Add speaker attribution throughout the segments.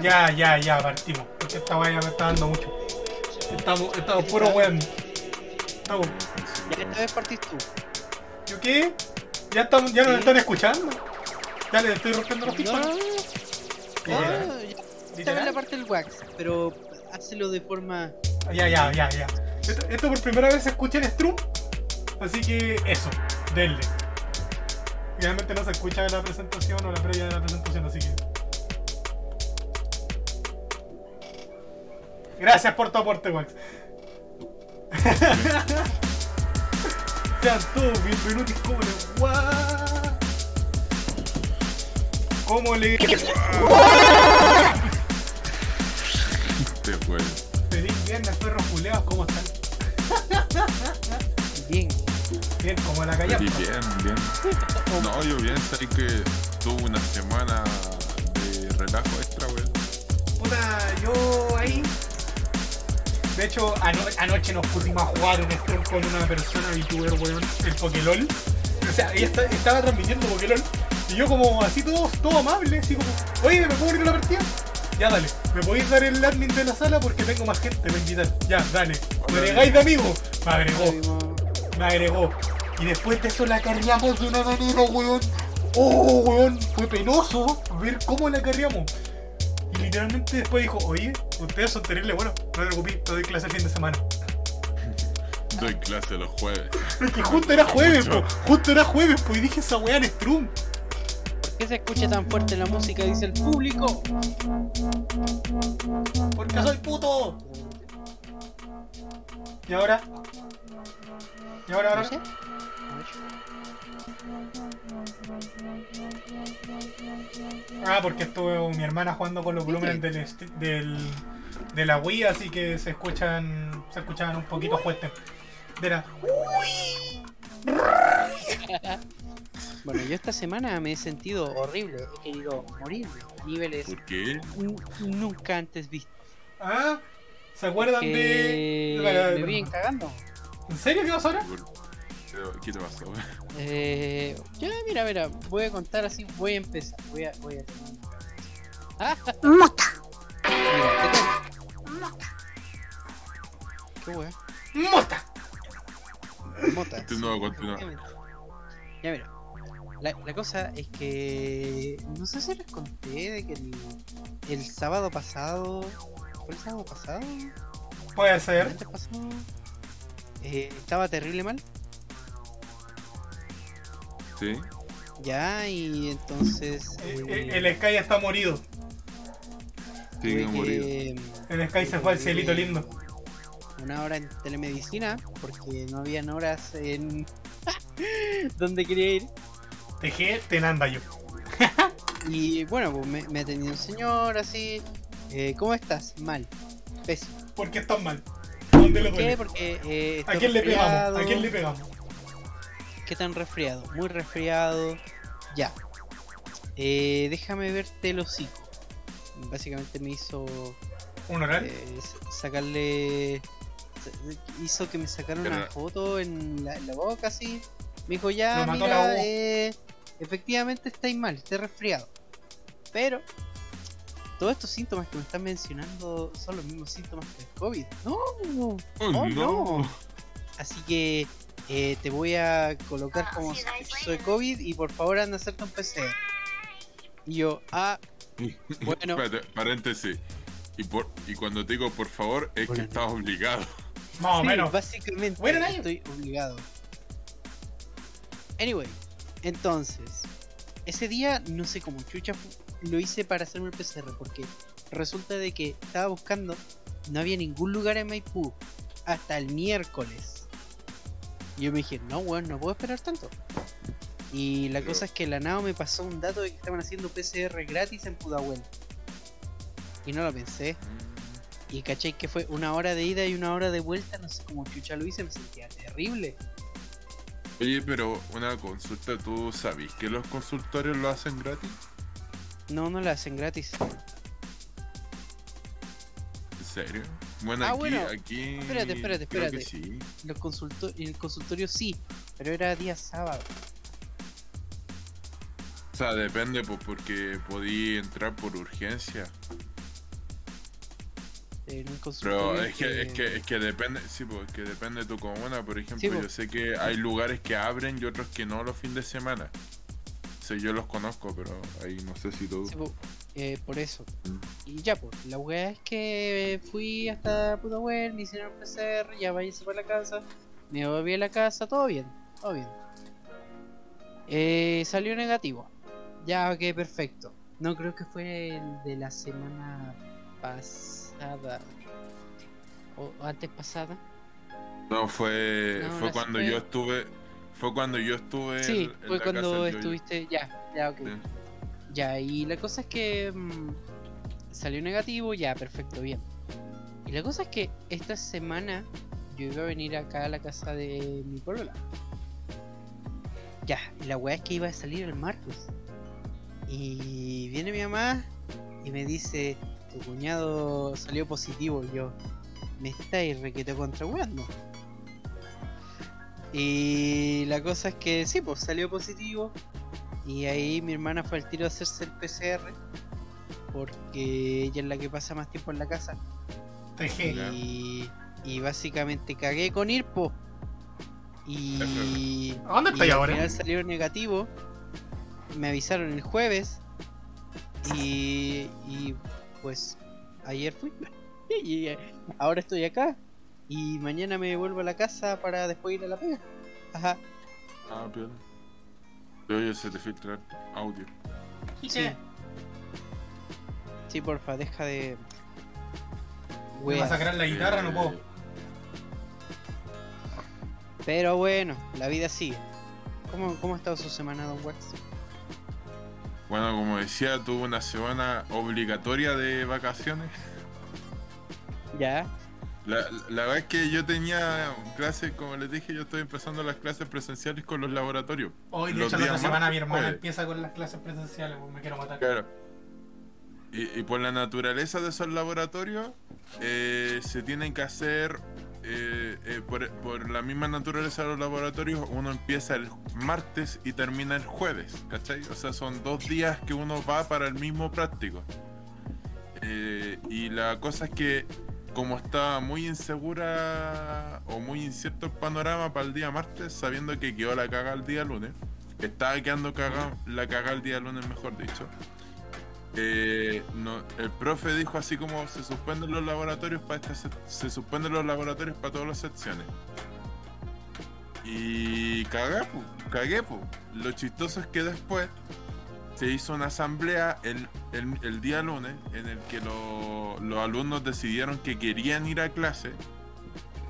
Speaker 1: Ya, ya, ya, partimos. Porque esta ya me está dando mucho. Estamos, estamos puro weón. Estamos.
Speaker 2: Ya esta vez partís tú.
Speaker 1: ¿Yo qué? ¿Ya, estamos, ya nos
Speaker 2: Sí.
Speaker 1: están escuchando? Ya les estoy rompiendo los
Speaker 2: No, no, ya- Esta vez la parte del wax, pero hácelo de forma.
Speaker 1: Ya, ya, ya, ya. Esto, esto por primera vez se escucha en Strum. Así que eso, denle. Realmente no se escucha la presentación o la previa de la presentación, así que. Gracias por tu aporte, Wax. Sean todos bienvenidos como le. ¡Guau! ¿Cómo le.?
Speaker 3: Este weón.
Speaker 1: Feliz viernes, perros culeados, ¿cómo están?
Speaker 2: Bien.
Speaker 1: Bien, como la.
Speaker 3: Sí, bien, bien. No, yo bien, sabí que tuve una semana de relajo extra, weón.
Speaker 1: Puta, yo ahí. De hecho, ano- anoche nos pusimos a jugar stream con una persona VTuber, weón, el Pokélol. O sea, ella está- estaba transmitiendo Pokélol. Y yo como así todo, todo amable, así como, oye, ¿me puedo unir a la partida? Ya dale, ¿me podéis dar el admin de la sala? Porque tengo más gente para invitar. Ya, dale. ¿Me agregáis de amigo? Me agregó, me agregó. Y después de eso la carriamos de una manera, weón. Oh, weón, fue penoso ver cómo la carriamos. Y literalmente después dijo, oye, ustedes son terribles, bueno, no te preocupes, te doy clase el fin de semana.
Speaker 3: Doy clase los jueves.
Speaker 1: Es que justo era jueves, po, justo era jueves, pues y dije esa weá en Strum.
Speaker 2: ¿Por qué se escucha tan fuerte la música? Dice el público.
Speaker 1: Porque soy puto. ¿Y ahora? ¿Y ahora,
Speaker 2: No
Speaker 1: ahora?
Speaker 2: sé.
Speaker 1: Ah, porque estuvo mi hermana jugando con los volúmenes del, del, de la Wii, así que se escuchan se escuchaban un poquito fuertes. Verá.
Speaker 2: Bueno, yo esta semana me he sentido horrible. He querido morir a niveles
Speaker 3: ¿Por qué?
Speaker 2: nunca antes vistos.
Speaker 1: ¿Ah? ¿Se acuerdan de...?
Speaker 2: Me vienen cagando.
Speaker 1: ¿En serio qué pasó ahora?
Speaker 3: ¿Qué- ¿Qué te pasó?
Speaker 2: Eh, ya, mira, mira, voy a contar así, voy a empezar. Voy a, voy a Ah,
Speaker 4: Mota.
Speaker 2: mira, ¿qué tal? ¿Qué wea?
Speaker 1: ¡Mota!
Speaker 2: Mota.
Speaker 3: Este no va a continuar.
Speaker 2: Ya mira. La, la cosa es que. No sé si les conté de que el, el sábado pasado. ¿Fue el sábado pasado?
Speaker 1: Puede
Speaker 2: ¿El
Speaker 1: ser.
Speaker 2: pasado? Eh, estaba terrible mal.
Speaker 3: ¿Sí?
Speaker 2: Ya, y entonces.
Speaker 1: Eh,
Speaker 2: eh,
Speaker 1: eh, El Sky está morido.
Speaker 3: Sí, que morido.
Speaker 1: El Sky se fue al cielito lindo.
Speaker 2: Una hora en telemedicina, porque no habían horas en. donde quería ir.
Speaker 1: Dejé tenanda yo.
Speaker 2: Y bueno, pues me, me atendió un señor así. eh, ¿Cómo estás? Mal. Pésimo.
Speaker 1: ¿Por qué están mal? ¿A dónde lo
Speaker 2: ¿Por qué? Porque. eh,
Speaker 1: ¿A quién le pegamos? ¿A quién le pegamos?
Speaker 2: ¿Qué tan resfriado? Muy resfriado. Ya. Eh, déjame verte el hocico. Básicamente me hizo
Speaker 1: ¿Un oral?
Speaker 2: eh, sacarle. sa- Hizo que me sacara una foto en la, en la boca así. Me dijo ya,
Speaker 1: mató
Speaker 2: mira, eh, efectivamente estáis mal, estáis resfriado. Pero todos estos síntomas que me están mencionando son los mismos síntomas que el COVID. No,
Speaker 3: ¡Oh,
Speaker 2: Oh,
Speaker 3: no!
Speaker 2: no. Así que eh, te voy a colocar como sospechoso de COVID y por favor anda a hacerte un PCR. Y yo, ah, Bueno.
Speaker 3: Espérate, paréntesis. Y, por, y cuando te digo por favor, es
Speaker 2: Bueno.
Speaker 3: que estás obligado.
Speaker 1: Más o
Speaker 2: sí,
Speaker 1: menos.
Speaker 2: básicamente
Speaker 1: Buen año.
Speaker 2: estoy obligado. Anyway, entonces, ese día no sé cómo chucha lo hice para hacerme el PCR porque resulta de que estaba buscando, no había ningún lugar en Maipú hasta el miércoles. Y yo me dije, no, weón, no puedo esperar tanto. Y la cosa es que la NAO me pasó un dato de que estaban haciendo PCR gratis en Pudahuel. Y no lo pensé. Y caché que fue una hora de ida y una hora de vuelta, no sé cómo chucha lo hice, me sentía terrible.
Speaker 3: Oye, pero una consulta, ¿tú sabes que los consultorios lo hacen gratis?
Speaker 2: No, no la hacen gratis.
Speaker 3: ¿En serio? Bueno,
Speaker 2: Ah,
Speaker 3: aquí,
Speaker 2: bueno.
Speaker 3: aquí.
Speaker 2: Espérate, espérate,
Speaker 3: que
Speaker 2: espérate.
Speaker 3: sí.
Speaker 2: Los consulto en el consultorio sí, pero era día sábado.
Speaker 3: sea, depende, pues, porque podí entrar por urgencia. Pero es que, es que, es que depende, sí, pues, es que depende de tu comuna. Por ejemplo,
Speaker 2: Sí, pues.
Speaker 3: yo sé que hay lugares que abren y otros que no los fines de semana. Sea, yo los conozco, pero ahí no sé si tú.
Speaker 2: Sí, po, eh, por eso.
Speaker 3: Mm.
Speaker 2: Y ya, pues, la weá es que fui hasta Pudahuel, me hicieron PCR, ya váyanse para la casa, me volví a la casa, todo bien, todo bien. Eh, salió negativo. Ya, ok, perfecto. No creo que fue el de la semana pasada. O antes pasada.
Speaker 3: No, fue,
Speaker 2: No,
Speaker 3: fue cuando yo estuve. Fue cuando yo estuve.
Speaker 2: Sí,
Speaker 3: en- en
Speaker 2: fue
Speaker 3: la
Speaker 2: cuando
Speaker 3: casa
Speaker 2: estuviste. Ya, ya, ok.
Speaker 3: Sí.
Speaker 2: Ya, y la cosa es que mm, salió negativo, ya, perfecto, bien. Y la cosa es que esta semana yo iba a venir acá a la casa de mi polola. Ya, y la weá es que iba a salir el martes. Y viene mi mamá y me dice, tu cuñado salió positivo. Y yo, me estáis requete contra weando. Y la cosa es que sí, pues salió positivo. Y ahí mi hermana fue al tiro a hacerse el PCR. Porque ella es la que pasa más tiempo en la casa. Y, y básicamente cagué con Irpo. Y.
Speaker 1: ¿A dónde
Speaker 2: y
Speaker 1: estáis
Speaker 2: al
Speaker 1: ahora?
Speaker 2: final salió negativo. Me avisaron el jueves. Y. Y pues. Ayer fui. y ahora estoy acá. Y mañana me vuelvo a la casa para después ir a la pega. Ajá.
Speaker 3: Ah, piola. Oye, se te filtra audio.
Speaker 2: Sí. Sí, porfa, deja de.
Speaker 1: Voy a sacar la guitarra, no puedo.
Speaker 2: Pero bueno, la vida sigue. ¿Cómo, cómo ha estado su semana, Don Wax?
Speaker 3: Bueno, como decía, tuve una semana obligatoria de vacaciones.
Speaker 2: Ya.
Speaker 3: La, la verdad es que yo tenía clases, como les dije, yo estoy empezando las clases presenciales con los laboratorios.
Speaker 1: Hoy, de
Speaker 3: Los
Speaker 1: hecho, la otra semana mi hermana
Speaker 3: jueves.
Speaker 1: empieza con las clases presenciales, pues me quiero matar.
Speaker 3: Claro. Y, y por la naturaleza de esos laboratorios, eh, se tienen que hacer, eh, eh, por, por la misma naturaleza de los laboratorios, uno empieza el martes y termina el jueves, ¿cachai? O sea, son dos días que uno va para el mismo práctico. Y la cosa es que, como estaba muy insegura o muy incierto el panorama para el día martes, sabiendo que quedó la caga el día lunes, estaba quedando caga, la caga el día lunes, mejor dicho. Eh, el profe dijo así como se suspenden los laboratorios para esta sec- se suspenden los laboratorios para todas las secciones. Y cagué, pu, cagué, pu. Lo chistoso es que después se hizo una asamblea el, el- el día lunes en el que lo- los alumnos decidieron que querían ir a clase.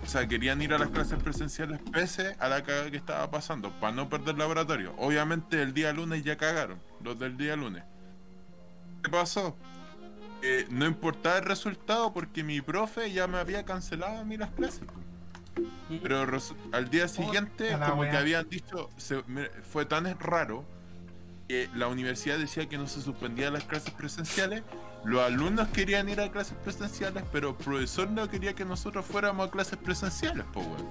Speaker 3: O sea, querían ir a las clases presenciales pese a la cagada que estaba pasando, para no perder laboratorio. Obviamente el día lunes ya cagaron, los del día lunes. ¿Qué pasó? No importaba el resultado porque mi profe ya me había cancelado a mí las clases. Pero al día siguiente,
Speaker 1: la
Speaker 3: como que habían dicho, se- fue tan raro que la universidad decía que no se suspendían las clases presenciales. Los alumnos querían ir a clases presenciales, pero el profesor no quería que nosotros fuéramos a clases presenciales, pues, weón.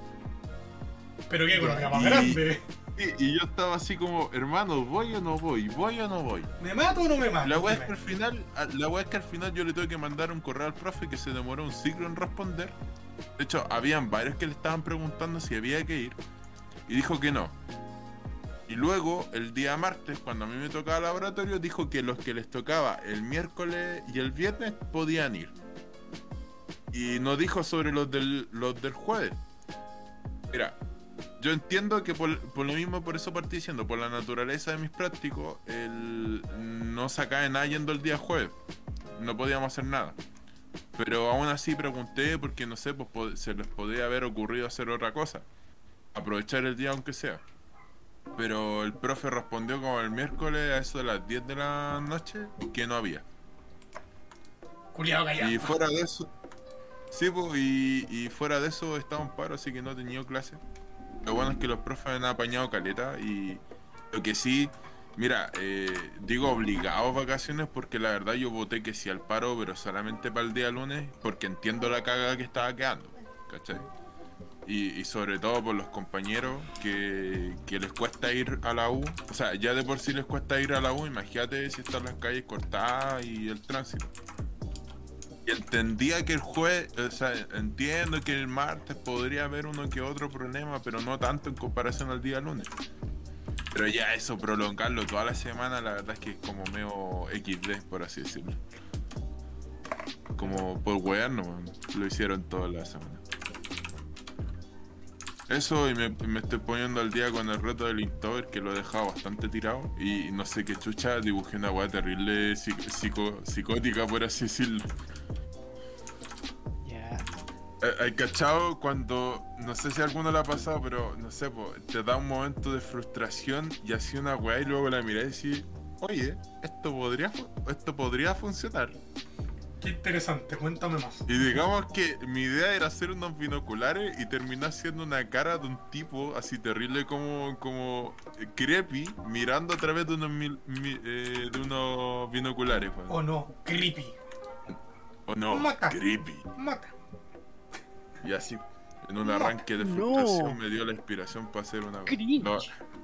Speaker 1: Pero qué economía más grande.
Speaker 3: Y, y yo estaba así como, hermano, ¿voy o no voy? ¿Voy o no voy?
Speaker 1: ¿Me mato o no me mato?
Speaker 3: La weá es que al final, la es que al final yo le tuve que mandar un correo al profe que se demoró un siglo en responder. De hecho, habían varios que le estaban preguntando si había que ir. Y dijo que no. Y luego, el día martes, cuando a mí me tocaba laboratorio, dijo que los que les tocaba el miércoles y el viernes podían ir. Y no dijo sobre los del, los del jueves. Mira, yo entiendo que por, por lo mismo, por eso partí diciendo, por la naturaleza de mis prácticos, el, no se acaba nada yendo el día jueves. No podíamos hacer nada. Pero aún así pregunté porque no sé, pues se les podía haber ocurrido hacer otra cosa. Aprovechar el día aunque sea. Pero el profe respondió como el miércoles a eso de las 10 de la noche que no había.
Speaker 1: Culiado callado.
Speaker 3: Y fuera de eso. Sí, pues, y, y fuera de eso estaba en paro, así que no he tenido clase. Lo bueno es que los profes han apañado caleta y lo que sí, mira, eh, digo obligados vacaciones porque la verdad yo voté que sí al paro, pero solamente para el día lunes porque entiendo la caga que estaba quedando, ¿cachai? Y, y sobre todo por los compañeros que, que les cuesta ir a la U. O sea, ya de por sí les cuesta ir a la U, imagínate si están las calles cortadas y el tránsito. Y entendía que el jueves, o sea, entiendo que el martes podría haber uno que otro problema, pero no tanto en comparación al día lunes. Pero ya eso, prolongarlo toda la semana, la verdad es que es como medio XD, por así decirlo. Como por wear, lo hicieron toda la semana. Eso y me, me estoy poniendo al día con el reto del Inktober que lo he dejado bastante tirado y no sé qué chucha dibujé una weá terrible psic- psico- psicótica por así decirlo.
Speaker 2: Ya.
Speaker 3: Eh, ¿Hay cachado cuando, no sé si alguno lo ha pasado, pero no sé, po, te da un momento de frustración y así una weá y luego la mirás y decís, oye, esto podría, esto podría funcionar.
Speaker 1: Qué interesante, cuéntame más.
Speaker 3: Y digamos que mi idea era hacer unos binoculares y terminó haciendo una cara de un tipo así terrible como, como eh, creepy mirando a través de unos, mil- mi- eh, de unos binoculares. weón.
Speaker 1: O no, creepy.
Speaker 3: O no,
Speaker 1: Mata.
Speaker 3: creepy.
Speaker 1: Mata.
Speaker 3: Y así, en un arranque de
Speaker 2: no.
Speaker 3: frustración me dio la inspiración para hacer una... No,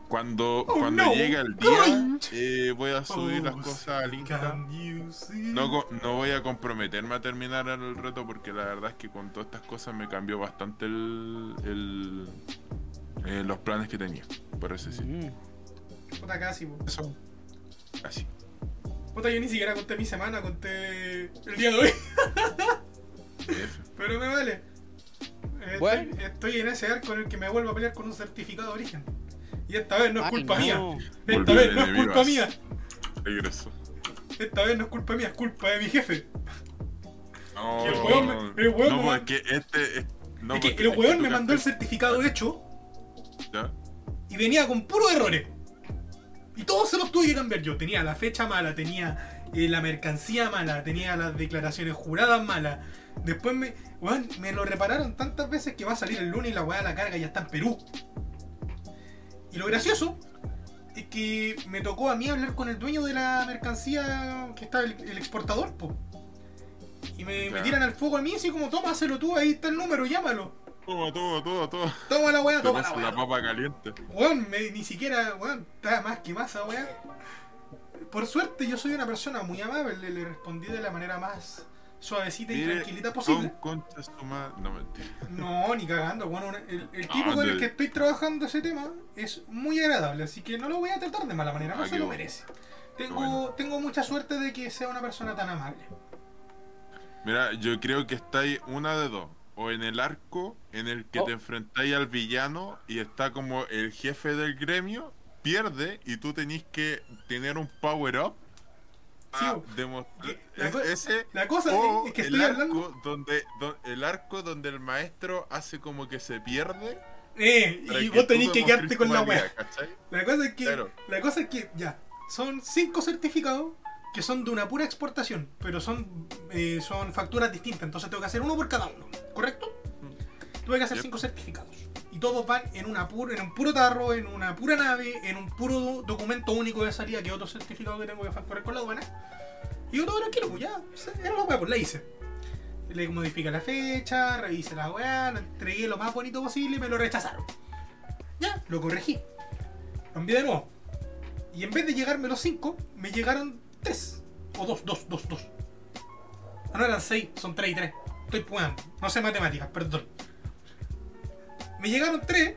Speaker 3: cuando
Speaker 1: Oh,
Speaker 3: cuando
Speaker 1: no,
Speaker 3: llegue el día, eh, voy a subir las
Speaker 1: Oh,
Speaker 3: cosas al Insta.
Speaker 1: Can you see?
Speaker 3: No, no voy a comprometerme a terminar el reto porque la verdad es que con todas estas cosas me cambió bastante el, el- eh, los planes que tenía. Por eso sí.
Speaker 2: Mm.
Speaker 1: Puta casi, po.
Speaker 3: Eso. Así.
Speaker 1: Puta, yo ni siquiera conté mi semana, conté el día de hoy. Pero me vale.
Speaker 2: Bueno.
Speaker 1: Estoy, en ese arco en el que me vuelvo a pelear con un certificado de origen. Y esta vez no es
Speaker 2: Ay,
Speaker 1: culpa
Speaker 2: no.
Speaker 1: mía.
Speaker 3: Volví
Speaker 1: Esta vez no es culpa mía.
Speaker 3: Regreso.
Speaker 1: Esta vez no es culpa mía, es culpa de mi jefe.
Speaker 3: No,
Speaker 1: el weón me- el weón
Speaker 3: no, porque este. es- no,
Speaker 1: es que
Speaker 3: porque
Speaker 1: el weón
Speaker 3: tú
Speaker 1: me mandó el certificado hecho
Speaker 3: ¿Ya?
Speaker 1: y venía con puros errores. Y todos se los tuve que cambiar yo. Tenía la fecha mala, tenía eh, la mercancía mala, tenía las declaraciones juradas malas. Después me, weón, me lo repararon tantas veces que va a salir el lunes y la weá la carga ya está en Perú. Y lo gracioso es que me tocó a mí hablar con el dueño de la mercancía que está el, el exportador, po. Y me, me tiran al fuego a mí así como, toma, hazlo tú, ahí está el número, llámalo.
Speaker 3: Toma, toma, toma, toma.
Speaker 1: Toma la weá, toma la weá.
Speaker 3: la papa caliente.
Speaker 1: Weón, me- ni siquiera, weón, está más que masa, weón. Por suerte, yo soy una persona muy amable, le, le respondí de la manera más suavecita y tranquilita posible.
Speaker 3: No mentira.
Speaker 1: No, ni cagando, bueno, el, el tipo con el que estoy trabajando ese tema es muy agradable, así que no lo voy a tratar de mala manera, no
Speaker 3: Ah,
Speaker 1: se lo
Speaker 3: bueno.
Speaker 1: merece. Tengo,
Speaker 3: bueno.
Speaker 1: tengo mucha suerte de que sea una persona tan amable.
Speaker 3: Mira, yo creo que estáis una de dos. O en el arco en el que
Speaker 1: Oh.
Speaker 3: te enfrentáis al villano y está como el jefe del gremio, pierde y tú tenés que tener un power up.
Speaker 1: Sí,
Speaker 3: a
Speaker 1: bo.
Speaker 3: demostrar
Speaker 1: La
Speaker 3: es-
Speaker 1: co-
Speaker 3: ese
Speaker 1: La cosa
Speaker 3: o
Speaker 1: es, que
Speaker 3: el
Speaker 1: estoy
Speaker 3: arco
Speaker 1: hablando.
Speaker 3: donde, do- el arco donde el maestro hace como que se pierde
Speaker 1: Eh, y vos tenés que quedarte con la weá. La cosa es que.
Speaker 3: Claro.
Speaker 1: La cosa es que, ya. Son cinco certificados que son de una pura exportación, pero son, eh, son facturas distintas, entonces tengo que hacer uno por cada uno, ¿correcto? Tuve que hacer
Speaker 3: Yep.
Speaker 1: cinco certificados. Todos van en, una pura, en un puro tarro, en una pura nave, en un puro do- documento único de salida, que otro certificado que tengo que facturar con la aduana. Y yo todo tranquilo, pues ya, era la weá, pues la hice. Le modifiqué la fecha, revisé la weá, lo entregué lo más bonito posible y me lo rechazaron. Ya, lo corregí. Lo envié de nuevo. Y en vez de llegarme los 5, me llegaron 3. O 2, 2, 2, 2. Ah, no eran 6, son 3 y 3. Estoy jugando. No sé matemáticas, perdón. Me llegaron 3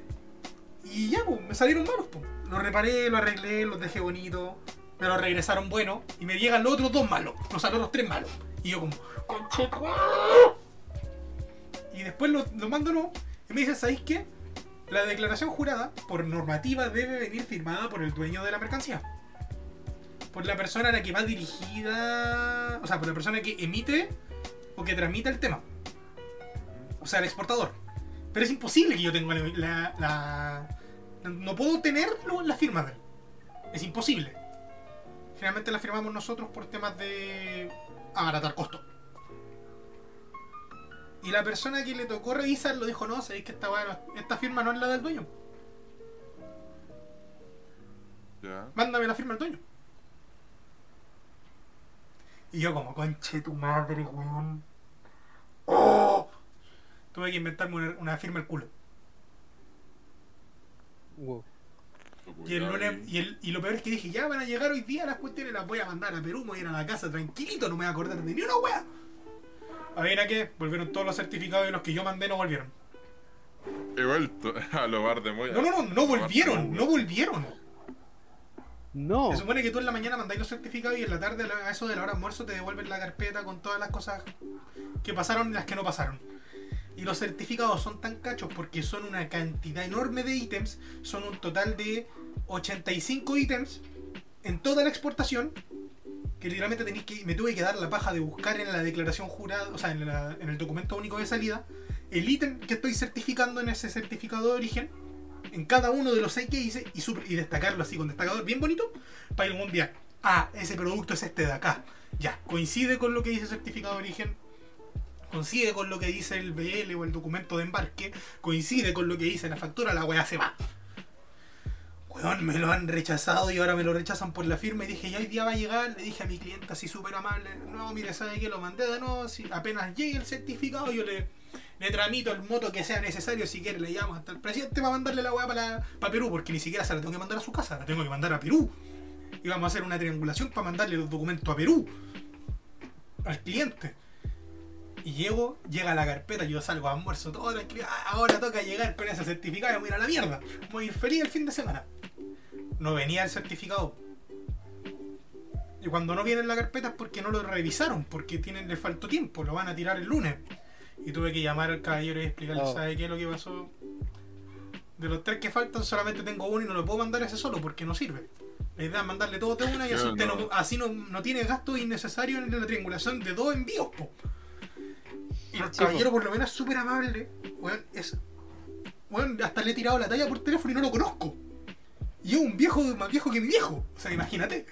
Speaker 1: y ya, pues, me salieron malos, pues. Los reparé, los arreglé, los dejé bonitos. Me los regresaron buenos. Y me llegan los otros dos malos. O sea, los otros tres malos. Y yo como... Y después lo, lo mando no. Y me dice, ¿sabéis qué? La declaración jurada, por normativa, debe venir firmada por el dueño de la mercancía. Por la persona a la que va dirigida. O sea, por la persona que emite o que transmite el tema. O sea, el exportador. Pero es imposible que yo tenga la. la- la- no puedo tener la firma de él. Es imposible. Generalmente la firmamos nosotros por temas de abaratar costo. Y la persona que le tocó revisar lo dijo, no, sabéis que esta, weá no- esta firma no es la del dueño. Mándame la firma al dueño. Y yo como, conche tu madre, weón. ¡Oh! Tuve que inventarme una, una firma al culo.
Speaker 2: Wow.
Speaker 1: Y, el lunes, y, el, y lo peor es que dije, ya van a llegar hoy día las cuestiones, las voy a mandar a Perú, me voy a ir a la casa tranquilito, no me voy a acordar de ni una wea. Adivina qué, volvieron todos los certificados y los que yo mandé no volvieron.
Speaker 3: He vuelto a los bar de Moya.
Speaker 1: No, no, no, no volvieron, no volvieron.
Speaker 2: No.
Speaker 1: Se supone que tú en la mañana mandáis los certificados y en la tarde, a eso de la hora de almuerzo, te devuelven la carpeta con todas las cosas que pasaron y las que no pasaron. Y los certificados son tan cachos porque son una cantidad enorme de ítems. Son un total de 85 ítems en toda la exportación. Que literalmente tenéis que. Me tuve que dar la paja de buscar en la declaración jurada, o sea, en, la- el documento único de salida, el ítem que estoy certificando en ese certificado de origen. En cada uno de los seis que hice y, destacarlo así con destacador bien bonito. Para algún día. Ah, ese producto es este de acá. Ya, coincide con lo que dice certificado de origen coincide con lo que dice el BL o el documento de embarque, coincide con lo que dice la factura, la weá se va. Weón, me lo han rechazado y ahora me lo rechazan por la firma y dije, ya hoy día va a llegar, le dije a mi cliente así súper amable, no, mire, ¿sabe qué? Lo mandé de nuevo, si apenas llegue el certificado yo le, le tramito el moto que sea necesario, si quiere le llamo hasta el presidente para mandarle la weá para, para Perú, porque ni siquiera se la tengo que mandar a su casa, la tengo que mandar a Perú. Y vamos a hacer una triangulación para mandarle los documentos a Perú, al cliente. Y llego, llega la carpeta, yo salgo a almuerzo todo tranquilo. ah, ahora toca llegar con ese certificado y me voy a ir a la mierda. Voy a ir feliz el fin de semana. No venía el certificado. Y cuando no viene en la carpeta es porque no lo revisaron, porque tienen, le faltó tiempo, lo van a tirar el lunes. Y tuve que llamar al caballero y explicarle,
Speaker 2: Oh.
Speaker 1: ¿sabe qué es lo que pasó? De los tres que faltan, solamente tengo uno y no lo puedo mandar ese solo porque no sirve. La idea es mandarle todo de una y así,
Speaker 3: no.
Speaker 1: no, así no, no tiene gasto innecesario en la triangulación de dos envíos, po. Y el
Speaker 2: Sí,
Speaker 1: caballero por lo menos es súper amable. Weón, es. Weón, hasta le he tirado la talla por teléfono y no lo conozco. Y es un viejo más viejo que mi viejo. O sea, imagínate.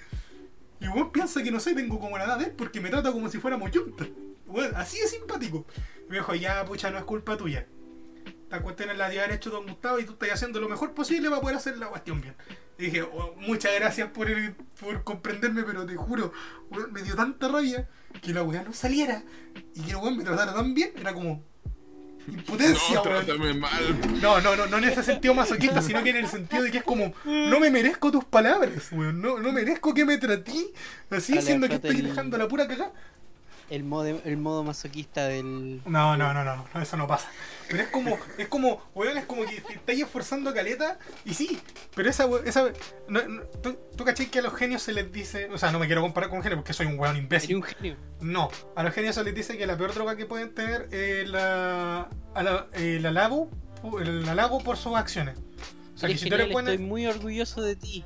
Speaker 1: Y weón piensa que no sé, tengo como la edad de él porque me trata como si fuéramos yunta. Weón, así de simpático. Mi viejo, ya, pucha, no es culpa tuya. Esta cuestión es la de haber hecho Don Gustavo y tú estás haciendo lo mejor posible para poder hacer la cuestión bien. Y dije, "Oh, muchas gracias por, el- por comprenderme, pero te juro, weón, me dio tanta rabia que la weá no saliera y que el weón me tratara tan bien, era como impotencia,
Speaker 3: No, trátame mal.
Speaker 1: No, no, no, no en ese sentido masoquista, sino que en el sentido de que es como, no me merezco tus palabras, weón, no, no merezco que me tratí así, siendo que estoy
Speaker 2: el-
Speaker 1: dejando la pura cagada.
Speaker 2: El modo, el modo masoquista del.
Speaker 1: No, no, no, no, no, eso no pasa. Pero es como, es como, weón, es como que te estáis esforzando caleta y sí, pero esa, esa, no, no, ¿tú, tú cachai que a los genios se les dice, o sea, no me quiero comparar con genios porque soy un weón imbécil.
Speaker 2: un genio.
Speaker 1: No, a los genios se les dice que la peor droga que pueden tener es la, a la- el halago, el halago por sus acciones. O sea, que si tú eres buena,
Speaker 2: estoy muy orgulloso de ti.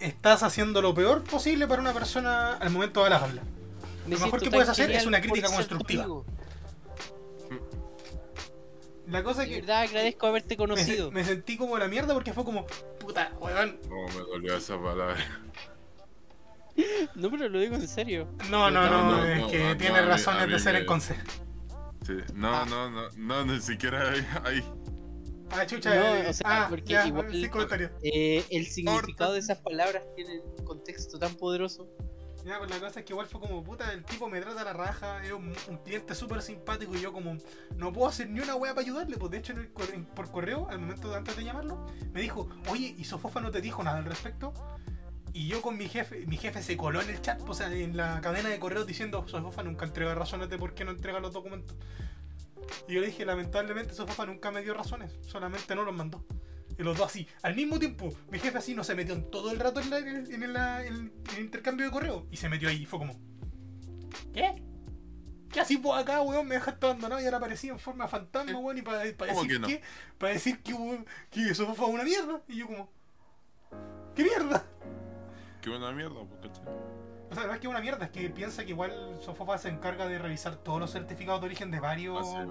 Speaker 1: estás haciendo lo peor posible para una persona al momento de.
Speaker 2: Me
Speaker 1: Lo mejor que puedes hacer es una crítica constructiva. La cosa es
Speaker 2: De
Speaker 1: que
Speaker 2: verdad agradezco haberte
Speaker 1: me,
Speaker 2: conocido.
Speaker 1: me sentí como la mierda porque fue como, puta, weón.
Speaker 3: No, me dolió esa palabra.
Speaker 2: No, pero lo digo en serio.
Speaker 1: No, no, no,
Speaker 3: No, no,
Speaker 1: es
Speaker 3: no,
Speaker 1: que
Speaker 3: no,
Speaker 1: tiene razones
Speaker 3: mí
Speaker 1: de ser
Speaker 3: me-
Speaker 1: en conce.
Speaker 3: Sí. No, no, no, no, ni siquiera hay. hay-
Speaker 1: Ah, chucha,
Speaker 2: No,
Speaker 1: eh,
Speaker 2: o sea,
Speaker 1: ah,
Speaker 2: porque
Speaker 1: ya,
Speaker 2: igual-
Speaker 1: comentario.
Speaker 2: Eh, el significado de esas palabras tiene un contexto tan poderoso.
Speaker 1: Ya, pues la cosa es que igual fue como, puta, el tipo me trata la raja, es un, un cliente súper simpático y yo como, no puedo hacer ni una wea para ayudarle, pues de hecho en el en- por correo, al momento de antes de llamarlo, me dijo, oye, ¿y Sofofa no te dijo nada al respecto? Y yo con mi jefe, mi jefe se coló en el chat, o sea, en la cadena de correos diciendo, Sofofa nunca entrega razones de por qué no entrega los documentos. Y yo le dije, lamentablemente Sofofa nunca me dio razones, solamente no los mandó. Y los dos así, al mismo tiempo, mi jefe así no se metió en todo el rato en, la- en el, en el- en el intercambio de correo. Y se metió ahí y fue como, ¿qué? ¿Qué así vos acá, weón? Me dejaste abandonado y ahora aparecí en forma fantasma, weón. Y para,
Speaker 3: ¿Cómo
Speaker 1: decir
Speaker 3: que no?
Speaker 1: que, para decir que, weón, que eso fue una mierda. Y yo como, ¿qué mierda?
Speaker 3: Qué buena mierda, pues, ¿cachai?
Speaker 1: O sea, no es que una mierda, es que piensa que igual Sofofa se encarga de revisar todos los certificados de origen de varios
Speaker 3: Ah,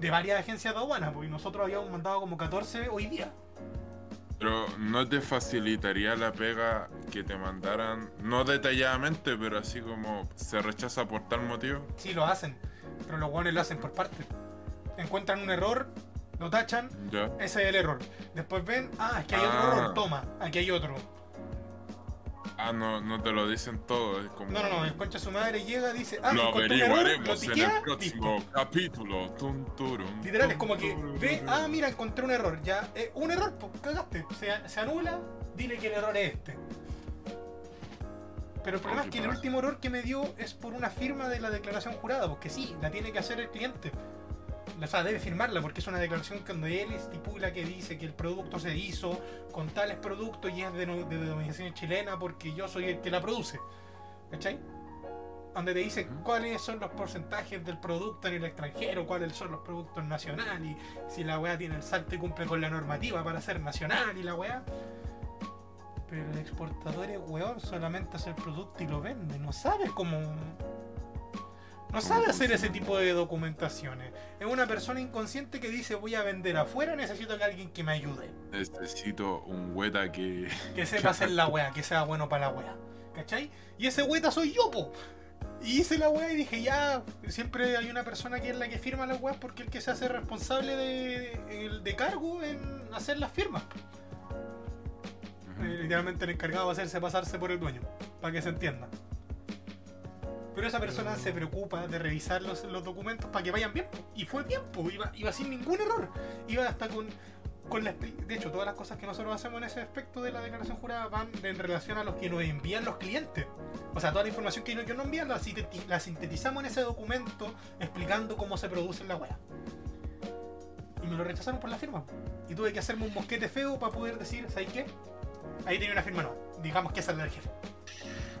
Speaker 1: de varias agencias de aduana, porque nosotros habíamos mandado como 14 hoy día.
Speaker 3: Pero no te facilitaría la pega que te mandaran, no detalladamente, pero así como se rechaza por tal motivo.
Speaker 1: Sí, lo hacen, pero los guanes lo hacen por parte. Encuentran un error, lo tachan,
Speaker 3: Ya.
Speaker 1: ese es el error. Después ven, ah, es que hay otro
Speaker 3: Ah.
Speaker 1: error, toma, aquí hay otro.
Speaker 3: Ah, no, no te lo dicen todo, es como...
Speaker 1: No, no, no, el concha su madre llega, dice, ah,
Speaker 3: Lo
Speaker 1: un error, lo
Speaker 3: averiguaremos en el próximo capítulo. Tum, turum,
Speaker 1: Literal, es como que
Speaker 3: turum,
Speaker 1: ve,
Speaker 3: turum.
Speaker 1: ah, mira, encontré un error. Ya, eh, un error, pues cagaste. Se, se anula, dile que el error es este. Pero el problema es que el último error que me dio es por una firma de la declaración jurada, porque sí, la tiene que hacer el cliente. O sea, debe firmarla porque es una declaración donde él estipula que dice que el producto se hizo con tales productos y es de, de denominación chilena porque yo soy el que la produce. ¿Cachai? Donde te dice cuáles son los porcentajes del producto en el extranjero, cuáles son los productos nacional y si la weá tiene el salto y cumple con la normativa para ser nacional y la weá. Pero el exportador es weón, solamente hace el producto y lo vende, no sabe cómo. No sabe hacer ese tipo de documentaciones. Es una persona inconsciente que dice voy a vender afuera, necesito que alguien que me ayude.
Speaker 3: Necesito un weta que...
Speaker 1: Que sepa hacer la wea, que sea bueno para la wea. ¿Cachai? Y ese weta soy yo, po. Y hice la wea y dije, ya, siempre hay una persona que es la que firma las weas porque el que se hace responsable de, de cargo en hacer las firmas. Eh, literalmente el encargado va a hacerse pasarse por el dueño, para que se entienda. Pero esa persona se preocupa de revisar los, documentos para que vayan bien. Y fue bien, po. Iba, sin ningún error. Iba hasta con, con la... De hecho, todas las cosas que nosotros hacemos en ese aspecto de la declaración jurada van en relación a los que nos envían los clientes. O sea, toda la información que ellos nos envían la, la sintetizamos en ese documento explicando cómo se produce la wea. Y me lo rechazaron por la firma. Y tuve que hacerme un mosquete feo para poder decir, ¿sabes qué? Ahí tenía una firma nueva. Digamos que esa es la del jefe.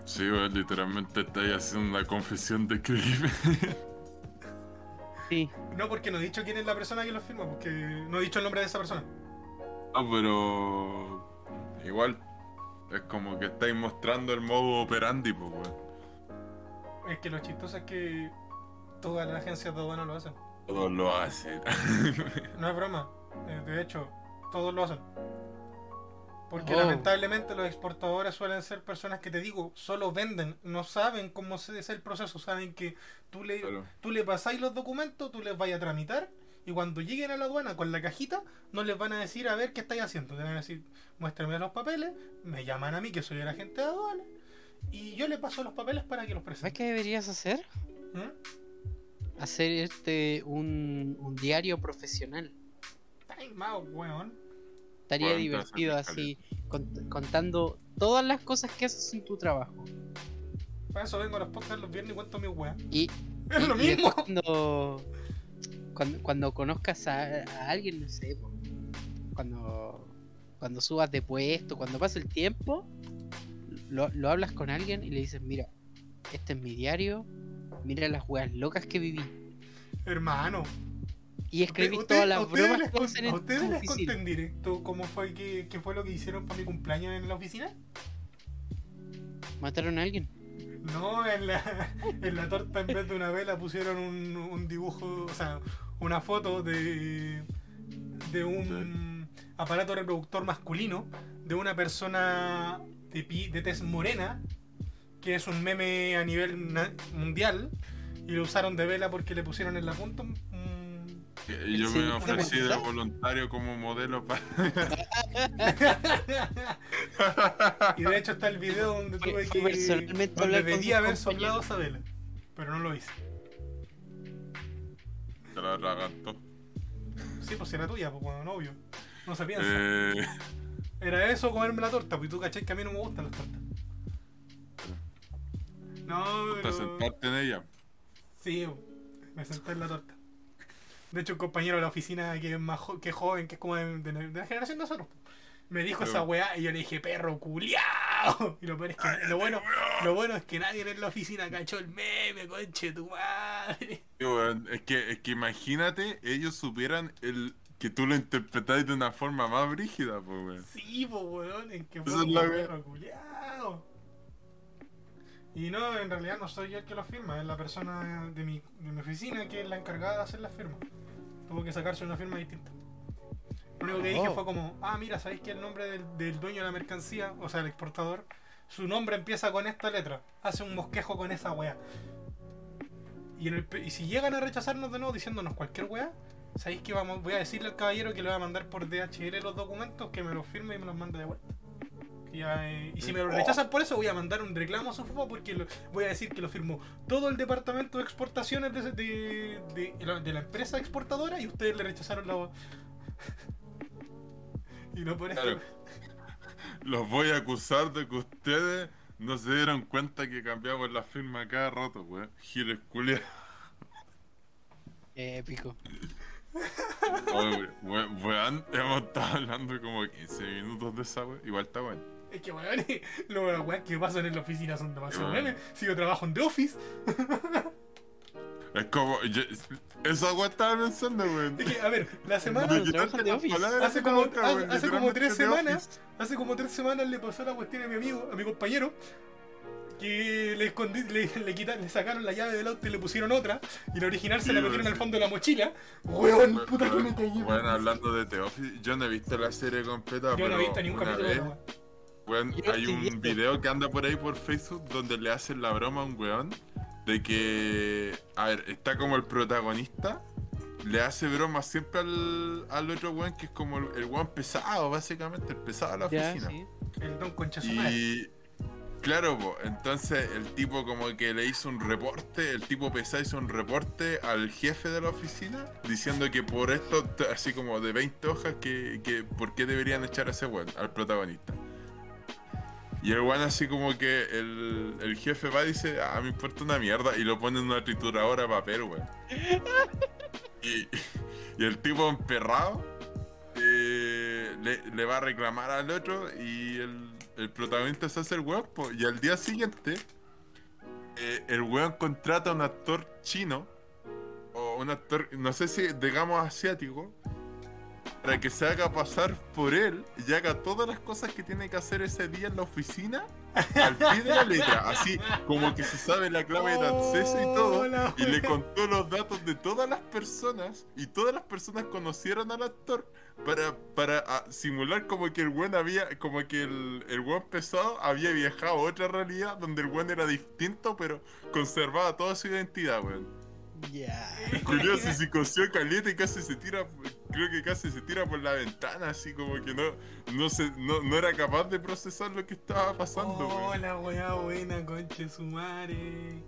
Speaker 3: Sí, weón, literalmente estáis haciendo una confesión de crimen.
Speaker 2: Sí.
Speaker 1: No, porque no he dicho quién es la persona que lo firma, porque no he dicho el nombre de esa persona.
Speaker 3: Ah, pero... Igual, es como que estáis mostrando el modo operandi, pues, weón.
Speaker 1: Es que lo chistoso es que todas las agencias de aduana lo hacen.
Speaker 3: Todos lo hacen.
Speaker 1: No es broma. Eh, De hecho, todos lo hacen. Porque
Speaker 2: Oh.
Speaker 1: lamentablemente los exportadores suelen ser personas que te digo, solo venden, no saben cómo se es el proceso, saben que tú le,
Speaker 3: Claro.
Speaker 1: tú le pasáis los documentos, tú les vayas a tramitar y cuando lleguen a la aduana con la cajita, no les van a decir a ver qué estáis haciendo. Te van a decir, muéstrame los papeles, me llaman a mí que soy el agente de aduana y yo le paso los papeles para que los
Speaker 2: ¿Sabes
Speaker 1: presente.
Speaker 2: qué deberías hacer?
Speaker 1: ¿Mm?
Speaker 2: Hacer este un, un diario profesional.
Speaker 1: Ay, mao, weón.
Speaker 2: Estaría divertido así, cont- contando todas las cosas que haces en tu trabajo.
Speaker 1: Para eso vengo a los podcasts los viernes y cuento mi weá.
Speaker 2: Y,
Speaker 1: Es lo
Speaker 2: y-
Speaker 1: mismo.
Speaker 2: cuando, cuando, cuando conozcas a, a alguien, no sé, cuando, cuando subas de puesto, cuando pase el tiempo, lo, lo hablas con alguien y le dices, mira, este es mi diario, mira las weas locas que viví.
Speaker 1: Hermano.
Speaker 2: Y escribí
Speaker 1: Usted-
Speaker 2: todas las
Speaker 1: ustedes
Speaker 2: bromas
Speaker 1: les
Speaker 2: que
Speaker 1: con-
Speaker 2: hacen
Speaker 1: ¿A
Speaker 2: en
Speaker 1: ustedes
Speaker 2: tu
Speaker 1: les conté en directo cómo fue que, fue lo que hicieron para mi cumpleaños en la oficina?
Speaker 2: ¿Mataron a alguien?
Speaker 1: No, en la, en la torta en vez de una vela pusieron un, un dibujo, o sea, una foto de, de un aparato reproductor masculino de una persona de, pi- de tez morena, que es un meme a nivel mundial, y lo usaron de vela porque le pusieron en la punta un-
Speaker 3: yo
Speaker 2: Sí,
Speaker 3: me
Speaker 2: ¿una
Speaker 3: ofrecí de
Speaker 2: bolsita?
Speaker 3: voluntario como modelo para...
Speaker 1: Y de hecho está el video donde tuve que.
Speaker 2: personalmente
Speaker 1: Donde debía haber soplado esa vela. Pero no lo hice.
Speaker 3: Te la ragantó.
Speaker 1: Sí, pues era tuya, pues bueno, no obvio. No se piensa.
Speaker 3: Eh,
Speaker 1: Era eso comerme la torta, pues tú cachai que a mí no me gustan las tortas. No, pero.
Speaker 3: sentarte en ella.
Speaker 1: Sí, me senté en la torta. De hecho, un compañero de la oficina que es más jo- que joven, que es como de, de- de la generación de nosotros, me dijo
Speaker 3: Pero-
Speaker 1: esa weá y yo le dije, perro culiao. Y lo peor es que lo bueno, lo bueno es que nadie en la oficina cachó el meme, conche tu madre.
Speaker 3: Es que, es que imagínate, ellos supieran el que tú lo interpretáis de una forma más brígida, pues, weón.
Speaker 1: Sí, pues weón, en que fue
Speaker 3: es la
Speaker 1: perro culiao. Y no, en realidad no soy yo el que lo firma, es la persona de mi, de mi oficina que es la encargada de hacer las firmas. Tuvo que sacarse una firma distinta. Lo único que dije
Speaker 2: Oh.
Speaker 1: fue como, ah, mira, ¿sabéis que el nombre del, del dueño de la mercancía, o sea, el exportador, su nombre empieza con esta letra? Hace un mosquejo con esa weá. Y, en el y si llegan a rechazarnos de nuevo diciéndonos cualquier weá, ¿sabéis que vamos, voy a decirle al caballero que le voy a mandar por DHL los documentos, que me los firme y me los mande de vuelta? Eh, y si me lo rechazan por eso, voy a mandar un reclamo a su papá porque lo- voy a decir que lo firmó todo el departamento de exportaciones de, de, de- de la, de la empresa exportadora y ustedes le rechazaron la. y no por eso.
Speaker 3: Claro. Los voy a acusar de que ustedes no se dieron cuenta que cambiamos la firma cada rato, weón. Giles culia.
Speaker 2: Épico.
Speaker 3: Oye, weón, weón, hemos estado hablando como 15 minutos de esa weón. Igual está bueno.
Speaker 1: Es que, weón, lo- las weas que pasan en la oficina son demasiado memes. Si yo trabajo en The Office,
Speaker 3: Es como. yo- esa weón estaba pensando, weón.
Speaker 1: es que, a ver, la semana. Hace
Speaker 3: la
Speaker 1: como-
Speaker 3: boca,
Speaker 1: hace-
Speaker 3: weón,
Speaker 1: hace como tres semanas.
Speaker 3: Office.
Speaker 1: Hace como tres semanas le pasó la cuestión a mi amigo, a mi compañero, que le, escondí, le, le, quita- le sacaron la llave del auto y le pusieron otra, y la original se la
Speaker 3: Sí,
Speaker 1: metieron
Speaker 3: sí.
Speaker 1: al fondo de la mochila. Weón, puta que me caí.
Speaker 3: Bueno, hablando de The Office, yo no he visto la serie completa,
Speaker 1: Yo
Speaker 3: pero
Speaker 1: no he visto ningún capítulo
Speaker 3: weón, hay un video que anda por ahí por Facebook donde le hacen la broma a un weón de que, a ver, está como el protagonista, le hace broma siempre al, al otro weón que es como el, el weón pesado, básicamente, el pesado de la oficina.
Speaker 2: sí.
Speaker 1: El don concha su madre.
Speaker 3: Y claro, po, entonces el tipo como que le hizo un reporte, el tipo pesado hizo un reporte al jefe de la oficina diciendo que por esto, así como de 20 hojas, que, que por qué deberían echar a ese weón, al protagonista. Y el weón así como que el, el jefe va y dice, ah, me importa una mierda, y lo pone en una trituradora de papel, weón. Y, y el tipo emperrado eh, le, le va a reclamar al otro y el, el protagonista se hace el weón, po, y al día siguiente eh, el weón contrata a un actor chino o un actor, no sé si digamos asiático, para que se haga pasar por él y haga todas las cosas que tiene que hacer ese día en la oficina al pie de la letra, así como que se sabe la clave de acceso y todo.
Speaker 1: Hola,
Speaker 3: Y le contó los datos de todas las personas y todas las personas conocieron al actor para, para ah, simular como que el buen había, como que el, el buen pesado había viajado a otra realidad donde el buen era distinto pero conservaba toda su identidad, weón.
Speaker 2: Ya.
Speaker 3: Julio se psicoció caliente y casi se tira, creo que casi se tira por la ventana, así como que no, no, se, no, no era capaz de procesar lo que estaba pasando.
Speaker 1: Hola, weá buena, conche su madre.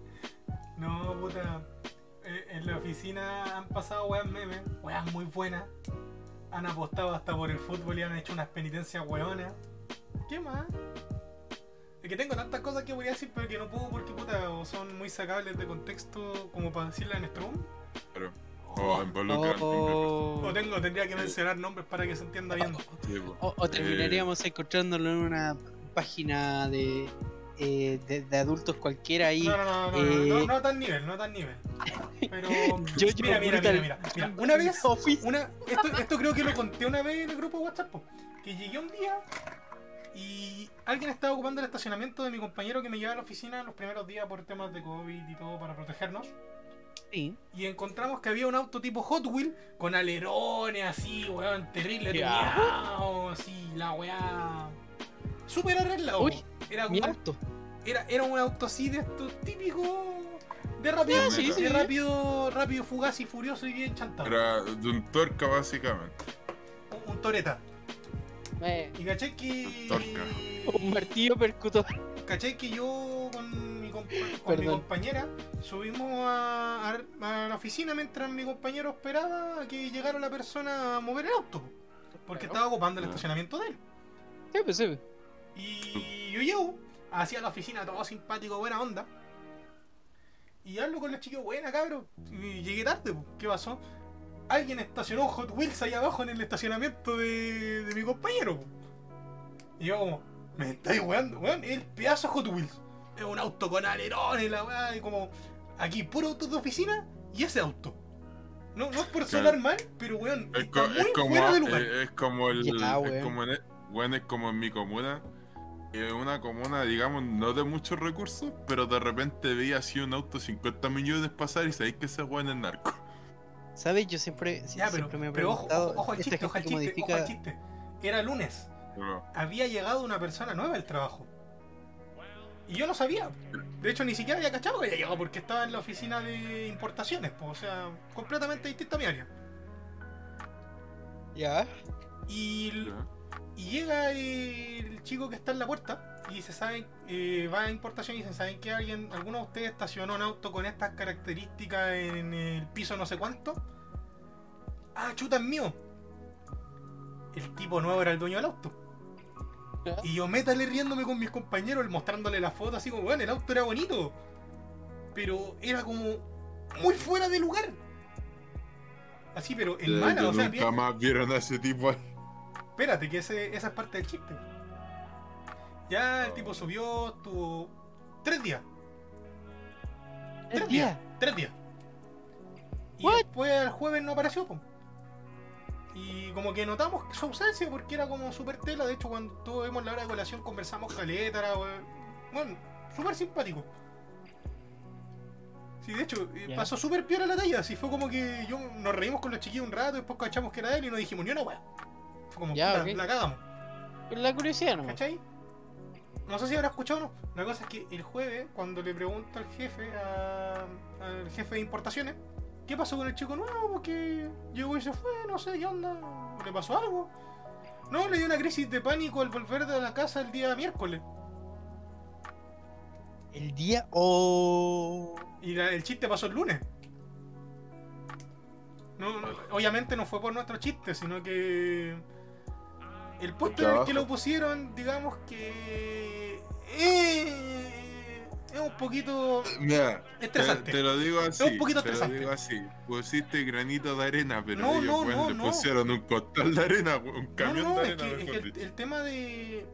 Speaker 1: No, puta. Eh, En la oficina han pasado weas memes, weas muy buenas. Han apostado hasta por el fútbol y han hecho unas penitencias weonas. ¿Qué más? Que tengo tantas cosas que voy a decir, pero que no puedo porque puta, o son muy sacables de contexto como para decirla en Strum.
Speaker 3: Pero, o involucran.
Speaker 2: O,
Speaker 1: O tengo, tendría que mencionar nombres para que se entienda bien.
Speaker 2: O- o terminaríamos
Speaker 3: Eh.
Speaker 2: encontrándolo en una página de, eh, de, de adultos cualquiera ahí.
Speaker 1: No, no, no, no, no,
Speaker 2: eh,
Speaker 1: no, no a tal nivel, no a tal nivel. Pero.
Speaker 2: Yo- yo
Speaker 1: mira, mira, mira, mira, mira. Una vez, una, esto, esto creo que lo conté una vez en el grupo de WhatsApp, que llegué un día y alguien estaba ocupando el estacionamiento de mi compañero que me llevaba a la oficina los primeros días por temas de COVID y todo para protegernos.
Speaker 2: Sí.
Speaker 1: Y encontramos que había un auto tipo Hot Wheel con alerones así, weón, terrible, tuneado, así, la weá. Súper arreglado.
Speaker 2: Uy,
Speaker 1: era,
Speaker 2: Mi
Speaker 1: un-
Speaker 2: auto.
Speaker 1: era, era un auto así de estos típicos de rápido,
Speaker 3: sí,
Speaker 1: de
Speaker 2: sí.
Speaker 1: rápido, rápido, fugaz y furioso y bien chantado.
Speaker 3: Era de un torca básicamente.
Speaker 1: Un, un Toreta.
Speaker 2: Eh,
Speaker 1: Y caché que.
Speaker 3: Torca.
Speaker 2: un martillo percutor.
Speaker 1: Caché que yo con mi, compa- con mi compañera subimos a, a- a la oficina mientras mi compañero esperaba a que llegara la persona a mover el auto. Porque
Speaker 2: Claro.
Speaker 1: estaba ocupando el estacionamiento de él.
Speaker 2: Sí, pues sí.
Speaker 1: Y yo llego hacia la oficina, todo simpático, buena onda. Y hablo con la chica, buena cabrón. Y llegué tarde, po. ¿qué pasó? Alguien estacionó un Hot Wheels ahí abajo en el estacionamiento de, de mi compañero. Y yo como, me estáis weando, weón, el pedazo Hot Wheels. Es un auto con alerones, la weá, y como, aquí puro auto de oficina y ese auto. No, no es por sonar mal, pero weón,
Speaker 3: Es,
Speaker 1: está
Speaker 3: co-
Speaker 1: muy
Speaker 3: es como,
Speaker 1: fuera de lugar.
Speaker 3: es, es como el.
Speaker 2: Ya,
Speaker 3: es
Speaker 2: weón.
Speaker 3: como en, es como en mi comuna. Es una comuna, digamos, no de muchos recursos, pero de repente veía así un auto 50 millones pasar y sabéis que ese weón es narco.
Speaker 2: ¿Sabes? Yo siempre, sí,
Speaker 1: Ya, pero,
Speaker 2: siempre me he
Speaker 1: pero ojo,
Speaker 2: preguntado.
Speaker 1: ojo, ojo al chiste, ojo al chiste, ojo al chiste. Era lunes.
Speaker 3: Pero,
Speaker 1: Había llegado una persona nueva al trabajo. Y yo no sabía. De hecho, ni siquiera había cachado que había llegado porque estaba en la oficina de importaciones. pues, o sea, completamente distinta a mi área.
Speaker 2: Ya.
Speaker 1: Y,
Speaker 3: ya.
Speaker 1: Y llega el chico que está en la puerta y se sabe, eh, va a importación y se saben que alguien, alguno de ustedes estacionó un auto con estas características en el piso no sé cuánto. Ah, chuta, es mío. El tipo nuevo era el dueño del auto. Y yo métale riéndome con mis compañeros, mostrándole la foto así como, bueno, el auto era bonito. Pero era como muy fuera de lugar. Así, pero en
Speaker 3: Eh,
Speaker 1: mala, o sea,
Speaker 3: nunca
Speaker 1: bien-
Speaker 3: más vieron a ese tipo ahí.
Speaker 1: Espérate, que ese- esa es parte del chiste. Ya el tipo subió, estuvo tres días.
Speaker 2: El día.
Speaker 1: Tres días. Y
Speaker 2: What?
Speaker 1: después el jueves no apareció, po. Y como que notamos su ausencia porque era como súper tela. De hecho, cuando tuvimos la hora de colación conversamos caleta, era, bueno, súper simpático. Sí, de hecho, eh, pasó súper piola la talla. Así fue como que yo nos reímos con los chiquillos un rato, después cachamos que era él y no dijimos ni una wea. Fue como, puta,
Speaker 2: ok.
Speaker 1: la cagamos.
Speaker 2: La curiosidad nomás.
Speaker 1: ¿Cachai? No sé si habrá escuchado o no. La cosa es que el jueves, cuando le pregunto al jefe, a- al jefe de importaciones, ¿qué pasó con el chico nuevo? Porque llegó y se fue, no sé qué onda, ¿le pasó algo? No, le dio una crisis de pánico al volver de la casa el día miércoles.
Speaker 2: El día. Oh.
Speaker 1: Y la- el chiste pasó el lunes. No, no, obviamente no fue por nuestro chiste, sino que el puesto en el que lo pusieron, digamos que eh, es un poquito
Speaker 3: Mira, te,
Speaker 1: estresante.
Speaker 3: te lo digo así.
Speaker 1: un poquito
Speaker 3: te lo digo así. Pusiste granito de arena, pero
Speaker 1: No,
Speaker 3: ellos
Speaker 1: no, no,
Speaker 3: le pusieron un costal de arena, un camión de
Speaker 1: es
Speaker 3: arena,
Speaker 1: que, es
Speaker 3: mejor
Speaker 1: que el,
Speaker 3: dicho.
Speaker 1: el tema de.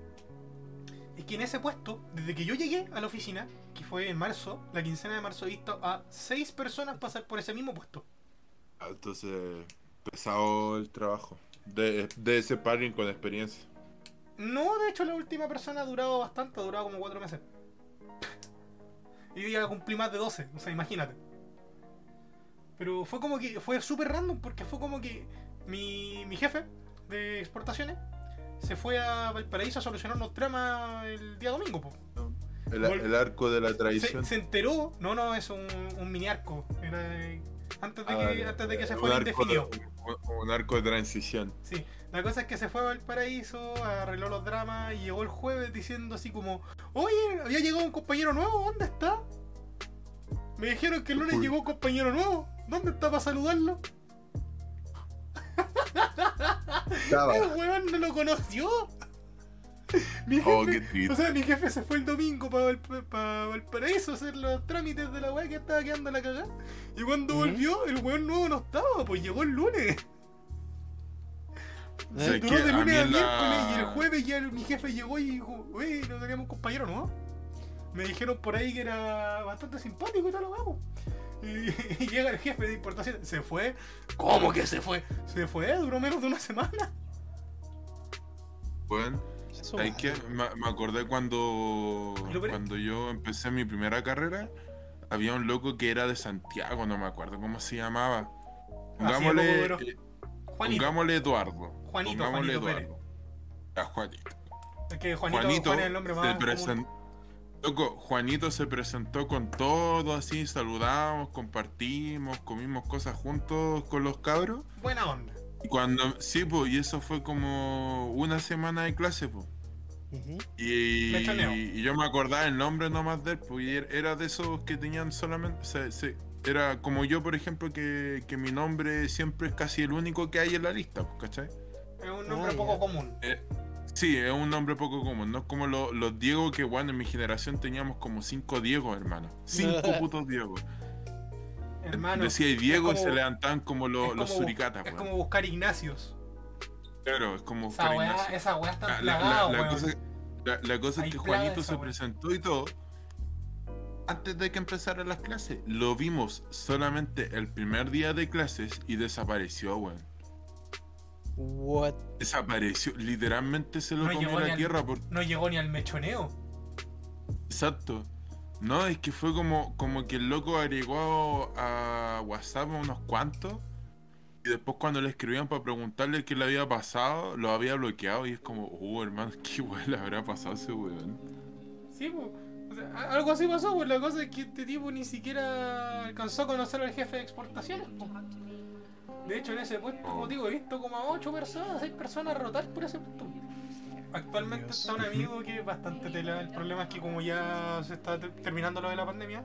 Speaker 1: Es que en ese puesto, desde que yo llegué a la oficina, que fue en marzo, la quincena de marzo, he visto a seis personas pasar por ese mismo puesto.
Speaker 3: Ah, Entonces, pesado el trabajo. De, de ese paring con experiencia.
Speaker 1: No, de hecho, la última persona ha durado bastante, ha durado como cuatro meses. Y yo ya cumplí más de 12, o sea, imagínate. Pero fue como que, fue súper random porque fue como que mi, mi jefe de exportaciones se fue a Valparaíso a solucionar unos tramas el día domingo, po.
Speaker 3: El, arco de la
Speaker 1: Se,
Speaker 3: tradición.
Speaker 1: se enteró, no, no, es un, un mini arco. Era, eh, antes, de
Speaker 3: Ah,
Speaker 1: que, antes de que se fuera indefinido.
Speaker 3: un, un arco de transición.
Speaker 1: Sí, la cosa es que se fue a Valparaíso, arregló los dramas y llegó el jueves diciendo así como, oye, había llegado un compañero nuevo, ¿dónde está? Me dijeron que el lunes
Speaker 3: Uy.
Speaker 1: llegó un compañero nuevo, ¿dónde está para saludarlo? El weón no lo conoció. Mi jefe,
Speaker 3: Oh, qué triste.
Speaker 1: o sea, mi jefe se fue el domingo para Valparaíso a hacer los trámites de la weá que estaba quedando la cagada. Y cuando volvió, el weón nuevo no estaba, pues llegó el lunes.
Speaker 3: O
Speaker 1: Se duró de lunes a
Speaker 3: la-
Speaker 1: miércoles y el jueves ya el- mi jefe llegó y dijo, oye, no teníamos un compañero, ¿no? Me dijeron por ahí que era bastante simpático y tal, lo vamos. Y, y llega el jefe de importación, se fue. ¿Cómo que se fue? Se fue, duró menos de una semana.
Speaker 3: Bueno,
Speaker 2: Eso
Speaker 3: que, me, me acordé cuando, cuando yo empecé mi primera carrera, había un loco que era de Santiago, no me acuerdo cómo se llamaba. Pongámosle,
Speaker 1: duró.
Speaker 3: eh, pongámosle Eduardo.
Speaker 1: Juanito,
Speaker 3: pongámosle
Speaker 1: Juanito Pérez.
Speaker 3: Eduardo. A Juanito.
Speaker 1: Es que Juanito,
Speaker 3: Juanito,
Speaker 1: Juan es el nombre
Speaker 3: se
Speaker 1: más.
Speaker 3: Loco, Juanito se presentó con todo así, saludamos, compartimos, comimos cosas juntos con los cabros.
Speaker 1: Buena onda.
Speaker 3: Y cuando, sí, pues, y eso fue como una semana de clase, pues. Y, yo me acordaba el nombre nomás de él, pues, y er- era de esos que tenían solamente, o sea, se- era como yo, por ejemplo, que, que mi nombre siempre es casi el único que hay en la lista, pues, ¿cachai?
Speaker 1: Es un nombre
Speaker 2: Ah,
Speaker 1: poco común.
Speaker 3: Sí, es un nombre poco común, no es como lo- los Diego que, bueno, en mi generación teníamos como cinco Diego, hermano. Cinco putos Diego.
Speaker 1: Hermano.
Speaker 3: Decía Diego y se levantaban como los,
Speaker 1: como
Speaker 3: los
Speaker 1: bus-
Speaker 3: suricatas,
Speaker 1: Es como buscar Ignacios.
Speaker 3: Claro, es como
Speaker 1: Esa weá, esa weá está
Speaker 3: La, la-
Speaker 1: plagada,
Speaker 3: la- la
Speaker 1: weón.
Speaker 3: cosa, la- la cosa
Speaker 1: Hay
Speaker 3: es que Juanito se
Speaker 1: weá.
Speaker 3: presentó y todo. Antes de que empezaran las clases, lo vimos solamente el primer día de clases y desapareció, weón.
Speaker 2: What?
Speaker 3: Desapareció, literalmente se lo
Speaker 1: No
Speaker 3: comió la
Speaker 1: al-
Speaker 3: tierra. Por...
Speaker 1: No llegó ni al mechoneo.
Speaker 3: Exacto. No, es que fue como, como que el loco agregó a WhatsApp a unos cuantos. Y después cuando le escribían para preguntarle qué le había pasado, lo había bloqueado y es como, oh hermano, qué weón le habrá pasado a ese weón.
Speaker 1: Sí, pues. O sea, a- algo así pasó, pues la cosa es que este tipo ni siquiera alcanzó a conocer al jefe de exportaciones. po. De hecho, en ese puesto, como digo, he visto como a 8 personas, 6 personas rotar por ese puesto. Actualmente
Speaker 2: Dios.
Speaker 1: está un amigo que es bastante tela. El problema es que como ya se está ter- terminando lo de la pandemia,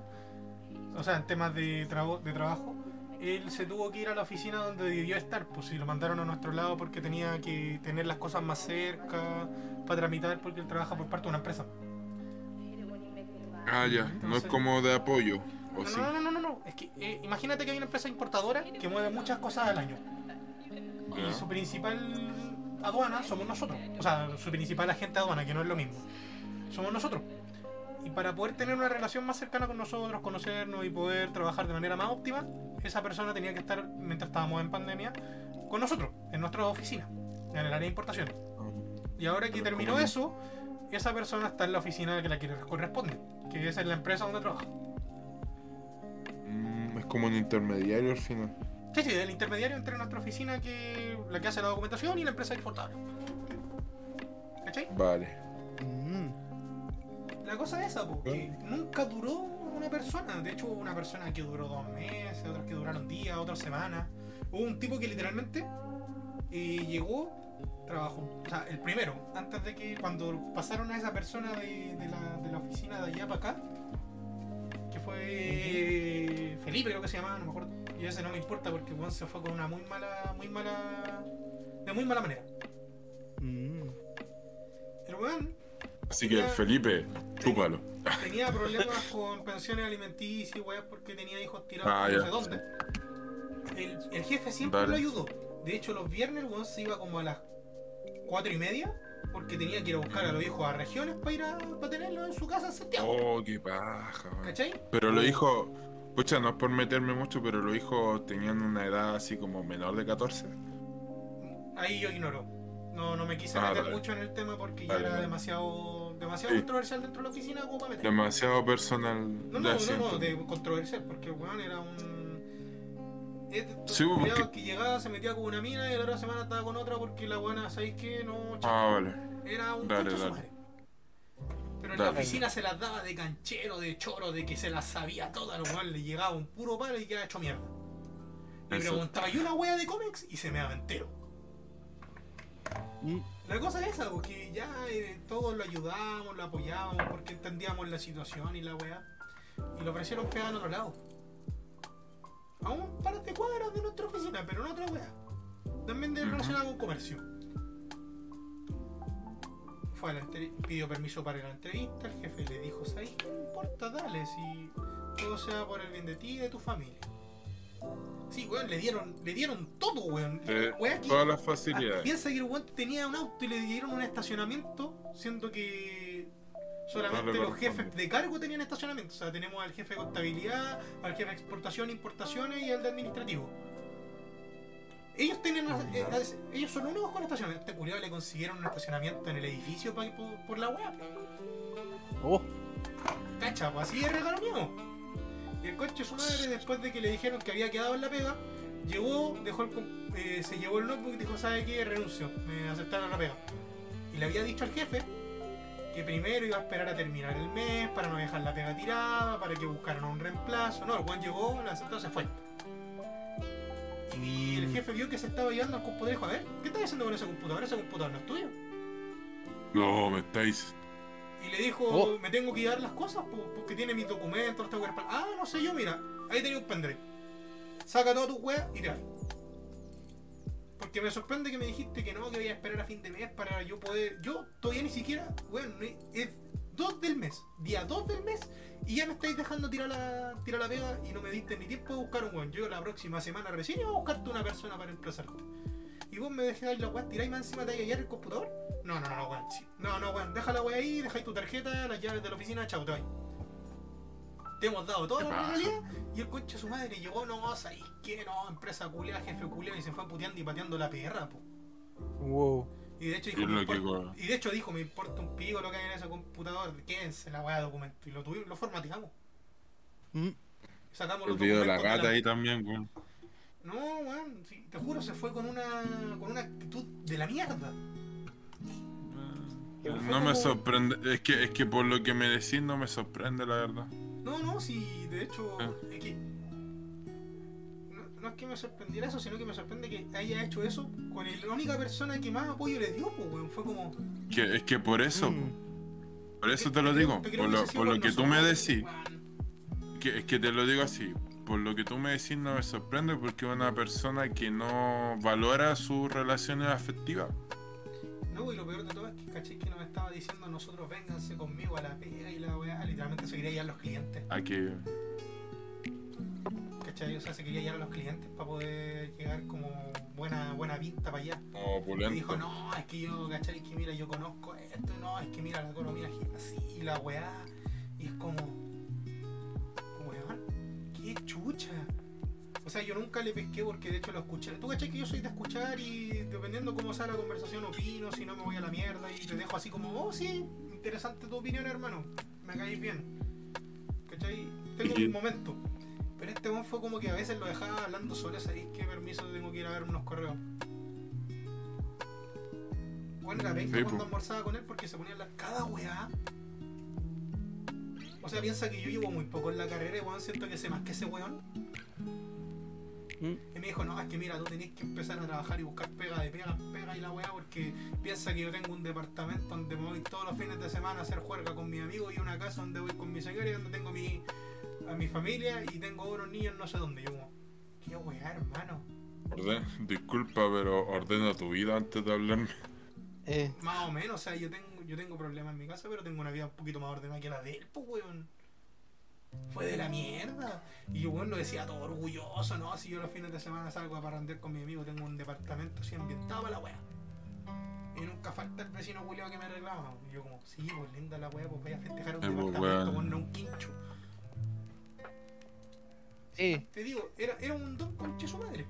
Speaker 1: o sea, en temas de, trabo- de trabajo, él se tuvo que ir a la oficina donde debió estar. Pues si lo mandaron a nuestro lado porque tenía que tener las cosas más cerca para tramitar porque él trabaja por parte de una empresa.
Speaker 3: Ah, ya. No es como de apoyo. ¿O
Speaker 1: No,
Speaker 3: sí?
Speaker 1: no, no, no, no, no. Es que eh, imagínate que hay una empresa importadora que mueve muchas cosas al año. Y su principal aduana somos nosotros. O sea, su principal agente aduana, que no es lo mismo. Somos nosotros. Y para poder tener una relación más cercana con nosotros, conocernos y poder trabajar de manera más óptima, esa persona tenía que estar, mientras estábamos en pandemia, con nosotros, en nuestra oficina, en el área de importaciones. Y ahora que terminó eso, esa persona está en la oficina que la que le corresponde, que es en la empresa donde trabaja.
Speaker 3: Mm, es como un intermediario al final.
Speaker 1: Sí, sí, el intermediario entre nuestra oficina que la que hace la documentación y la empresa exportadora. ¿Cachai?
Speaker 3: Vale.
Speaker 2: Mm.
Speaker 1: La cosa es esa, porque nunca duró una persona. De hecho, hubo una persona que duró dos meses, otras que duraron días, otras semanas. Hubo un tipo que literalmente eh, llegó, trabajó. O sea, el primero, antes de que cuando pasaron a esa persona de, de la, de la oficina de allá para acá, que fue Felipe, creo que se llamaba, no me acuerdo. Y ese no me importa porque Juan se fue con una muy mala, muy mala, de muy mala manera.
Speaker 2: Mm.
Speaker 1: El weón
Speaker 3: Así que. Felipe, chúpalo.
Speaker 1: tenía problemas con pensiones alimenticias y weas porque tenía hijos tirados
Speaker 3: Ah,
Speaker 1: no sé dónde. El, el jefe siempre
Speaker 3: Dale.
Speaker 1: lo ayudó. De hecho, los viernes el weón se iba como a las cuatro y media porque tenía que ir a buscar a los hijos a regiones para ir a para tenerlos en su casa en Santiago.
Speaker 3: Oh, qué paja. man.
Speaker 1: ¿Cachai?
Speaker 3: Pero los hijos, pucha, no es por meterme mucho, pero los hijos tenían una edad así como menor de 14.
Speaker 1: Ahí yo ignoro. No, no me quise
Speaker 3: Ah,
Speaker 1: meter
Speaker 3: dale.
Speaker 1: mucho en el tema porque ya era
Speaker 3: dale.
Speaker 1: demasiado demasiado
Speaker 3: Sí.
Speaker 1: controversial dentro de la oficina como para meter.
Speaker 3: Demasiado personal.
Speaker 1: No, no, no,
Speaker 3: siento.
Speaker 1: no, de controversial, porque el weón era un. Es de estos
Speaker 3: Sí, porque-
Speaker 1: que llegaba, se metía con una mina y la otra semana estaba con otra porque la buena, ¿sabéis qué? No.
Speaker 3: Ah, vale.
Speaker 1: Era un
Speaker 3: dale, dale.
Speaker 1: madre. Pero en
Speaker 3: Dale.
Speaker 1: la oficina se las daba de canchero, de choro, de que se las sabía todas, lo cual le llegaba un puro palo y quedaba hecho mierda. Le preguntaba yo una wea de cómics y se me daba entero. La cosa es esa, porque ya eh, todos lo ayudábamos, lo apoyábamos, porque entendíamos la situación y la weá. Y lo ofrecieron pegar en otro lado. A un par de cuadras de nuestra oficina, pero en otra weá. También de
Speaker 3: Ujú.
Speaker 1: relacionada con comercio. Fue a la pidió permiso para la entrevista, el jefe le dijo, ¿sabes? No importa, dale, si todo sea por el bien de ti y de tu familia. Sí, weón, le dieron, le dieron todo, weón.
Speaker 3: Eh,
Speaker 1: Weá
Speaker 3: todas las facilidades.
Speaker 1: piensa que el weón tenía un auto y le dieron un estacionamiento, siendo que solamente
Speaker 3: No
Speaker 1: los jefes de cargo tenían estacionamiento. O sea, tenemos al jefe de contabilidad, al jefe de exportación e importaciones y al de administrativo. Ellos tienen
Speaker 3: Ah,
Speaker 1: eh, eh, ellos son los únicos con estacionamiento. Este culiao le consiguieron un estacionamiento en el edificio por, por la web.
Speaker 2: Oh,
Speaker 1: Cacha, pues así de regalo mío. Y el coche su madre, después de que le dijeron que había quedado en la pega, llegó, dejó el, eh, se llevó el notebook y dijo, ¿sabe qué? Renuncio, me aceptaron la pega. Y le había dicho al jefe que primero iba a esperar a terminar el mes para no dejar la pega tirada, para que buscaran un reemplazo. No, el buen llegó, la aceptó, se fue. Y el jefe vio que se estaba llevando al computador y dijo, a ver, ¿qué estás haciendo con ese computador? Ese computador no es tuyo.
Speaker 3: No, me estáis.
Speaker 1: Y le dijo,
Speaker 2: Oh.
Speaker 1: me tengo que llevar las cosas po- porque tiene mis documentos, que respaldar. Ah, no sé yo, mira, ahí tenía un pendrive. Saca todas tus weas y te vas. Porque me sorprende que me dijiste que no, que voy a esperar a fin de mes para yo poder. Yo todavía ni siquiera, weón, es 2 del mes, día 2 del mes, y ya me estáis dejando tirar la, tirar la pega y no me diste ni tiempo de buscar un weón. Yo la próxima semana recién iba a buscarte una persona para emplazarte. Y vos me dejáis la weá, tiráis más encima de hallar el computador. No, no, no, weón. sí. No, no, weón. Deja la weá ahí, dejáis tu tarjeta, las llaves de la oficina, chao, te vais. Te hemos dado toda
Speaker 3: ¿Qué
Speaker 1: la realidad y el conche de su madre llegó, no, ¿sabéis qué? No, empresa culiada, jefe culiado y se fue puteando y pateando la perra, po.
Speaker 2: wow.
Speaker 1: Y de hecho
Speaker 3: ¿Qué
Speaker 1: dijo, me importa- y de hecho dijo, me importa un pico lo que hay en ese computador, quédense la weá de documento. Y lo tuvimos, lo formateamos.
Speaker 2: Mm.
Speaker 1: Sacamos
Speaker 3: El
Speaker 1: los
Speaker 3: video de la gata ahí también, weón.
Speaker 1: No, weón, sí, te juro, se fue con una, con una actitud de la mierda. Fue
Speaker 3: No me sorprende, es que, es que por lo que me decís no me sorprende la verdad.
Speaker 1: No, no, sí, de hecho,
Speaker 3: Ah.
Speaker 1: es que. No, no es que me sorprendiera eso, sino que me sorprende que haya hecho eso con el- la única persona que más apoyo le dio, pues, weón. Fue como.
Speaker 3: Que, es que por eso,
Speaker 2: Mm.
Speaker 3: por eso te lo digo, por lo, por lo que tú me decís, que, es que te lo digo así, por lo que tú me decís no me sorprende porque es una persona que no valora sus relaciones afectivas.
Speaker 1: No, y lo peor de todo es que caché que nos estaba diciendo nosotros vénganse conmigo a la pega y la weá. Literalmente se quería llevar los clientes.
Speaker 3: A que
Speaker 1: ¿Cachai? O sea, se quería llevar a los clientes para poder llegar como buena, buena pinta para allá.
Speaker 3: no,
Speaker 1: Y dijo, no, es que yo, ¿cachai? Es que mira, yo conozco esto, no, es que mira la economía gira así, y la weá. Y es como, qué chucha. O sea, yo nunca le pesqué porque de hecho lo escuché. Tú cachai que yo soy de escuchar y dependiendo cómo sea la conversación opino, si no me voy a la mierda y te dejo así como, oh sí, interesante tu opinión hermano, me caís bien. ¿Cachai? Tengo mi momento. Pero este weón fue como que a veces lo dejaba hablando solo, ¿sabéis qué permiso tengo que ir a ver unos correos? Bueno, era penca
Speaker 3: Sí,
Speaker 1: cuando almorzaba con él porque se ponía a hablar cada weá. O sea, piensa que yo llevo muy poco en la carrera y weón siento que sé más que ese weón.
Speaker 2: Mm.
Speaker 1: Y me dijo, no, es que mira, tú tenés que empezar a trabajar y buscar pega de pega, pega y la weá, porque piensa que yo tengo un departamento donde me voy todos los fines de semana a hacer juerga con mis amigos y una casa donde voy con mi señora y donde tengo mi, a mi familia y tengo unos niños no sé dónde. Yo qué weá, hermano.
Speaker 3: Orden- disculpa, pero ordena tu vida antes de hablarme.
Speaker 2: Eh,
Speaker 1: Más o menos, o sea, yo tengo, yo tengo problemas en mi casa, pero tengo una vida un poquito más ordenada que la de él, pues weón. Fue de la mierda. Y yo, weón, lo decía todo orgulloso, ¿no? Si yo los fines de semana salgo a parrandear con mi amigo, tengo un departamento así ambientado para la wea. Y nunca falta el vecino Julio que me reclama. Y yo como, sí, pues linda la wea, pues vaya a festejar un
Speaker 3: pues,
Speaker 1: departamento,
Speaker 3: weón.
Speaker 1: weón, no un quincho.
Speaker 2: eh,
Speaker 1: Te digo, era, era un don conche su madre.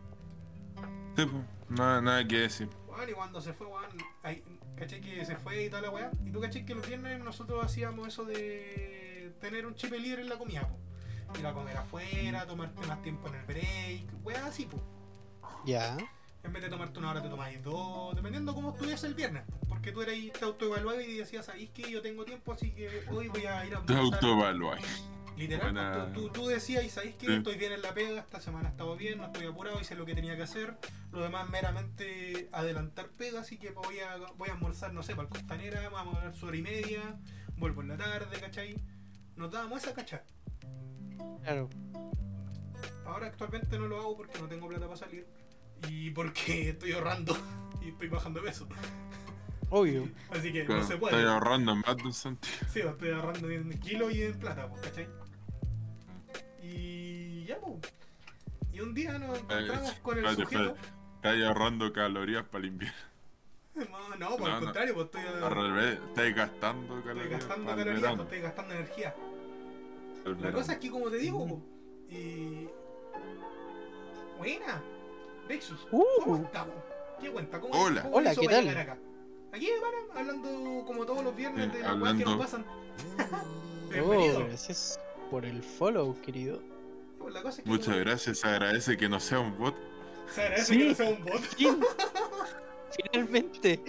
Speaker 3: Sí, pues, nada, nada que decir.
Speaker 1: Weón, y cuando se fue, weón, ahí, caché que se fue y toda la weá. Y tú caché que los viernes nosotros hacíamos eso de tener un chip libre en la comida, po. Ir a comer afuera, tomarte más tiempo en el break, weá así, po.
Speaker 2: ya.
Speaker 1: En vez de tomarte una hora te tomáis dos, dependiendo cómo estuviese el viernes. po. Porque tú eras te autoevaluabas y decías, ¿sabéis que yo tengo tiempo? Así que hoy voy a ir a
Speaker 3: Te
Speaker 1: almorzar". Literal,
Speaker 3: Buena.
Speaker 1: pues, tú, tú, decías, y sabéis que
Speaker 3: Sí.
Speaker 1: estoy bien en la pega, esta semana he estado bien, no estoy apurado, hice lo que tenía que hacer. Lo demás meramente adelantar pega, así que voy a, voy a almorzar, no sé, para el costanera, vamos a dar su hora y media, vuelvo en la tarde, ¿cachai? Nos dábamos esa cacha.
Speaker 2: Claro.
Speaker 1: Ahora actualmente no lo hago porque no tengo plata para salir y porque estoy ahorrando y estoy bajando de peso.
Speaker 2: Obvio.
Speaker 1: Así que
Speaker 3: Claro,
Speaker 1: no se
Speaker 3: Estoy
Speaker 1: puede.
Speaker 3: ahorrando en más de un sentido.
Speaker 1: Sí, estoy ahorrando en kilos y en plata, pues, ¿cachai? Y ya, pues. Y un día nos encontramos con el
Speaker 3: espérate,
Speaker 1: sujeto.
Speaker 3: Estás ahorrando calorías para el invierno.
Speaker 1: No, no, por
Speaker 3: No,
Speaker 1: el
Speaker 3: no.
Speaker 1: contrario, pues estoy,
Speaker 3: Al revés, estás gastando
Speaker 1: estoy
Speaker 3: calorías
Speaker 1: gastando
Speaker 3: para el
Speaker 1: calorías, pues, estoy gastando energía. La cosa es que, como te digo, pues, y. Buena, ¿cómo
Speaker 2: Uh,
Speaker 1: estamos? ¿Qué cuenta? ¿Cómo,
Speaker 3: Hola.
Speaker 1: cómo
Speaker 2: ¿qué tal?
Speaker 1: acá? Aquí, para, hablando como todos los viernes
Speaker 3: Sí,
Speaker 1: de las weas que nos pasan.
Speaker 2: oh, gracias por el follow, querido.
Speaker 1: Pues la cosa es que
Speaker 3: Muchas gracias, se agradece que no sea un bot.
Speaker 1: Se agradece
Speaker 2: Sí.
Speaker 1: que no sea un bot.
Speaker 2: Fin. Finalmente.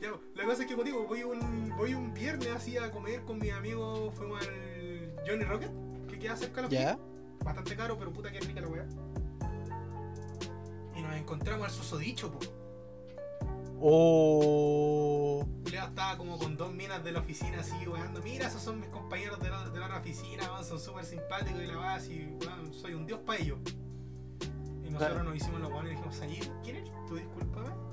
Speaker 1: Ya, la cosa es que, como digo, voy un, voy un viernes así a comer con mis amigos. Fuimos al Johnny Rocket, que queda cerca de la
Speaker 2: Ya.
Speaker 1: Bastante caro, pero puta que rica la weá. Y nos encontramos al susodicho, po.
Speaker 2: Oh.
Speaker 1: Julián estaba como con dos minas de la oficina así, weando. Mira, esos son mis compañeros de la, de la otra oficina, son súper simpáticos y la así, weón, soy un dios para ellos. Y nosotros
Speaker 2: Claro.
Speaker 1: nos hicimos los weones y dijimos, Sayid, ¿quién eres tú? Discúlpame.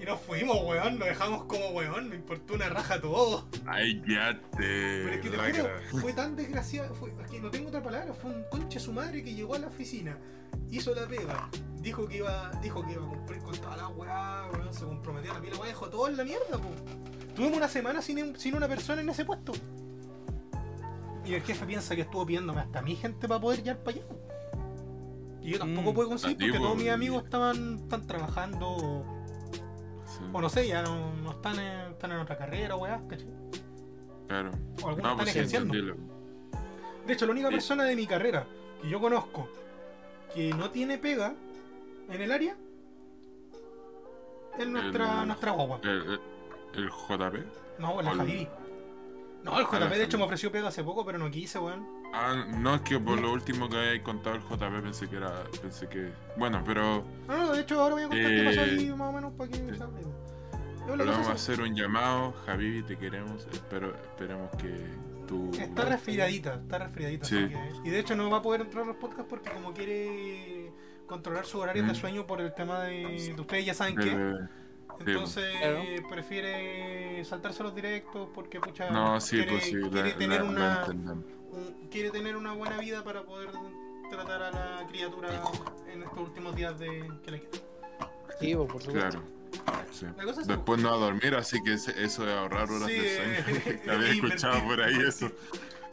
Speaker 1: Y nos fuimos, weón, nos dejamos como weón, me importó una raja todo.
Speaker 3: Ay, ya te.
Speaker 1: Pero es que te juro, fue tan desgraciado, fue, es que no tengo otra palabra, fue un conche su madre que llegó a la oficina, hizo la pega, dijo que iba, dijo que iba a cumplir con toda la weá, weón, se comprometió a la pila, weón, dejó todo en la mierda, po. Tuvimos una semana sin, sin una persona en ese puesto. Y el jefe piensa que estuvo pidiéndome hasta mi gente para poder llegar para allá. Y yo tampoco
Speaker 2: Mm.
Speaker 1: puedo conseguir porque todos mis amigos estaban, están trabajando o,
Speaker 3: Sí,
Speaker 1: o no sé, ya no, no están, en, están en otra carrera, weá, ¿cachai?
Speaker 3: claro.
Speaker 1: O algunos
Speaker 3: No,
Speaker 1: están
Speaker 3: pues sí,
Speaker 1: ejerciendo. De hecho, la única persona de mi carrera que yo conozco que no tiene pega en el área es nuestra,
Speaker 3: El-
Speaker 1: nuestra guagua.
Speaker 3: El, JP.
Speaker 1: No, la Javi. No, el JP de hecho me ofreció pega hace poco, pero no quise, weón.
Speaker 3: Ah, no, es que por lo último que había contado el JP pensé que era. Pensé que. Bueno, pero.
Speaker 1: No, no, de hecho ahora voy a contar qué pasó ahí
Speaker 3: Eh,
Speaker 1: más o menos para que se la cosa
Speaker 3: vamos a hacer un llamado, Javibi, te queremos. Espero, esperemos que tú.
Speaker 1: Está resfriadita, está resfriadita.
Speaker 3: Sí.
Speaker 1: que- y de hecho no va a poder entrar a los podcasts porque como quiere controlar su horario de sueño por el tema de, de ustedes ya saben
Speaker 3: de-
Speaker 1: Entonces prefiere saltarse los directos porque pucha
Speaker 3: No, sí,
Speaker 1: quiere,
Speaker 3: pues sí,
Speaker 1: quiere
Speaker 3: la-
Speaker 1: tener
Speaker 3: la-
Speaker 1: una. Un- quiere tener una buena vida para poder tratar a la criatura en estos últimos días de que le quedan.
Speaker 2: Sí, po, por supuesto.
Speaker 3: Claro. Sí.
Speaker 1: Es
Speaker 3: Después no va a dormir, así que eso de ahorrar horas
Speaker 1: Sí,
Speaker 3: de sueño.
Speaker 1: eh,
Speaker 3: había escuchado por ahí eso.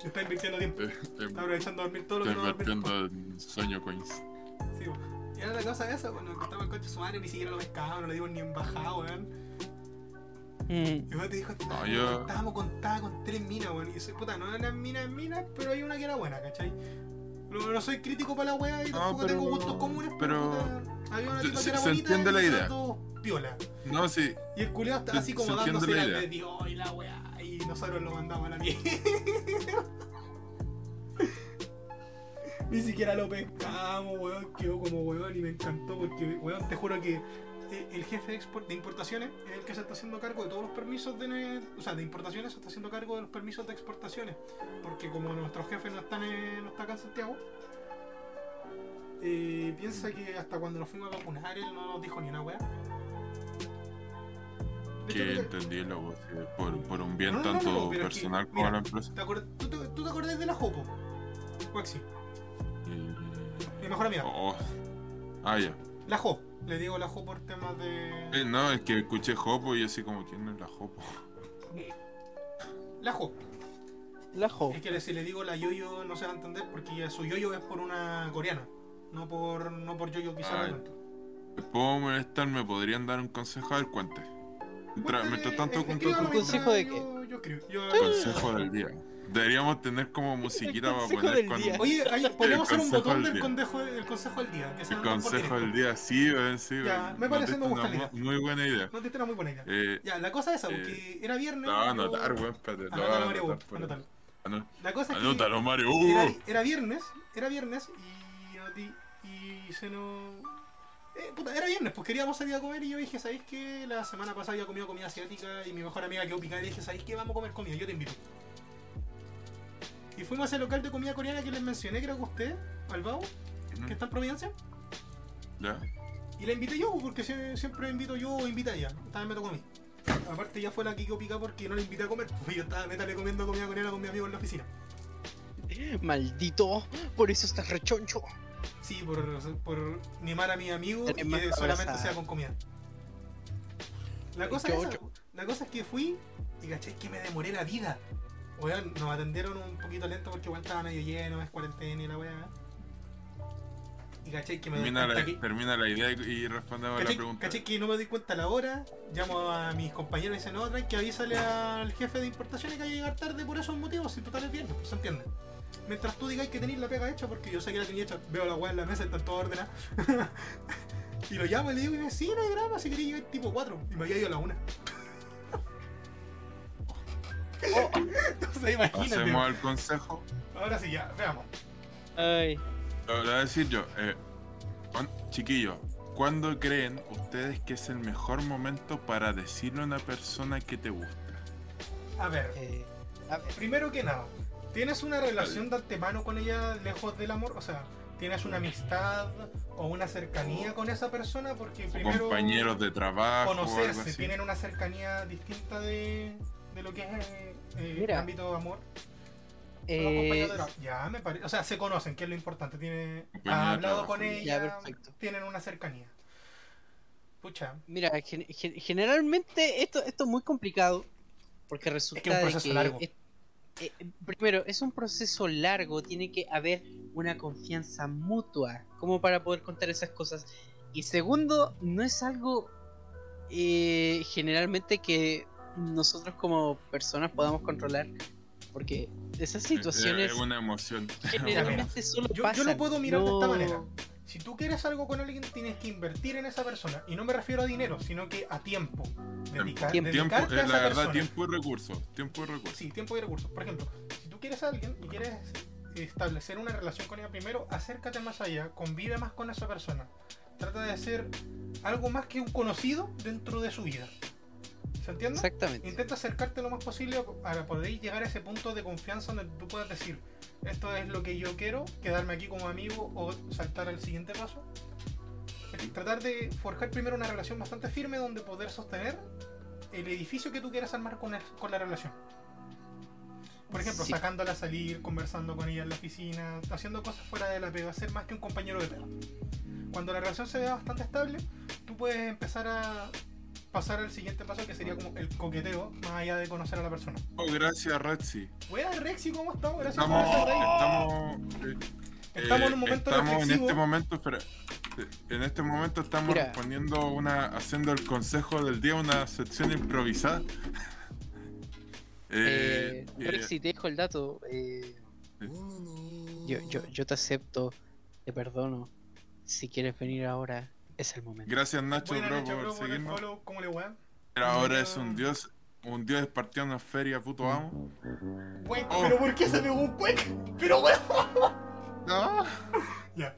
Speaker 1: está invirtiendo tiempo,
Speaker 3: Eh,
Speaker 1: está
Speaker 3: eh,
Speaker 1: aprovechando a dormir todo lo que no dormir.
Speaker 3: invirtiendo en sueño coins.
Speaker 1: Sí, y ahora la cosa es esa, cuando encontramos el coche de su madre ni siquiera lo pescamos, no le dimos ni en bajada, weón.
Speaker 2: Mm.
Speaker 1: Y vos te dijo,
Speaker 3: No, yo-
Speaker 1: estábamos contadas con tres minas, weón. Y dice, puta, no eran minas minas, pero hay una que era buena, ¿cachai? No, no soy crítico para la wea y
Speaker 3: No,
Speaker 1: tampoco
Speaker 3: pero-
Speaker 1: tengo gustos comunes, pero,
Speaker 3: pero-
Speaker 1: puta, había una
Speaker 3: se-
Speaker 1: tipa que era
Speaker 3: se
Speaker 1: bonita
Speaker 3: entiende
Speaker 1: y
Speaker 3: la idea.
Speaker 1: piola.
Speaker 3: No, sí.
Speaker 1: Y el culiado está así como dándose
Speaker 3: la
Speaker 1: la
Speaker 3: idea.
Speaker 1: de Dios y la wea. Y nosotros lo mandamos a la mierda. Ni siquiera lo pescamos, weón. Quedó como weón y me encantó porque, weón, te juro que eh, el jefe de, importaciones es el que se está haciendo cargo de todos los permisos de, o sea, de importaciones, se está haciendo cargo de los permisos de exportaciones. Porque como nuestro jefe no está, en- no está acá en Santiago, eh, piensa que hasta cuando nos fuimos a vacunar él no nos dijo ni una hecho,
Speaker 3: Que entendí lo por, por un bien
Speaker 1: No, no, no,
Speaker 3: tanto
Speaker 1: es que,
Speaker 3: personal como
Speaker 1: mira,
Speaker 3: la empresa.
Speaker 1: ¿Te acuer- ¿Tú, te, tú te acordás de la Jopo? Waxi,
Speaker 3: Y-
Speaker 1: mi mejor amiga.
Speaker 3: Oh. Ah, ya.
Speaker 1: La Jo. Le digo la Jo por temas de.
Speaker 3: Eh, no, es que escuché Jopo y así como, ¿quién es la Jopo?
Speaker 1: La Jo.
Speaker 2: La jo.
Speaker 1: Es que si le digo la Yoyo no se va a entender porque ya su Yoyo es por una coreana. No por, no por Yoyo quizá.
Speaker 3: Ay. ¿Les puedo molestar? ¿Me podrían dar un consejo? A ver, cuente. Mientras, tanto,
Speaker 1: ¿Un
Speaker 2: ¿Un consejo de
Speaker 1: Yo, yo escribo. Yo-
Speaker 3: tu consejo del día. Deberíamos tener como musiquita para poner
Speaker 2: del
Speaker 3: con
Speaker 2: día.
Speaker 1: Oye, ahí, podríamos hacer un botón
Speaker 3: del
Speaker 1: consejo, del consejo del día. Que
Speaker 3: el consejo del día. Sí, weón, sí,
Speaker 1: Ya, me parece, me gusta
Speaker 3: una
Speaker 1: la idea.
Speaker 3: Muy buena idea.
Speaker 1: No te era muy buena idea.
Speaker 3: Eh,
Speaker 1: Ya, la cosa es esa,
Speaker 3: eh,
Speaker 1: porque era viernes.
Speaker 3: lo va a anotar, weón, espérate. Lo
Speaker 1: Anótalo, Mario, anótalo. La cosa es que.
Speaker 3: Anótalo, Mario. uh.
Speaker 1: Era, era viernes, era viernes y, y, y se nos... Eh, puta, era viernes, pues queríamos salir a comer y yo dije, ¿sabéis qué? La semana pasada había comido comida asiática y mi mejor amiga quedó picada y dije, ¿sabéis qué? Vamos a comer comida, yo te invito. Y fuimos a ese local de comida coreana que les mencioné, creo que usted, Albao, que está en Providencia.
Speaker 3: Ya.
Speaker 1: Y la invité yo, porque sie- siempre invito yo o invita ella. Esta vez me tocó a mí. Aparte ya fue la que quedó picada porque no la invité a comer, porque yo estaba metale comiendo comida coreana con mi amigo en la oficina.
Speaker 2: Maldito. Por eso estás rechoncho.
Speaker 1: Sí, por, por mimar a mi amigo y que solamente sea con comida. La cosa, es esa, la cosa es que fui y caché que me demoré la vida. Weón, nos atendieron un poquito lento porque igual estaba medio lleno, es cuarentena y la weá. Y caché que me
Speaker 3: Termina la, termina la idea y, respondemos a la pregunta.
Speaker 1: caché que no me di cuenta la hora, llamo a mis compañeros y dicen, no, tranqui, avísale al jefe de importaciones que hay que llegar tarde por esos motivos, si total es viernes, pues se entiende. Mientras tú digas que tenéis la pega hecha, porque yo sé que la tenía hecha, veo la weá en la mesa y está todo ordenado. y lo llamo y le digo, y me dice, sí, no hay drama, si quería llegar tipo 4. Y me había ido a la 1. Entonces imagínate.
Speaker 3: Hacemos el consejo.
Speaker 1: Ahora sí, ya, veamos.
Speaker 2: Ay.
Speaker 3: Lo voy a decir yo. Eh, chiquillos, ¿cuándo creen ustedes que es el mejor momento para decirle a una persona que te gusta?
Speaker 1: A ver,
Speaker 2: Eh, a ver.
Speaker 1: primero que nada, ¿tienes una relación de antemano con ella lejos del amor? O sea, ¿tienes una amistad o una cercanía con esa persona? Porque primero
Speaker 3: compañeros de trabajo o algo
Speaker 1: conocerse,
Speaker 3: así.
Speaker 1: tienen una cercanía distinta de, de lo que es eh, el
Speaker 2: Mira.
Speaker 1: ámbito de amor.
Speaker 2: Eh,
Speaker 1: ya me parece, o sea, se conocen, que es lo importante. Tiene,
Speaker 3: de
Speaker 1: hablado con
Speaker 2: Ya,
Speaker 1: ella,
Speaker 2: perfecto.
Speaker 1: tienen una cercanía. Pucha,
Speaker 2: Mira, gen- gen- generalmente esto, esto es muy complicado porque resulta
Speaker 1: que es un
Speaker 2: de
Speaker 1: proceso
Speaker 2: que
Speaker 1: largo.
Speaker 2: es- eh, primero, es un proceso largo, tiene que haber una confianza mutua como para poder contar esas cosas. Y segundo, no es algo eh, generalmente que nosotros como personas podamos controlar porque esas
Speaker 3: Es-
Speaker 2: situaciones
Speaker 3: Es una emoción.
Speaker 2: generalmente solo
Speaker 1: yo, yo lo puedo mirar de esta manera. Si tú quieres algo con alguien, tienes que invertir en esa persona. Y no me refiero a dinero, sino que a tiempo. Dedicar,
Speaker 2: Tiempo.
Speaker 1: Dedicarte
Speaker 3: eh,
Speaker 1: a
Speaker 3: la
Speaker 1: esa
Speaker 3: verdad,
Speaker 1: persona.
Speaker 3: tiempo y recursos. Tiempo y recursos.
Speaker 1: Sí, tiempo y recursos. Por ejemplo, si tú quieres a alguien y quieres establecer una relación con ella primero, acércate más allá, convive más con esa persona. Trata de ser algo más que un conocido dentro de su vida. ¿Se entiende?
Speaker 2: Exactamente.
Speaker 1: Intenta acercarte lo más posible para poder llegar a ese punto de confianza donde tú puedas decir, esto es lo que yo quiero, quedarme aquí como amigo o saltar al siguiente paso. Tratar de forjar primero una relación bastante firme donde poder sostener el edificio que tú quieras armar con, el- con la relación. Por ejemplo,
Speaker 2: Sí.
Speaker 1: sacándola a salir, conversando con ella en la oficina, haciendo cosas fuera de la pega, ser más que un compañero de pega. Cuando la relación se vea bastante estable, tú puedes empezar a pasar al siguiente paso que sería como el coqueteo, más allá de conocer a la persona.
Speaker 3: Oh, gracias, Rexy.
Speaker 1: Buena Rexy, ¿cómo estamos? Gracias por
Speaker 3: Estamos,
Speaker 1: estar ahí.
Speaker 3: estamos, eh,
Speaker 1: Estamos en un
Speaker 3: eh,
Speaker 1: momento
Speaker 3: estamos en este momento, espera, eh, en este momento estamos
Speaker 2: Mira.
Speaker 3: respondiendo una, haciendo el consejo del día, una sección improvisada.
Speaker 2: Eh,
Speaker 3: Eh, eh,
Speaker 2: Rexy, te dejo el dato. eh, yo, yo, yo te acepto, te perdono. Si quieres venir ahora, es el momento.
Speaker 3: gracias Nacho,
Speaker 1: Buena
Speaker 3: bro,
Speaker 1: Nacho,
Speaker 3: por
Speaker 1: bro, por
Speaker 3: seguirnos.
Speaker 1: follow, ¿Cómo le?
Speaker 3: Pero ahora es un dios, un dios espartiano en feria, puto amo.
Speaker 1: Güey,
Speaker 3: Oh.
Speaker 1: ¿Pero por qué se pegó un cuec? Pero weón.
Speaker 3: No.
Speaker 1: Ya.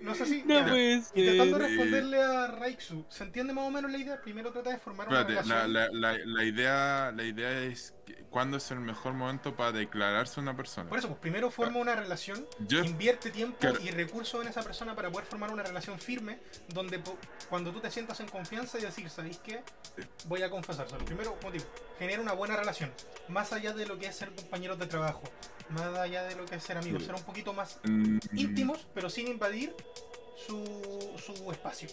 Speaker 1: No sé si.
Speaker 2: No
Speaker 1: Intentando
Speaker 2: ser.
Speaker 1: responderle a Raiksu, ¿se entiende más o menos la idea? Primero trata de formar una
Speaker 3: Espérate,
Speaker 1: relación.
Speaker 3: la, la, la idea, la idea es que- cuándo es el mejor momento para declararse una persona.
Speaker 1: Por eso, pues primero forma una relación,
Speaker 3: Yo,
Speaker 1: invierte tiempo
Speaker 3: Claro.
Speaker 1: y recursos en esa persona para poder formar una relación firme, donde cuando tú te sientas en confianza y decir, ¿sabéis qué? Voy a confesárselo. Primero, motivo, genera una buena relación, más allá de lo que es ser compañeros de trabajo, más allá de lo que es ser amigos,
Speaker 3: Sí.
Speaker 1: ser un poquito más
Speaker 3: mm,
Speaker 1: íntimos, pero sin invadir su, su espacio.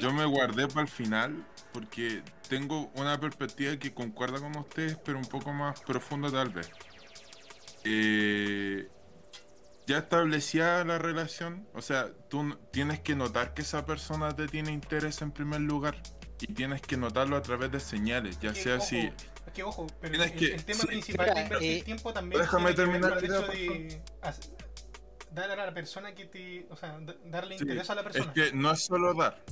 Speaker 3: Yo me guardé para el final porque tengo una perspectiva que concuerda con ustedes, pero un poco más profunda tal vez. Eh, ya establecida la relación, o sea, tú tienes que notar que esa persona te tiene interés en primer lugar y tienes que notarlo a través de señales, ya sea
Speaker 1: ojo,
Speaker 3: si...
Speaker 1: Es que ojo, pero el,
Speaker 3: que-
Speaker 1: el tema
Speaker 3: sí.
Speaker 1: principal
Speaker 2: Mira,
Speaker 1: de invertir
Speaker 2: eh,
Speaker 1: tiempo también
Speaker 3: déjame terminar
Speaker 1: el hecho de hacer- dar a la persona que te. O sea, da- darle
Speaker 3: Sí,
Speaker 1: interés a la
Speaker 3: Es
Speaker 1: persona.
Speaker 3: que no es solo dar,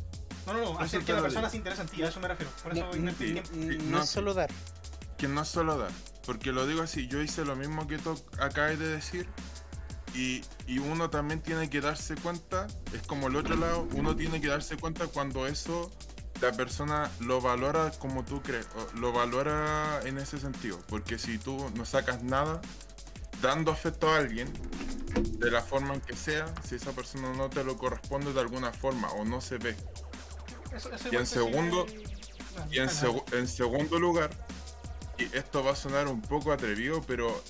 Speaker 1: No, no, no, hacer que la persona
Speaker 3: digo.
Speaker 1: se interese en ti, a eso me refiero. Por eso
Speaker 2: No,
Speaker 1: invertir
Speaker 3: sí.
Speaker 1: tiempo.
Speaker 3: No
Speaker 2: No es solo dar.
Speaker 3: que no es solo dar, porque lo digo así, yo hice lo mismo que tú acabas de decir y, y uno también tiene que darse cuenta, es como el otro lado, uno tiene que darse cuenta cuando eso la persona lo valora como tú crees, lo valora en ese sentido, porque si tú no sacas nada dando afecto a alguien, de la forma en que sea, si esa persona no te lo corresponde de alguna forma o no se ve,
Speaker 1: Eso- eso
Speaker 3: y en segundo-
Speaker 1: sigue-
Speaker 3: y en, segu- en segundo lugar, y esto va a sonar un poco atrevido, pero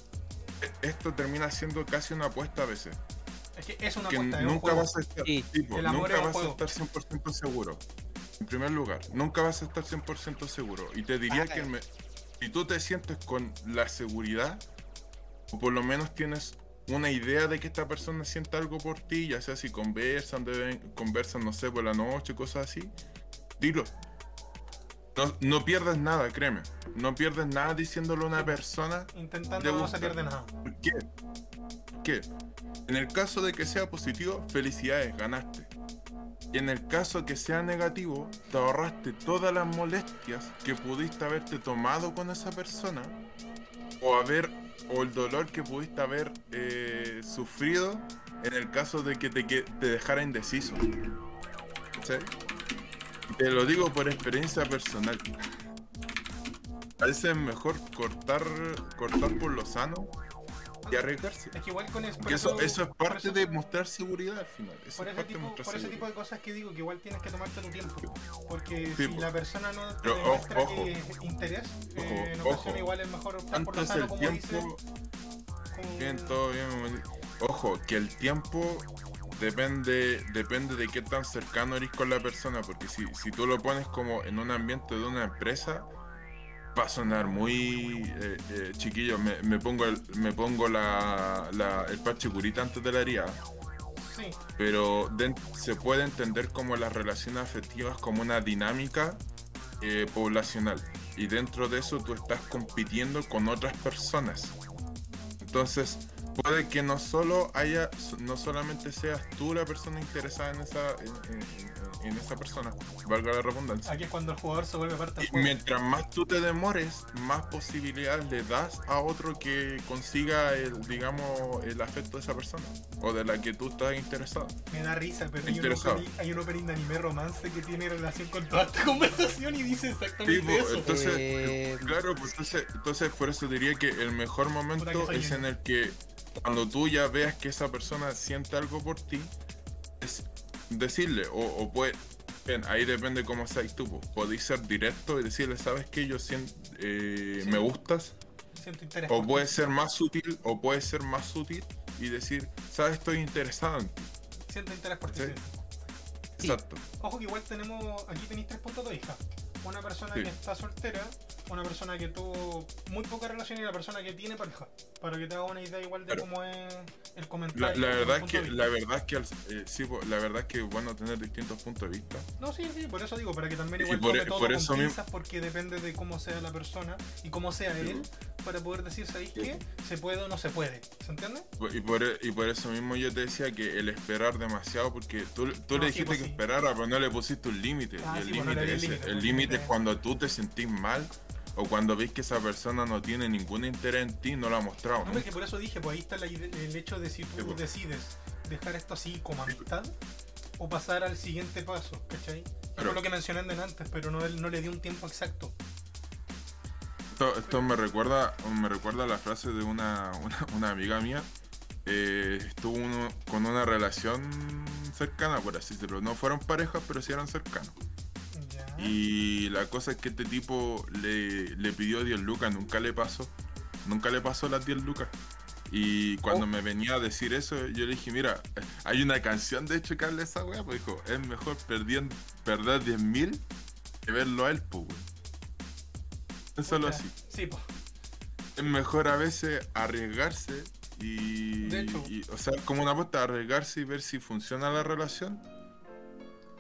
Speaker 3: esto termina siendo casi una apuesta a veces.
Speaker 1: Es que es una
Speaker 3: Que
Speaker 1: apuesta, es un
Speaker 3: nunca vas a estar,
Speaker 2: Sí.
Speaker 3: tipo, nunca vas a estar 100% seguro. En primer lugar, nunca vas a estar 100% seguro. Y te diría
Speaker 2: Ah,
Speaker 3: que me- si tú te sientes con la seguridad, o por lo menos tienes una idea de que esta persona siente algo por ti, ya sea si conversan, deben, conversan, no sé, por la noche, cosas así, dilo. No, no pierdes nada, créeme. No pierdes nada diciéndolo a una persona
Speaker 1: Intentando
Speaker 3: Te
Speaker 1: no se pierde nada.
Speaker 3: ¿Por qué? ¿Por qué? En el caso de que sea positivo, felicidades, ganaste. Y en el caso que sea negativo, te ahorraste todas las molestias que pudiste haberte tomado con esa persona o haber o el dolor que pudiste haber eh, sufrido en el caso de que te, que te dejara indeciso. Te lo digo por experiencia personal. A veces es mejor cortar, cortar por lo sano y arriesgarse.
Speaker 1: Es que igual con eso. por
Speaker 3: Porque eso, eso es
Speaker 1: por
Speaker 3: parte
Speaker 1: eso-
Speaker 3: de mostrar seguridad al final. Eso
Speaker 1: Por
Speaker 3: es
Speaker 1: ese,
Speaker 3: parte de
Speaker 1: tipo,
Speaker 3: mostrar
Speaker 1: por ese tipo de cosas que digo, que igual tienes que tomarte tu tiempo. Porque
Speaker 3: Sí,
Speaker 1: si
Speaker 3: po.
Speaker 1: la persona no te
Speaker 3: Pero,
Speaker 1: demuestra
Speaker 3: ojo,
Speaker 1: que es interés, eh,
Speaker 3: Ojo,
Speaker 1: en ocasión
Speaker 3: ojo.
Speaker 1: igual es mejor optar por lo sano,
Speaker 3: el
Speaker 1: como
Speaker 3: tiempo,
Speaker 1: como-
Speaker 3: bien, todo bien. Ojo, que el tiempo depende, depende de qué tan cercano eres con la persona, porque si, si tú lo pones como en un ambiente de una empresa, va a sonar muy eh, eh, chiquillo. Me, me pongo el, me pongo la, la- el parche curita antes de la herida.
Speaker 1: Sí,
Speaker 3: pero se puede entender como las relaciones afectivas como una dinámica eh, poblacional y dentro de eso tú estás compitiendo con otras personas entonces puede que no solo haya, no solamente seas tú la persona interesada en esa, en, en- en esa persona, valga la redundancia.
Speaker 1: Aquí es cuando el jugador se vuelve parte del juego.
Speaker 3: mientras más tú te demores, más posibilidades le das a otro que consiga el, digamos, el afecto de esa persona o de la que tú estás interesado.
Speaker 1: Me da risa, pero hay un,
Speaker 3: Interesado.
Speaker 1: opening, hay un opening de anime romance que tiene relación con toda esta conversación y dice exactamente
Speaker 3: Tipo,
Speaker 1: eso.
Speaker 3: entonces,
Speaker 2: Eh,
Speaker 3: claro, pues entonces, entonces por eso diría que el mejor momento es
Speaker 1: bien.
Speaker 3: en el que cuando tú ya veas que esa persona siente algo por ti, decirle, o, o puede, bien, ahí depende cómo seas tú, pues, podéis ser directo y decirle, ¿sabes qué? Yo siento, eh,
Speaker 1: Sí.
Speaker 3: me gustas,
Speaker 1: Siento interés.
Speaker 3: o puede ser más sutil, o puede ser más sutil y decir, ¿sabes? Estoy interesado en ti.
Speaker 1: Siento interés por ti.
Speaker 3: Sí.
Speaker 2: Sí.
Speaker 3: Exacto.
Speaker 1: Ojo que igual tenemos, aquí tenéis tres puntos de vista. Una persona que está soltera, una persona que tuvo muy poca relación y la persona que tiene pareja. Para que te haga una idea igual de
Speaker 3: Claro.
Speaker 1: cómo es el
Speaker 3: La,
Speaker 1: comentario.
Speaker 3: la
Speaker 1: desde
Speaker 3: verdad
Speaker 1: mi
Speaker 3: es que, la verdad es que, eh, sí, la verdad es que es bueno tener distintos puntos de vista.
Speaker 1: No, sí, sí, por eso digo, para que también igual
Speaker 3: por-
Speaker 1: tome todo
Speaker 3: por eso mismo-
Speaker 1: porque depende de cómo sea la persona y cómo sea
Speaker 3: Sí,
Speaker 1: él, para poder decir, ¿sabéis
Speaker 3: Sí.
Speaker 1: qué? ¿Se puede o no se puede? ¿Se entiende?
Speaker 3: Y por, y por eso mismo yo te decía que el esperar demasiado, porque tú, tú
Speaker 1: No,
Speaker 3: le
Speaker 1: sí,
Speaker 3: dijiste
Speaker 1: pues
Speaker 3: que
Speaker 1: sí.
Speaker 3: esperara, pero no le pusiste un límite.
Speaker 1: Ah,
Speaker 3: y el
Speaker 1: sí, pues no
Speaker 3: límite es el límite es cuando tú te sentís mal o cuando ves que esa persona no tiene ningún interés en ti, no lo ha mostrado.
Speaker 1: No, que por eso dije, pues ahí está la el hecho de si
Speaker 3: Sí,
Speaker 1: tú
Speaker 3: pues.
Speaker 1: decides dejar esto así como amistad o pasar al siguiente paso, ¿cachai?
Speaker 3: Pero-
Speaker 1: es lo que mencioné antes, pero no, no le di un tiempo exacto.
Speaker 3: Esto, esto me recuerda me recuerda la frase de una, una, una amiga mía. eh, estuvo uno- con una relación cercana, por así decirlo. No fueron parejas, pero sí eran cercanos. Y la cosa es que este tipo le, le pidió 10 lucas, nunca le pasó. Nunca le pasó las 10 lucas. Y cuando
Speaker 2: Oh.
Speaker 3: me venía a decir eso, yo le dije, mira, hay una canción de hecho que habla esa weá, pues dijo, es mejor perdiendo, perder 10 mil que verlo a él, pues weón. Es solo así.
Speaker 1: Sí, pues.
Speaker 3: Es mejor a veces arriesgarse y,
Speaker 1: De hecho.
Speaker 3: y- o sea, como una apuesta, arriesgarse y ver si funciona la relación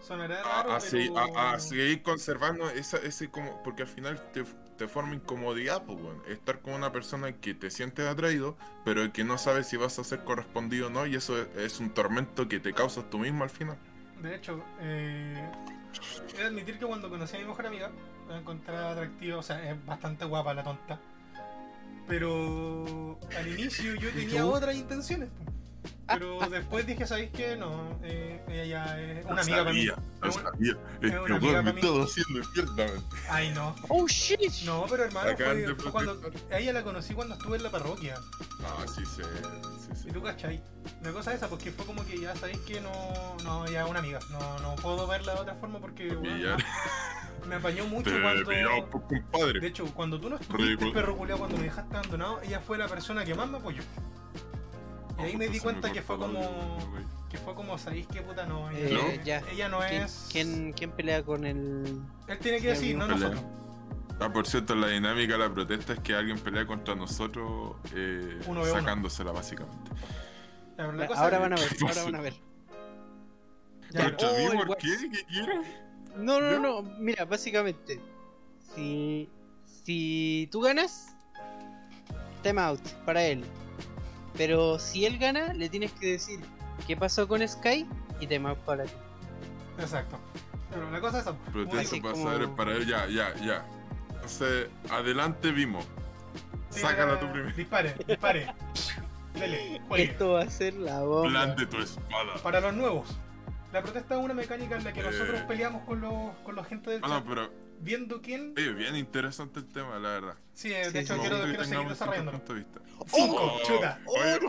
Speaker 1: Sonará
Speaker 3: a,
Speaker 1: raro,
Speaker 3: a
Speaker 1: pero...
Speaker 3: seguir, a- a seguir conservando esa, ese como porque al final te, te forma incomodidad pues, weón. estar con una persona que te sientes atraído pero que no sabes si vas a ser correspondido o no y eso es, es un tormento que te causas tú mismo al final
Speaker 1: De hecho, eh, he de admitir que cuando conocí a mi mejor amiga, la encontraba atractiva, o sea, es bastante guapa la tonta. Pero al inicio yo tenía otras intenciones. Pero después dije, ¿sabéis qué? No, eh, ella ya es una amiga para mí.
Speaker 3: sabía, lo
Speaker 1: Es un-
Speaker 3: sabía. Es
Speaker 1: una
Speaker 3: que,
Speaker 1: amiga
Speaker 3: weón, me
Speaker 1: pa' mí.
Speaker 3: estoy haciendo mierda.
Speaker 1: Ay, no.
Speaker 2: Oh shit.
Speaker 1: No, pero hermano, fue, cuando. A ella la conocí cuando estuve en la parroquia.
Speaker 3: ah sí sí, sí, sí.
Speaker 1: Y tú cachai. Una cosa esa, porque fue como que ya sabéis que no. No, ya es una amiga. No, no puedo verla de otra forma porque. me apañó mucho
Speaker 3: te
Speaker 1: cuando.
Speaker 3: por compadre
Speaker 1: De hecho, cuando tú no estuviste, perro culiao, cuando me dejaste abandonado, ella fue la persona que más me apoyó. Y ahí me di cuenta que fue como. Que fue como, ¿sabéis qué puta no?
Speaker 2: Eh,
Speaker 1: Ella,
Speaker 3: ¿No?
Speaker 2: ya.
Speaker 1: ella no
Speaker 2: ¿Quién,
Speaker 1: es.
Speaker 2: quién, quién pelea con el.?
Speaker 1: Él tiene que decir, no
Speaker 3: Pelea.
Speaker 1: nosotros.
Speaker 3: Ah, por cierto, la dinámica de la protesta es que alguien pelea contra nosotros eh,
Speaker 1: Uno
Speaker 3: sacándosela básicamente.
Speaker 1: La verdad, la cosa
Speaker 2: Ahora
Speaker 1: es-
Speaker 2: van a ver,
Speaker 3: ¿Qué
Speaker 2: ahora van a ver.
Speaker 1: Ya,
Speaker 3: ¿Contra
Speaker 2: oh,
Speaker 3: mí
Speaker 2: el
Speaker 3: por qué? ¿Qué quieres?
Speaker 2: No, no,
Speaker 3: ¿No?
Speaker 2: no, mira, básicamente, si, si tú ganas, time out para él. Pero si él gana, le tienes que decir qué pasó con Sky y time out para ti.
Speaker 1: Exacto. Pero la cosa es esa. como
Speaker 3: Protesta
Speaker 2: Así
Speaker 1: digo,
Speaker 3: para
Speaker 2: como-
Speaker 3: saber, para él, ya, ya, ya. Entonces, adelante vimos.
Speaker 1: sí,
Speaker 3: Sácala
Speaker 1: eh,
Speaker 3: tú primero.
Speaker 1: Dispare, dispare. Dele, juegue.
Speaker 2: Esto va a ser la bomba.
Speaker 3: Plan de tu espada.
Speaker 1: Para los nuevos. La protesta es una mecánica en la que
Speaker 3: Eh.
Speaker 1: nosotros peleamos con los, con la gente del
Speaker 3: Ah, no, pero
Speaker 1: viendo quién.
Speaker 3: oye, bien interesante el tema, la verdad.
Speaker 1: Sí, de
Speaker 2: Sí,
Speaker 1: hecho
Speaker 2: sí,
Speaker 1: quiero, quiero seguir desarrollándolo.
Speaker 3: de vista.
Speaker 1: Cinco,
Speaker 3: Oh,
Speaker 1: chuta.
Speaker 2: ser.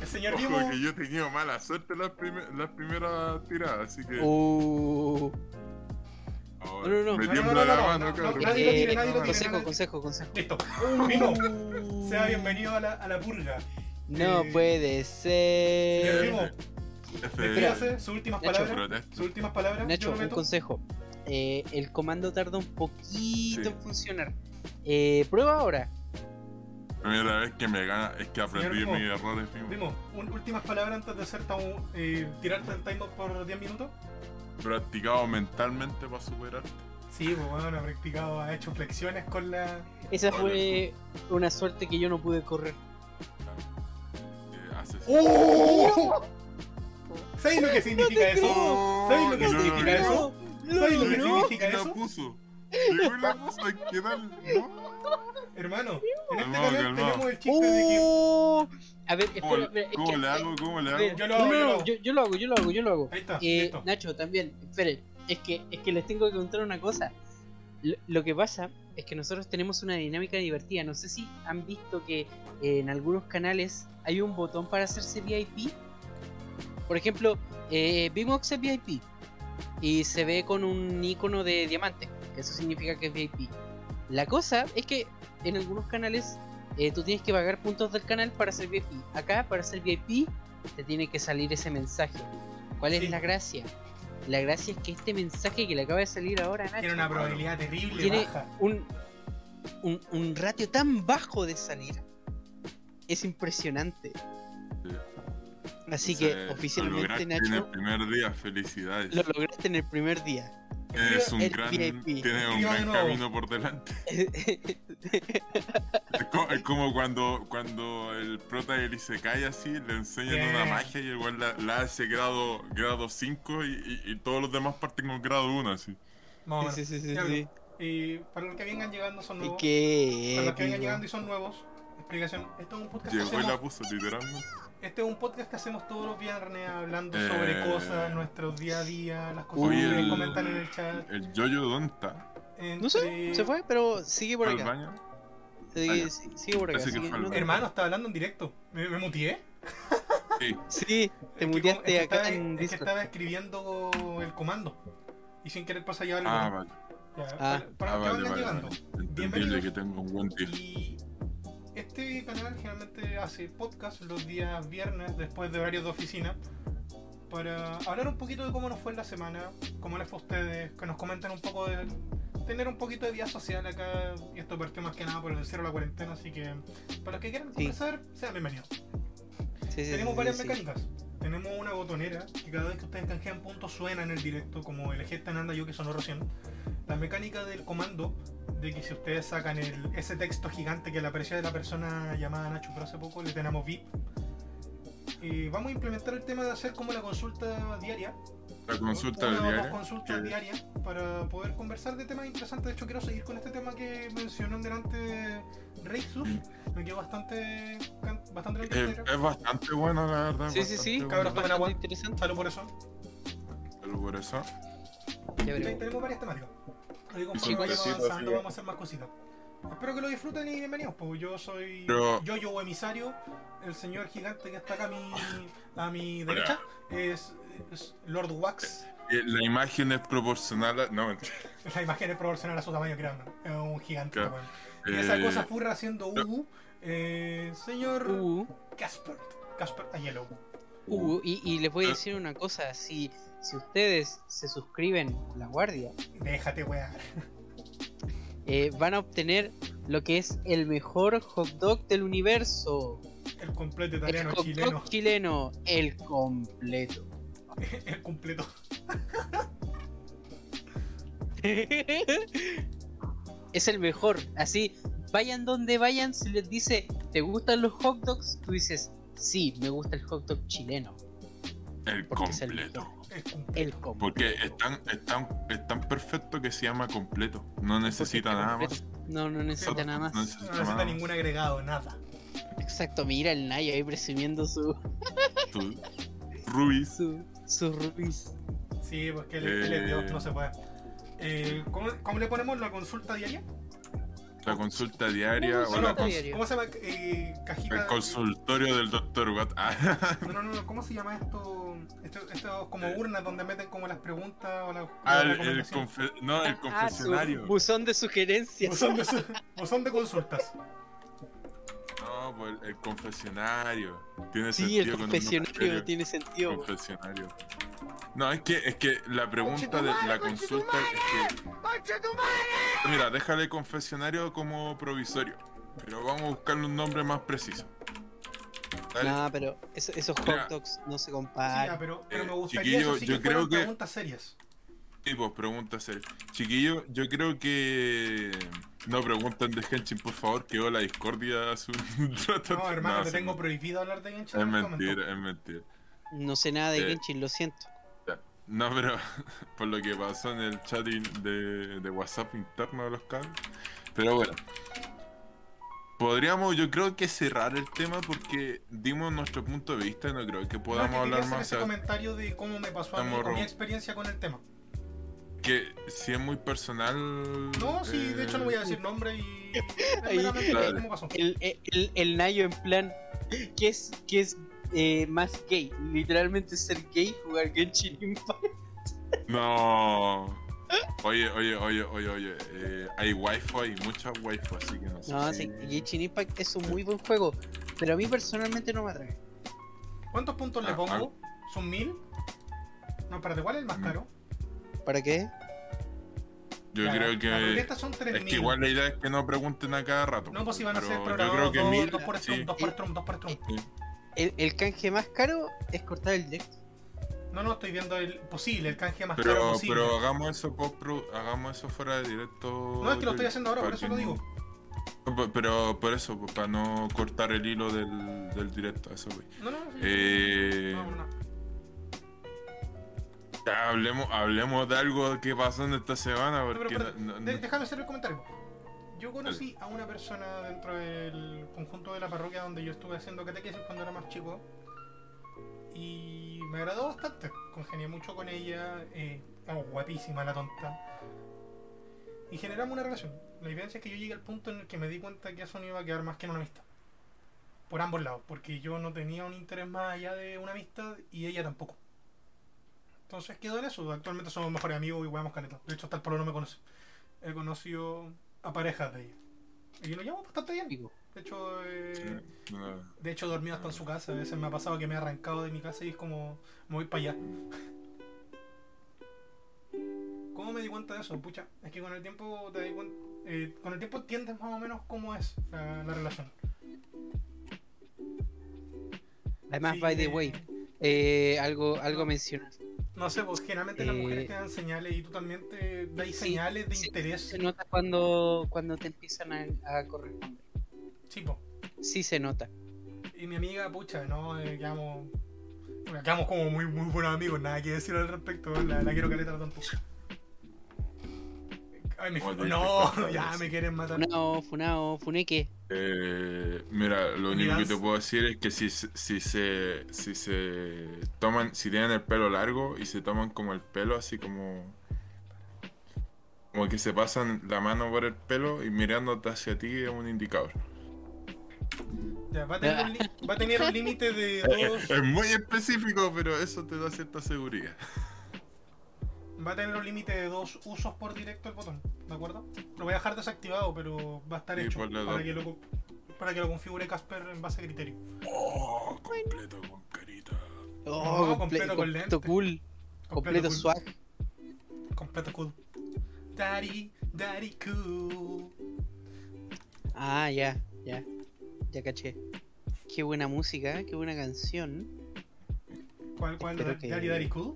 Speaker 1: El señor
Speaker 3: ojo,
Speaker 1: Vimo.
Speaker 3: que yo he tenido mala suerte las, las primeras tiradas, así que. Ahora,
Speaker 2: no, no, no.
Speaker 3: Me
Speaker 1: No,
Speaker 3: tiembla
Speaker 1: no, no,
Speaker 3: la
Speaker 1: no,
Speaker 3: mano,
Speaker 1: no, no, nadie lo tire,
Speaker 2: eh,
Speaker 1: nadie lo tire,
Speaker 2: consejo, consejo, consejo.
Speaker 1: Listo. Vimo, sea bienvenido a la, a la purga.
Speaker 2: No
Speaker 1: Eh,
Speaker 2: puede
Speaker 1: Señor
Speaker 2: ser.
Speaker 1: Vimo,
Speaker 3: F-
Speaker 1: despídase, sus últimas palabras. Sus últimas palabras.
Speaker 2: Nacho, un consejo. Eh, el comando tarda un poquito
Speaker 3: Sí.
Speaker 2: en funcionar. Eh, prueba ahora.
Speaker 3: Primera vez que me gana es que aprendí mis errores,
Speaker 1: un- últimas palabras antes de hacer eh, tirarte el timeout por 10 minutos.
Speaker 3: Practicado mentalmente para superar.
Speaker 1: Sí, pues bueno, ha practicado, ha hecho flexiones con la.
Speaker 2: Esa
Speaker 3: Vale.
Speaker 2: fue una suerte que yo no pude correr.
Speaker 1: ¡Oh! ¿Sabes lo que significa eso? ¿Sabes lo que
Speaker 3: no,
Speaker 1: significa
Speaker 3: no,
Speaker 1: eso? ¿Sabes lo que
Speaker 3: no,
Speaker 1: significa
Speaker 3: ¿quién la
Speaker 1: eso?
Speaker 3: puso? ¿Quién la puso? Hay que darle, ¿no?
Speaker 1: Hermano, en este canal tenemos el chiste de que.
Speaker 2: ¡Oh! A ver,
Speaker 3: ¿Cómo,
Speaker 2: espera, espera. es
Speaker 3: cómo le hago? ¿Cómo le hago?
Speaker 1: Yo lo hago, yo lo hago.
Speaker 2: yo, lo hago, yo lo.
Speaker 1: Ahí está,
Speaker 2: Eh. Nacho, también, esperen, es que, es que les tengo que contar una cosa. Lo, lo que pasa es que nosotros tenemos una dinámica divertida. No sé si han visto que eh, en algunos canales hay un botón para hacerse VIP. Por ejemplo, eh, Bimox es VIP y se ve con un icono de diamante, que eso significa que es VIP. La cosa es que en algunos canales eh, tú tienes que pagar puntos del canal para ser VIP. Acá, para ser VIP, te tiene que salir ese mensaje. ¿Cuál es la gracia? La gracia es que este mensaje que le acaba de salir ahora Nacho
Speaker 1: Tiene una probabilidad terrible
Speaker 2: tiene
Speaker 1: baja.
Speaker 2: un, un, un ratio tan bajo de salir. Es impresionante.
Speaker 3: Sí.
Speaker 2: Así
Speaker 3: Se-
Speaker 2: que
Speaker 3: lo
Speaker 2: oficialmente
Speaker 3: lograste En el
Speaker 2: Nacho
Speaker 3: primer día, felicidades.
Speaker 2: lo lograste en el primer día.
Speaker 3: Es un
Speaker 2: el
Speaker 3: gran,
Speaker 2: VIP.
Speaker 3: tienes un gran
Speaker 1: nuevo.
Speaker 3: camino por delante. Es como, es como cuando, cuando el prota del Isekai así le enseñan
Speaker 1: Bien.
Speaker 3: una magia y igual la, la hace grado, grado 5 y, y- y todos los demás parten con grado 1 así.
Speaker 1: Más o menos.
Speaker 2: sí, sí, sí, sí.
Speaker 1: Y para los que vengan llegando son
Speaker 2: Y
Speaker 1: nuevos.
Speaker 2: qué
Speaker 1: Para los que vengan llegando y son nuevos, explicación. Esto es un podcast
Speaker 3: Llegó y la puso literalmente.
Speaker 1: Este es un podcast que hacemos todos los viernes hablando
Speaker 3: Eh.
Speaker 1: sobre cosas, nuestros día a día, las cosas que
Speaker 3: el-
Speaker 1: comentan en el chat.
Speaker 3: El Yoyo, ¿dónde está?
Speaker 2: No sé,
Speaker 1: Entre-
Speaker 2: se fue, pero sigue por
Speaker 3: ¿Fue al
Speaker 2: acá.
Speaker 3: baño?
Speaker 2: Sigue,
Speaker 3: Ah,
Speaker 2: sigue por acá. Sigue- no.
Speaker 1: Hermano, estaba hablando en directo. ¿Me, me muteé?
Speaker 3: Sí.
Speaker 2: Sí, te
Speaker 1: Es
Speaker 2: muteaste
Speaker 1: como- es que
Speaker 2: acá
Speaker 1: estaba,
Speaker 2: en
Speaker 1: es que estaba escribiendo el comando. Y sin querer pasa ya algo.
Speaker 3: Ah, vale.
Speaker 1: Ya,
Speaker 2: Ah.
Speaker 1: para, para
Speaker 3: Ah,
Speaker 1: que
Speaker 3: vale,
Speaker 1: vayan
Speaker 3: vale,
Speaker 1: llegando. Bienvenidos.
Speaker 3: que tengo un buen día.
Speaker 1: Y este canal generalmente hace podcast los días viernes después de horarios de oficina para hablar un poquito de cómo nos fue en la semana, cómo les fue a ustedes, que nos comenten un poco de tener un poquito de vida social acá y esto partió más que nada por el cierre de la cuarentena, así que para los que quieran
Speaker 2: Sí.
Speaker 1: conversar, sean bienvenidos.
Speaker 2: Sí, sí,
Speaker 1: Tenemos varias mecánicas. Tenemos una botonera que cada vez que ustedes canjean puntos suena en el directo, como el esta anda yo que sonó recién. La mecánica del comando, de que si ustedes sacan el, ese texto gigante que le aparecía de la persona llamada Nacho, pero hace poco le tenemos VIP. Eh, vamos a implementar el tema de hacer como la consulta diaria.
Speaker 3: La consulta
Speaker 1: una o dos
Speaker 3: diaria.
Speaker 1: consultas diarias para poder conversar de temas interesantes. De hecho, quiero seguir con este tema que mencionó delante Reixus. Me quedó bastante, bastante
Speaker 3: Es, es bastante bueno, la verdad.
Speaker 2: Sí, sí, sí.
Speaker 1: Cabros, tomen agua.
Speaker 2: interesante.
Speaker 1: Salud por eso.
Speaker 3: Solo por eso.
Speaker 2: Ya
Speaker 1: Te-
Speaker 2: veremos.
Speaker 1: Tenemos varias temáticas.
Speaker 3: Sí,
Speaker 1: vayamos
Speaker 3: sí,
Speaker 1: avanzando, vamos a hacer más cositas. Espero que lo disfruten y bienvenidos. Pues yo soy
Speaker 3: Pero-
Speaker 1: Yoyo emisario. El señor gigante que está acá a mi, a mi derecha es Lord Wax.
Speaker 3: Eh, La imagen es proporcional a... No, mentira.
Speaker 1: La imagen es proporcional a su tamaño, creando. Es un gigante.
Speaker 3: Claro.
Speaker 1: Y esa
Speaker 3: Eh,
Speaker 1: cosa furra haciendo uh, eh, señor
Speaker 2: Uh,
Speaker 1: Casper. Casper Ayelo.
Speaker 2: uh, y, y les voy a
Speaker 3: Eh.
Speaker 2: decir una cosa, si, si ustedes se suscriben a la guardia,
Speaker 1: Déjate wear.
Speaker 2: eh, van a obtener lo que es el mejor hot dog del universo.
Speaker 1: El completo
Speaker 2: El
Speaker 1: italiano
Speaker 2: hot
Speaker 1: chileno.
Speaker 2: dog chileno, el completo.
Speaker 1: El completo.
Speaker 2: es el mejor. Así, vayan donde vayan, si les dice, ¿te gustan los hot dogs? Tú dices, sí, me gusta el hot dog chileno.
Speaker 3: El
Speaker 2: Porque es el
Speaker 3: completo.
Speaker 1: El completo.
Speaker 2: El completo.
Speaker 3: Porque es tan, es, tan, es tan perfecto que se llama completo. No necesita nada
Speaker 2: completo.
Speaker 3: más.
Speaker 2: No, no necesita nada más.
Speaker 3: No necesita
Speaker 1: No necesita
Speaker 3: nada
Speaker 1: ningún agregado, nada.
Speaker 2: Exacto, mira el Nayo ahí presumiendo su.
Speaker 3: Tu- Ruiz.
Speaker 2: su, su Ruiz.
Speaker 1: Sí, porque él, él es Dios,
Speaker 3: Eh.
Speaker 1: no se puede. Eh, ¿cómo, cómo le ponemos la consulta diaria?
Speaker 3: La consulta diaria
Speaker 2: No,
Speaker 3: o la cons-
Speaker 2: diario.
Speaker 1: ¿Cómo se llama? Eh, cajita.
Speaker 3: el consultorio del Dr. Watt. Ah,
Speaker 1: No, no, no, ¿cómo se llama esto? Esto, esto como urnas donde meten como las preguntas o las
Speaker 3: ah,
Speaker 1: las
Speaker 3: el, el no, el
Speaker 2: Ah, su
Speaker 3: confesionario.
Speaker 2: buzón de sugerencias.
Speaker 1: Buzón de, su- buzón de consultas.
Speaker 3: No, pues el, el confesionario. Tiene
Speaker 2: Sí, el
Speaker 3: sentido un
Speaker 2: confesionario tiene sentido.
Speaker 3: Confesionario. No, es que, es que la pregunta de la consulta es que. Mira, déjale confesionario como provisorio. Pero vamos a buscarle un nombre más preciso. Dale.
Speaker 2: No, pero eso- esos
Speaker 3: Mira.
Speaker 2: hot dogs no se
Speaker 1: Sí,
Speaker 2: comparan.
Speaker 1: ah, pero, pero
Speaker 3: Eh,
Speaker 1: me gustaría eso sí
Speaker 3: yo
Speaker 1: que
Speaker 3: creo que-
Speaker 1: preguntas serias.
Speaker 3: Sí, pues pregunta seria. Chiquillo, yo creo que no pregunten de Genshin, por favor, quedó la discordia hace un rato.
Speaker 1: No, hermano, te tengo
Speaker 3: no.
Speaker 1: prohibido hablar de Genshin.
Speaker 3: Es mentira, es mentira.
Speaker 2: No sé nada de
Speaker 3: Eh.
Speaker 2: Genshin, lo siento.
Speaker 3: No, pero por lo que pasó en el chat de, de WhatsApp interno de los cables. Pero bueno. Podríamos, yo creo que cerrar el tema porque dimos nuestro punto de vista y no creo que
Speaker 1: No,
Speaker 3: podamos
Speaker 1: es que
Speaker 3: hablar
Speaker 1: hacer
Speaker 3: más.
Speaker 1: ese
Speaker 3: o sea,
Speaker 1: comentario de cómo me pasó a mí, mi experiencia con el tema.
Speaker 3: Que si es muy personal.
Speaker 1: No, sí, de hecho no voy a
Speaker 3: eh,
Speaker 1: decir nombre y.
Speaker 2: Ahí-
Speaker 1: cómo pasó.
Speaker 2: El, el, el Nayo en plan, ¿qué es, qué es eh, más gay? Literalmente ser gay, jugar Genshin Impact.
Speaker 3: No. Oye, oye, oye, oye, oye. eh, hay wifi, hay mucha wifi, así que no sé.
Speaker 2: No,
Speaker 3: si-
Speaker 2: sí, Genshin Impact es un muy buen juego, pero a mí personalmente no me atrae.
Speaker 1: ¿Cuántos puntos le
Speaker 3: Ah,
Speaker 1: pongo? ¿Son mil? No, espérate, ¿cuál es el más
Speaker 3: Mm.
Speaker 2: ¿Para qué?
Speaker 3: Yo
Speaker 1: Ya,
Speaker 3: creo que.
Speaker 1: son
Speaker 3: Es
Speaker 1: 3000.
Speaker 3: que igual la idea es que no pregunten a cada rato.
Speaker 1: No, pues si van a ser
Speaker 3: Yo
Speaker 1: programados
Speaker 3: creo que
Speaker 1: dos,
Speaker 3: mil.
Speaker 1: dos por Strum,
Speaker 3: sí,
Speaker 1: dos por Strum, dos por Strum.
Speaker 3: sí.
Speaker 2: El, el canje más caro es cortar el directo.
Speaker 1: No, no, estoy viendo el posible, el canje más caro
Speaker 3: Pero,
Speaker 1: posible.
Speaker 3: pero hagamos eso post hagamos eso fuera de directo.
Speaker 1: No, es que lo estoy haciendo ahora, por eso lo digo.
Speaker 3: Pero por eso, para no cortar el hilo del, del directo, eso voy.
Speaker 1: No, no, sí.
Speaker 3: Eh,
Speaker 1: No, no.
Speaker 3: Ya hablemos, hablemos de algo que pasó en esta semana,
Speaker 1: No, pero,
Speaker 3: porque
Speaker 1: pero,
Speaker 3: no- no-
Speaker 1: de- déjame hacer el comentario. Yo conocí a una persona dentro del conjunto de la parroquia donde yo estuve haciendo catequesis cuando era más chico. Y me agradó bastante. Congenié mucho con ella. Eh, oh, guapísima la tonta. Y generamos una relación. La evidencia es que yo llegué al punto en el que me di cuenta que eso no iba a quedar más que en una amistad. Por ambos lados. Porque yo no tenía un interés más allá de una amistad y ella tampoco. Entonces quedó en eso. Actualmente somos mejores amigos y jugamos caleta. De hecho, hasta el polo no me conoce. He conocido a parejas de ella. Y nos llevamos bastante bien.
Speaker 2: Digo,
Speaker 1: De hecho, eh, de hecho dormido hasta en su casa. A veces me ha pasado que me he arrancado de mi casa y es como, me voy para allá. ¿Cómo me di cuenta de eso? Pucha, es que con el tiempo te di cuen- eh, con el tiempo entiendes más o menos cómo es la, la relación.
Speaker 2: además,
Speaker 1: Sí,
Speaker 2: by the
Speaker 1: de-
Speaker 2: way, eh, algo, algo mencionar.
Speaker 1: No sé, pues generalmente las
Speaker 2: Eh,
Speaker 1: mujeres te dan señales y tú también te das
Speaker 2: sí,
Speaker 1: señales de
Speaker 2: sí,
Speaker 1: interés.
Speaker 2: Se nota cuando, cuando te empiezan a, a corresponder.
Speaker 1: Sí, po.
Speaker 2: Sí se nota.
Speaker 1: Y mi amiga, pucha, no, eh, quedamos, como muy, muy buenos amigos, nada que decir al respecto, la, la quiero caleta tonta. Ay, me, no, ya me quieren matar.
Speaker 2: Funao, funao, funeque.
Speaker 3: Eh, mira, lo único que te puedo decir es que si, se- si se si se toman, si tienen el pelo largo y se toman como el pelo así como como que se pasan la mano por el pelo y mirándote hacia ti es un indicador.
Speaker 1: Ya, va a tener un límite de dos,
Speaker 3: Es muy específico, pero eso te da cierta seguridad.
Speaker 1: Va a tener un límite de dos usos por directo el botón, ¿de acuerdo? Lo voy a dejar desactivado, pero va a estar hecho para que, lo, co- para que lo configure Casper en base a criterio.
Speaker 3: Oh, completo con carita.
Speaker 2: Oh,
Speaker 1: No,
Speaker 2: comple-
Speaker 1: completo con
Speaker 2: completo
Speaker 1: lente.
Speaker 2: cool. Completo
Speaker 1: cool.
Speaker 2: swag.
Speaker 1: Completo cool. Daddy, daddy cool.
Speaker 2: Ah, ya, ya. Ya caché. Qué buena música, qué buena canción.
Speaker 1: ¿Cuál, cuál?
Speaker 2: Espero que-
Speaker 1: Daddy, daddy cool.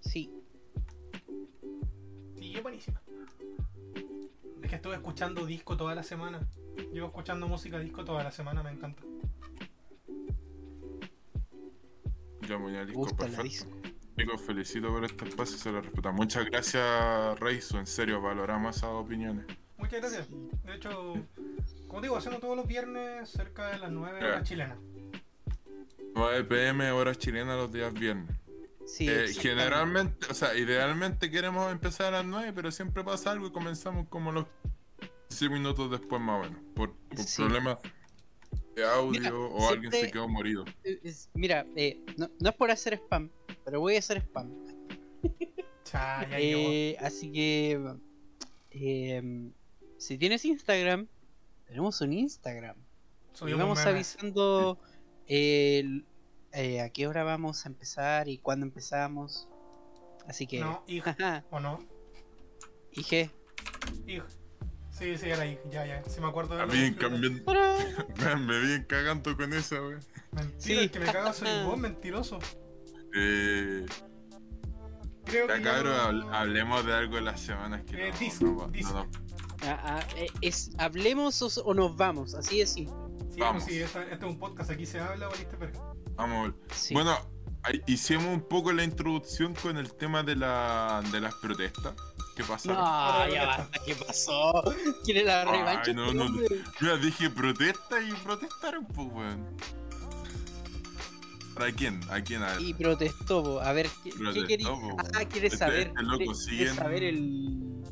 Speaker 2: Sí.
Speaker 1: Sí, es buenísima. Es que estuve escuchando disco toda la semana. Llevo escuchando música disco toda la semana, me encanta.
Speaker 3: Ya muy al disco perfecto. Chicos, felicito por este espacio, se lo respeta. Muchas gracias, Reizo, en serio, valoramos esas opiniones.
Speaker 1: Muchas gracias. De hecho, como digo, hacemos todos los viernes cerca de las 9
Speaker 3: Ya.
Speaker 1: horas chilenas.
Speaker 3: 9 pm, horas chilenas los días viernes.
Speaker 2: Sí.
Speaker 3: Eh, generalmente, o sea, idealmente queremos empezar a las 9, pero siempre pasa algo y comenzamos como los 15 minutos después más o menos. Por, por
Speaker 2: Sí.
Speaker 3: problemas de audio
Speaker 2: Mira,
Speaker 3: o alguien se quedó morido.
Speaker 2: Es- Mira, eh, no, no es por hacer spam, pero voy a hacer spam. Eh, así que, eh, si tienes Instagram, tenemos un Instagram. Y
Speaker 1: Subimos
Speaker 2: vamos avisando el- eh, a qué hora vamos a empezar y cuándo empezamos. Así que,
Speaker 1: No, hijo. ¿O no?
Speaker 2: IG.
Speaker 1: Hijo. Sí, sí, era hijo. Ya, ya. Sí me acuerdo de
Speaker 3: A
Speaker 1: lo
Speaker 3: bien
Speaker 1: que-
Speaker 3: cambiando. Me bien cagando con esa, wey.
Speaker 1: Mentira,
Speaker 2: Sí.
Speaker 1: el que me cagas soy vos, mentiroso.
Speaker 3: Eh,
Speaker 1: Creo
Speaker 3: ya
Speaker 1: que
Speaker 3: cabrón, hablemos de algo en las semanas que
Speaker 1: Eh,
Speaker 3: no,
Speaker 1: disco,
Speaker 3: no, no,
Speaker 2: Ah, ah, eh, es, hablemos o, o nos vamos, así de simple.
Speaker 1: Sí,
Speaker 3: Vamos.
Speaker 1: pues sí, este es un podcast, aquí se habla, valiste verga.
Speaker 3: Vamos a ver.
Speaker 2: Sí.
Speaker 3: Bueno, hicimos un poco la introducción con el tema de, la, de las protestas que pasaron.
Speaker 2: No, ya basta, ¿qué pasó? ¿Quiere la
Speaker 3: Ay,
Speaker 2: revancha?
Speaker 3: no, no? Mira, dije protesta y protestaron, pues, weón. ¿Para quién? ¿A quién? A ver.
Speaker 2: Y protestó, po. a ver, ¿qué, qué
Speaker 3: Protestó, po.
Speaker 2: Ah, quiere
Speaker 3: Este-
Speaker 2: saber.
Speaker 3: este loco sigue en-
Speaker 2: saber el.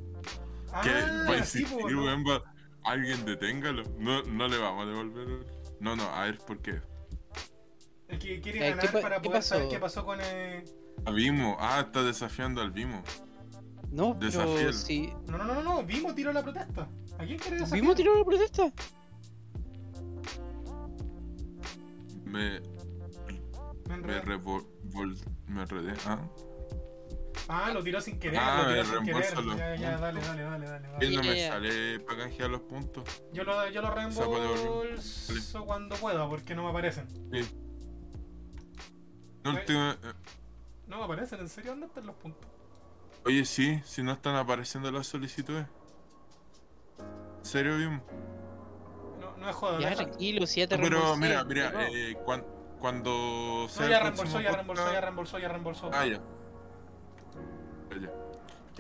Speaker 3: Que
Speaker 1: Ah,
Speaker 3: va a
Speaker 1: sí,
Speaker 3: insistir,
Speaker 1: ¿no?
Speaker 3: weón, va- Alguien deténgalo. No, no le vamos a devolver. No, no, a ver por qué.
Speaker 1: El que quiere
Speaker 2: Eh,
Speaker 1: ganar
Speaker 2: ¿qué pa-
Speaker 1: para
Speaker 2: qué
Speaker 1: poder saber qué pasó con el...
Speaker 3: A Vimo. Ah, está desafiando al Vimo.
Speaker 2: No, pero sí.
Speaker 1: No, no, no, no, Vimo tiró la protesta. ¿A quién quiere desafiar?
Speaker 2: ¿Vimos tiró la protesta?
Speaker 3: Me,
Speaker 1: Me
Speaker 3: me,
Speaker 1: enredé.
Speaker 3: revol, me enredé. Ah,
Speaker 1: Ah, lo tiró sin querer,
Speaker 3: Ah,
Speaker 1: lo tiró
Speaker 3: el
Speaker 1: sin querer. Ya, ya, dale, dale, dale, dale.
Speaker 3: ¿Qué
Speaker 1: dale.
Speaker 3: no me sale para canjear los puntos?
Speaker 1: Yo lo, yo lo reembolso cuando pueda, porque no me aparecen.
Speaker 3: Sí. No,
Speaker 1: Eh.
Speaker 3: última-
Speaker 1: No me aparecen, ¿en serio? ¿Dónde están los puntos?
Speaker 3: Oye, sí, si no están apareciendo las solicitudes. ¿En serio, Vimo?
Speaker 1: No, no es joda,
Speaker 2: Ya, tranquilo, si ya te
Speaker 3: Pero
Speaker 2: reembolsé,
Speaker 3: mira, mira,
Speaker 2: no.
Speaker 3: eh, cuan- cuando sea
Speaker 1: No, ya reembolsó, ya reembolsó, ya reembolsó, ya reembolsó.
Speaker 3: Ah, ya. Ya, ya.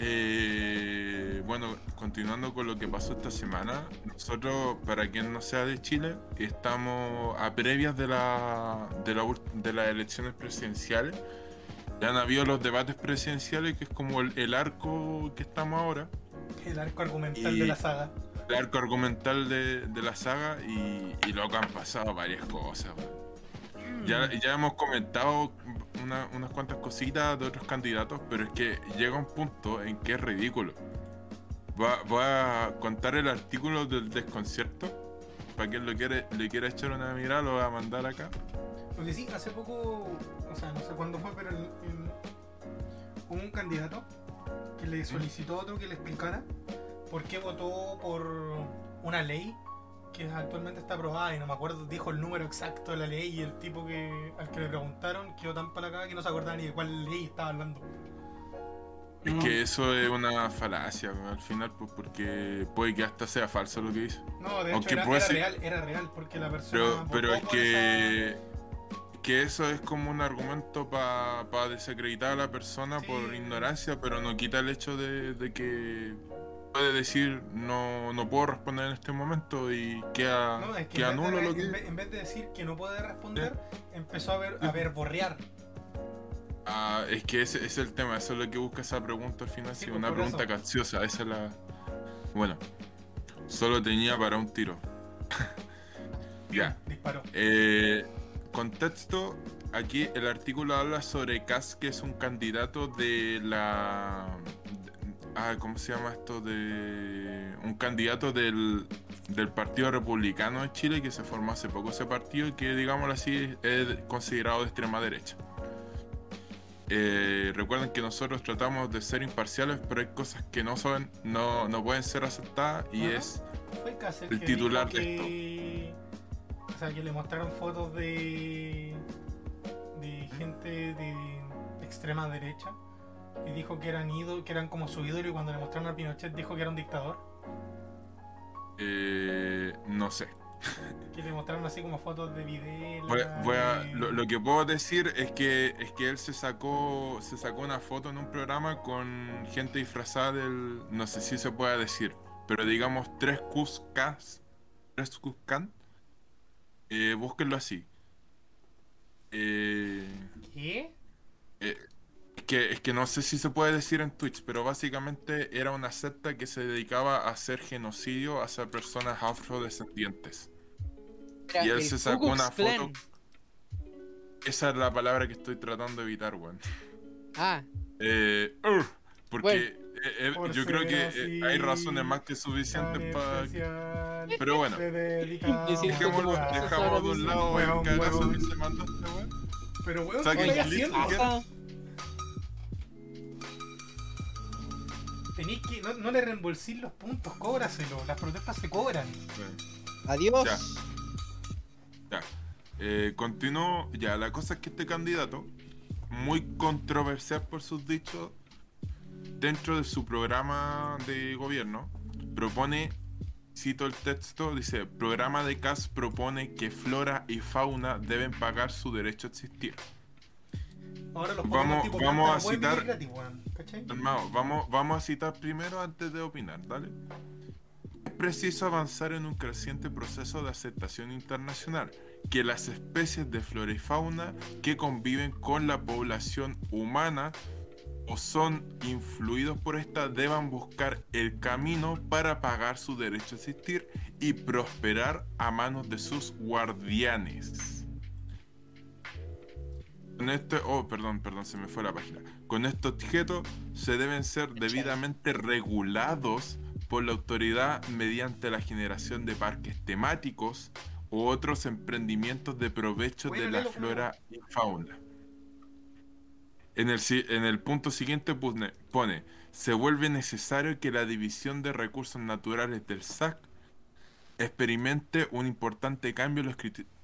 Speaker 3: Eh, bueno, continuando con lo que pasó esta semana, nosotros, para quien no sea de Chile, estamos a previas de, la, de, la de las elecciones presidenciales. Ya han habido los debates presidenciales, que es como el, el arco que estamos ahora,
Speaker 1: El arco argumental
Speaker 3: Y-
Speaker 1: de la saga.
Speaker 3: el arco argumental de, de la saga, y, y luego han pasado varias cosas. Ya, ya hemos comentado una- unas cuantas cositas de otros candidatos, pero es que llega un punto en que es ridículo. Va- Voy a contar el artículo del desconcierto. Para quien lo quiere, le quiera echar una mirada, lo voy a mandar acá.
Speaker 1: Lo que sí, hace poco, o sea, no sé cuándo fue, pero el- el- hubo un candidato que le solicitó a otro que le explicara por qué votó por una ley que actualmente está aprobada y no me acuerdo, dijo el número exacto de la ley y el tipo que al que le preguntaron quedó tan para acá que no se acordaba ni de cuál ley estaba hablando.
Speaker 3: Es que eso es una falacia al final, pues porque puede que hasta sea falso lo que dice.
Speaker 1: No, de hecho
Speaker 3: Aunque
Speaker 1: era,
Speaker 3: puede
Speaker 1: era
Speaker 3: ser-
Speaker 1: real, era real porque la persona
Speaker 3: Pero, es que, que eso es como un argumento para desacreditar a la persona
Speaker 1: Sí.
Speaker 3: por ignorancia, pero no quita el hecho de, de que puede decir no, no puedo responder en este momento y queda,
Speaker 1: esa- No, es que
Speaker 3: queda
Speaker 1: de,
Speaker 3: lo
Speaker 1: en
Speaker 3: que...
Speaker 1: vez- en vez de decir que no puede responder, empezó a ver a verborrear.
Speaker 3: Ah, es que ese, ese es el tema, eso es lo que busca esa pregunta al final,
Speaker 1: Sí,
Speaker 3: sí,
Speaker 1: pues,
Speaker 3: una pregunta
Speaker 1: eso.
Speaker 3: capciosa, esa es la... Bueno, solo tenía para un tiro. ya.
Speaker 1: Disparó.
Speaker 3: Eh, contexto, aquí el artículo habla sobre Kass, que es un candidato de la... ah, ¿Cómo se llama esto? De un candidato del, del Partido Republicano de Chile que se formó hace poco ese partido y que, digámoslo así, es considerado de extrema derecha. Eh, recuerden que nosotros tratamos de ser imparciales, pero hay cosas que no son, no, no pueden ser aceptadas y
Speaker 1: Ajá.
Speaker 3: es el titular de
Speaker 1: que... O sea, que le mostraron fotos de... de gente de extrema derecha y dijo que eran ídolos, que eran como su ídolo y cuando le mostraron a Pinochet dijo que era un dictador.
Speaker 3: eh, no sé.
Speaker 1: Que le mostraron así como fotos de Videla.
Speaker 3: Voy a- voy a-
Speaker 1: y-
Speaker 3: lo, lo que puedo decir es que es que él se sacó se sacó una foto en un programa con gente disfrazada del no sé si se puede decir pero digamos tres Cuscas tres Cuscan eh, búsquenlo así eh,
Speaker 1: ¿Qué?
Speaker 3: es que es que no sé si se puede decir en Twitch pero básicamente era una secta que se dedicaba a hacer genocidio hacia personas afrodescendientes
Speaker 2: Era
Speaker 3: y él se sacó una foto. esa es la palabra que estoy tratando de evitar weón
Speaker 2: Ah,
Speaker 3: Eh, ugh, porque
Speaker 2: Bueno.
Speaker 3: eh, eh,
Speaker 1: Por
Speaker 3: yo creo que
Speaker 1: así,
Speaker 3: eh, hay razones más que suficientes para...
Speaker 1: especial,
Speaker 3: Pero bueno. Dejémoslo, dejamos de un lado
Speaker 1: Weón,
Speaker 3: el cagazo
Speaker 1: weón.
Speaker 3: que se mandó este weón.
Speaker 1: Pero weón, Tenéis que. No, no le reembolsís los puntos, cóbraselo. Las protestas se cobran.
Speaker 2: Adiós.
Speaker 3: Ya. Ya. Eh, continuó. Ya, la cosa es que este candidato, muy controversial por sus dichos, dentro de su programa de gobierno, propone, cito el texto, dice, programa de CAS propone que flora y fauna deben pagar su derecho a existir.
Speaker 1: Ahora los
Speaker 3: Vamos-
Speaker 1: tipo
Speaker 3: vamos a citar- vamos, vamos a citar primero antes de opinar, ¿dale? Es preciso avanzar en un creciente proceso de aceptación internacional, que las especies de flora y fauna que conviven con la población humana o son influidos por esta deban buscar el camino para pagar su derecho a existir y prosperar a manos de sus guardianes. Con este, oh, perdón, perdón, se me fue la página. Con este objeto se deben ser debidamente regulados por la autoridad mediante la generación de parques temáticos u otros emprendimientos de provecho de la flora y fauna. En el, si- en el punto siguiente pone, pone, se vuelve necesario que la División de Recursos Naturales del SAC experimente un importante cambio en los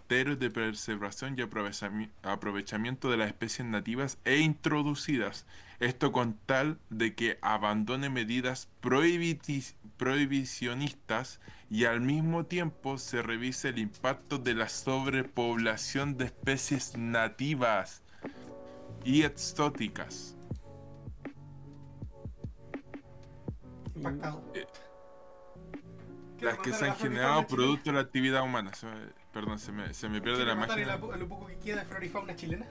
Speaker 3: criterios de preservación y aprovechami- aprovechamiento de las especies nativas e introducidas. Esto con tal de que abandone medidas prohibicionistas y al mismo tiempo se revise el impacto de la sobrepoblación de especies nativas y exóticas.
Speaker 1: Impactado.
Speaker 3: Eh, Las que se han generado producto de la actividad humana. Perdón, se me, se me pierde la
Speaker 1: matar
Speaker 3: máquina.
Speaker 1: a la- lo poco que queda de flora y fauna chilena.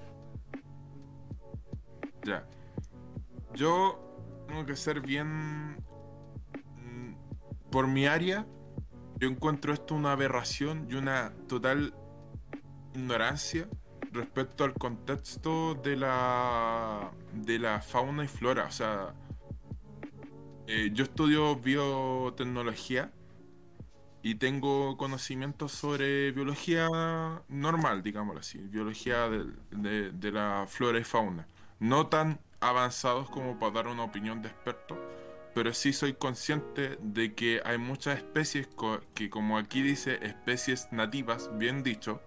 Speaker 3: Ya. Yo tengo que ser bien. mm, Por mi área, yo encuentro esto una aberración y una total ignorancia respecto al contexto de la de la fauna y flora. O sea, eh, yo estudio biotecnología y tengo conocimientos sobre biología normal, digámoslo así, biología del- de, de la flora y fauna. No tan avanzados como para dar una opinión de experto, pero sí soy consciente de que hay muchas especies co- que, como aquí dice, especies nativas, bien dicho,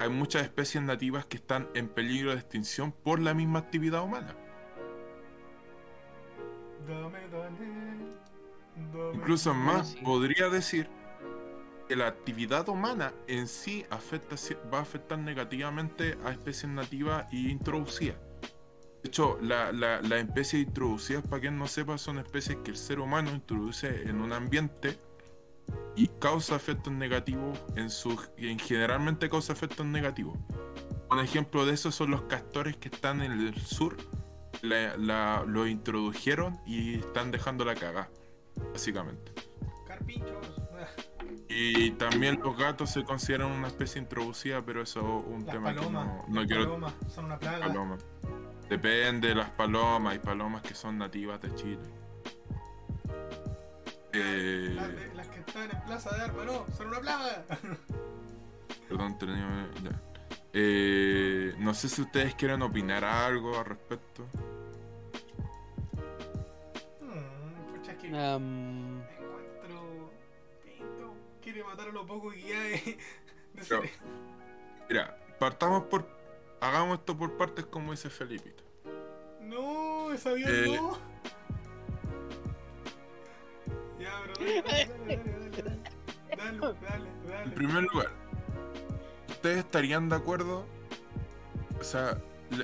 Speaker 3: hay muchas especies nativas que están en peligro de extinción por la misma actividad humana.
Speaker 1: Dame, dame, dame.
Speaker 3: Incluso más, podría decir que la actividad humana en sí afecta, va a afectar negativamente a especies nativas y introducidas. De hecho, la- la- las especies introducidas, para quien no sepa, son especies que el ser humano introduce en un ambiente y causa efectos negativos en su en generalmente causa efectos negativos. Un ejemplo de eso son los castores que están en el sur. La, la- lo introdujeron y están dejando la cagada, básicamente.
Speaker 1: Carpinchos.
Speaker 3: Y también los gatos se consideran una especie introducida, pero eso es un
Speaker 1: Las
Speaker 3: tema
Speaker 1: palomas.
Speaker 3: que no, no
Speaker 1: las
Speaker 3: quiero
Speaker 1: palomas son una plaga.
Speaker 3: Paloma. Depende de las palomas, hay palomas que son nativas de Chile. Eh,
Speaker 1: Las, de- las que están en Plaza de Armas, no, son una plaga.
Speaker 3: perdón, tenía-. Eh, no sé si ustedes quieren opinar algo al respecto.
Speaker 1: Hmm, pucha, que encuentro. Matar a lo poco que ya de. de
Speaker 3: Pero-
Speaker 1: ser-
Speaker 3: Mira, partamos por. Hagamos esto por partes como dice Felipito.
Speaker 1: No, esa vida
Speaker 3: Eh.
Speaker 1: no. Ya, bro, dale, dale, dale, dale, dale. Dale, dale, dale.
Speaker 3: En primer lugar, ¿ustedes estarían de acuerdo? O sea,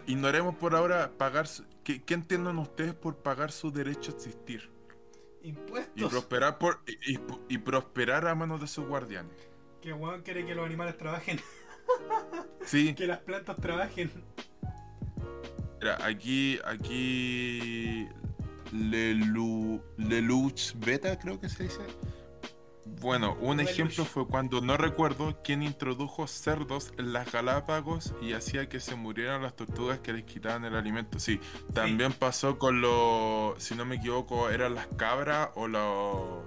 Speaker 3: ignoremos por ahora pagar. su- ¿Qué, qué entienden ustedes por pagar su derecho a existir? Y
Speaker 1: Impuestos.
Speaker 3: prosperar por y, y- y prosperar a manos de sus guardianes.
Speaker 1: Que weón quiere que los animales trabajen,
Speaker 3: Sí,
Speaker 1: que las plantas trabajen.
Speaker 3: mira, aquí aquí Lelu, Lelouch Beta creo que se dice. Bueno, un ejemplo fue cuando no recuerdo quién introdujo cerdos en las Galápagos y hacía que se murieran las tortugas que les quitaban el alimento. Sí, también pasó con los, si no me equivoco, eran las cabras o los,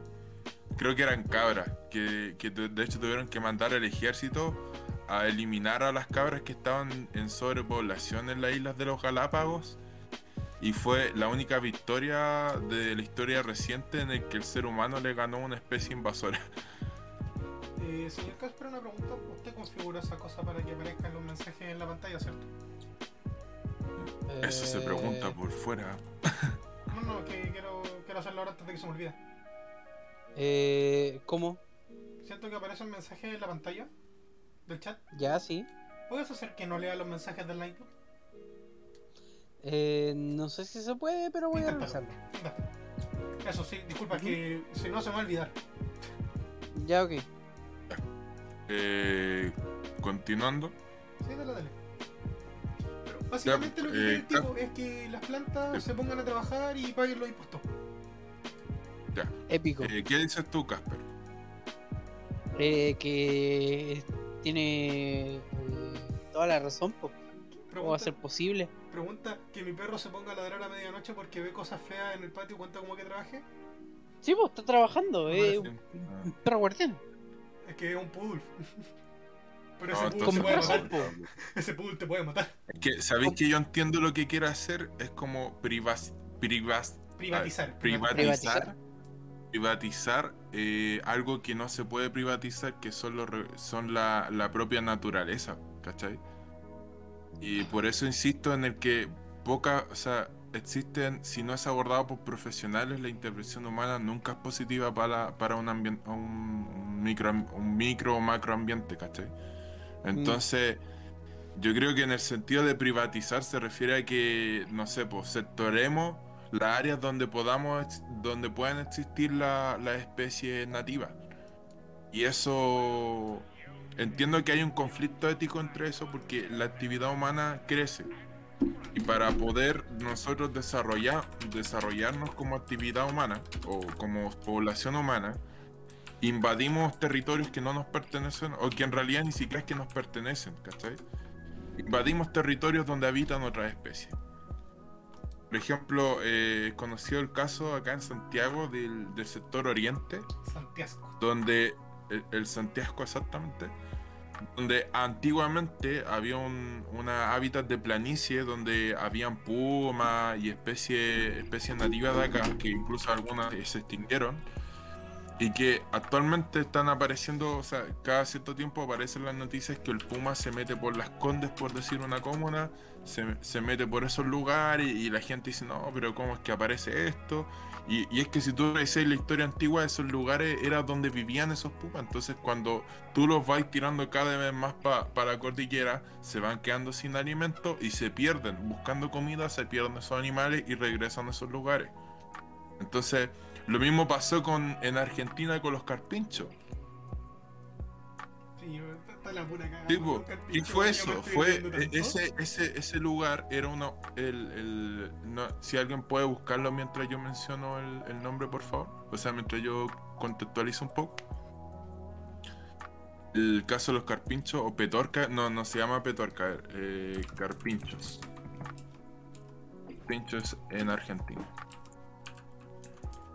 Speaker 3: creo que eran cabras, que, que de de hecho tuvieron que mandar al ejército a eliminar a las cabras que estaban en sobrepoblación en las islas de los Galápagos. Y fue la única victoria de la historia reciente en el que el ser humano le ganó a una especie invasora.
Speaker 1: Eh, señor Casper, una pregunta. Usted configuró esa cosa para que aparezcan los mensajes en la pantalla, ¿cierto?
Speaker 3: Eso se
Speaker 2: eh,
Speaker 3: pregunta por fuera.
Speaker 1: No, no, que quiero, quiero hacerlo ahora antes de que se me olvide.
Speaker 2: Eh, ¿Cómo?
Speaker 1: Siento que aparece un mensaje en la pantalla del chat.
Speaker 2: Ya, sí.
Speaker 1: ¿Puedes hacer que no lea los mensajes del Lightbook?
Speaker 2: Eh, no sé si se puede, pero voy a revisarlo.
Speaker 1: Eso sí, disculpa, que si no se me va a olvidar.
Speaker 2: Ya, ok.
Speaker 3: Eh, continuando.
Speaker 1: Sí, dale, dale. Pero básicamente
Speaker 3: Ya,
Speaker 1: lo que quiere
Speaker 3: eh,
Speaker 1: el tipo es que las plantas se pongan a trabajar y paguen los impuestos.
Speaker 2: Épico.
Speaker 3: Eh, ¿Qué dices tú, Casper?
Speaker 2: Eh, que tiene eh, toda la razón, po. ¿Cómo va a
Speaker 1: Pregunta,
Speaker 2: ser posible?
Speaker 1: pregunta que mi perro se ponga a ladrar a medianoche porque ve cosas feas en el patio, ¿cuenta como que trabaje?
Speaker 2: Sí, pues está trabajando,
Speaker 1: Me
Speaker 2: eh,
Speaker 1: parece-
Speaker 2: un un perro guardián.
Speaker 1: Es que es un poodle. Pero
Speaker 3: No,
Speaker 1: ese poodle se puede
Speaker 2: razón,
Speaker 1: matar. Ese poodle te puede matar.
Speaker 3: Es que, ¿sabéis que yo entiendo lo que quiere hacer? Es como privas, privas,
Speaker 1: Privatizar.
Speaker 3: privatizar, privatizar eh, algo que no se puede privatizar, que son, los son la, la propia naturaleza, ¿cachai? Y por eso insisto en el que poca, o sea, existen, si no es abordado por profesionales, la intervención humana nunca es positiva para, para un, ambien- un, micro, un micro o macro ambiente, ¿cachai? Entonces, yo creo que en el sentido de privatizar se refiere a que, no sé, pues sectoremos las áreas donde podamos, donde puedan existir la- las especies nativas. Y eso, entiendo que hay un conflicto ético entre eso porque la actividad humana crece. Y para poder nosotros desarrollar, desarrollarnos como actividad humana o como población humana, invadimos territorios que no nos pertenecen o que en realidad ni siquiera es que nos pertenecen, ¿cachai? Invadimos territorios donde habitan otras especies. Por ejemplo, eh, conocido el caso acá en Santiago del, del sector oriente,
Speaker 1: Santiago.
Speaker 3: donde el, el Santiago exactamente, donde antiguamente había un una hábitat de planicie donde habían pumas y especies especies nativas de acá, que incluso algunas se extinguieron, y que actualmente están apareciendo, o sea, cada cierto tiempo aparecen las noticias que el puma se mete por las condes, por decir una comuna, se, se mete por esos lugares y, la gente dice, no, pero ¿cómo es que aparece esto? Y, es que si tú ves la historia antigua, esos lugares era donde vivían esos pumas. Entonces, cuando tú los vas tirando cada vez más para la cordillera, se van quedando sin alimento y se pierden. Buscando comida, se pierden esos animales y regresan a esos lugares. Entonces, lo mismo pasó con, en Argentina con los carpinchos.
Speaker 1: La pura cagada.
Speaker 3: Sí,
Speaker 1: con
Speaker 3: po.
Speaker 1: los
Speaker 3: ¿Y
Speaker 1: carpinchos,
Speaker 3: fue eso? Fue e- ese, ese, ese lugar era uno. El, el- no- si alguien puede buscarlo mientras yo menciono el, el nombre, por favor. O sea, mientras yo contextualizo un poco. El caso de los carpinchos o petorca, no, no se llama petorca, eh, carpinchos. Carpinchos en Argentina.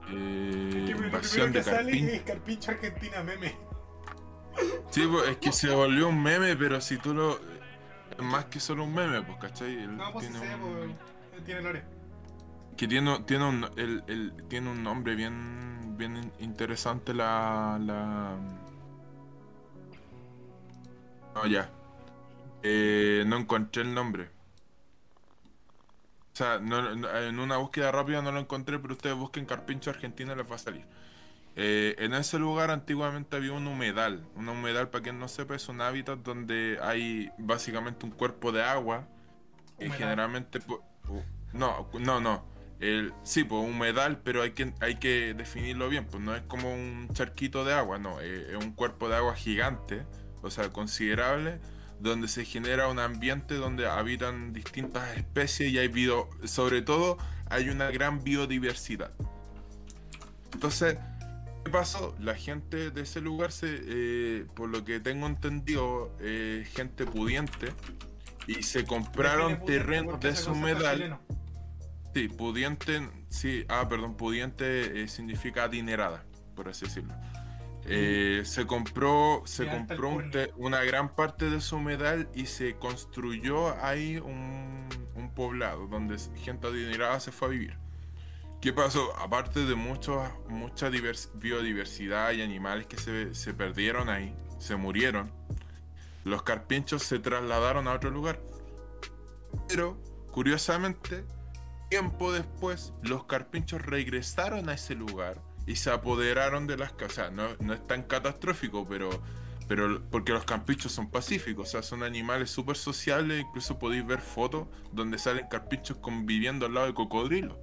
Speaker 3: Eh,
Speaker 1: Que lo
Speaker 3: invasión
Speaker 1: primero
Speaker 3: de
Speaker 1: que sale es Carpincho Argentina meme.
Speaker 3: Sí, pues, es que se volvió un meme, pero si tú lo. Es más que solo un meme, pues, ¿cachai? Él
Speaker 1: No, pues sí
Speaker 3: tiene
Speaker 1: sé,
Speaker 3: un-
Speaker 1: pues, tiene lore.
Speaker 3: Que tiene, tiene, un, el- el- tiene un nombre bien, bien in- interesante la. la... No, ya. Eh, no encontré el nombre. O sea, no- no- en una búsqueda rápida no lo encontré, pero ustedes busquen Carpincho Argentina les va a salir. Eh, en ese lugar antiguamente había un humedal. Un humedal, para quien no sepa, es un hábitat donde hay básicamente un cuerpo de agua.
Speaker 1: Humedal.
Speaker 3: generalmente. No, no, no. El, sí, pues humedal, pero hay que, hay que definirlo bien. Pues no es como un charquito de agua, no. eh, Es un cuerpo de agua gigante, o sea, considerable, donde se genera un ambiente donde habitan distintas especies y hay bio, sobre todo hay una gran biodiversidad. Entonces, ¿qué pasó? La gente de ese lugar, se, eh, por lo que tengo entendido, eh, gente pudiente, y se compraron terrenos de su humedal. Sí, pudiente, sí, ah, perdón, pudiente eh, significa adinerada, por así decirlo. Eh, se compró, se compró un
Speaker 1: alcurnia.
Speaker 3: te- una gran parte de su humedal y se construyó ahí un, un poblado donde gente adinerada se fue a vivir. ¿Qué pasó? Aparte de mucho, mucha divers- biodiversidad y animales que se, se perdieron ahí, se murieron, los carpinchos se trasladaron a otro lugar. Pero, curiosamente, tiempo después, los carpinchos regresaron a ese lugar y se apoderaron de las casas. No, no es tan catastrófico, pero, pero porque los carpinchos son pacíficos, o sea, son animales súper sociables. Incluso podéis ver fotos donde salen carpinchos conviviendo al lado de cocodrilos,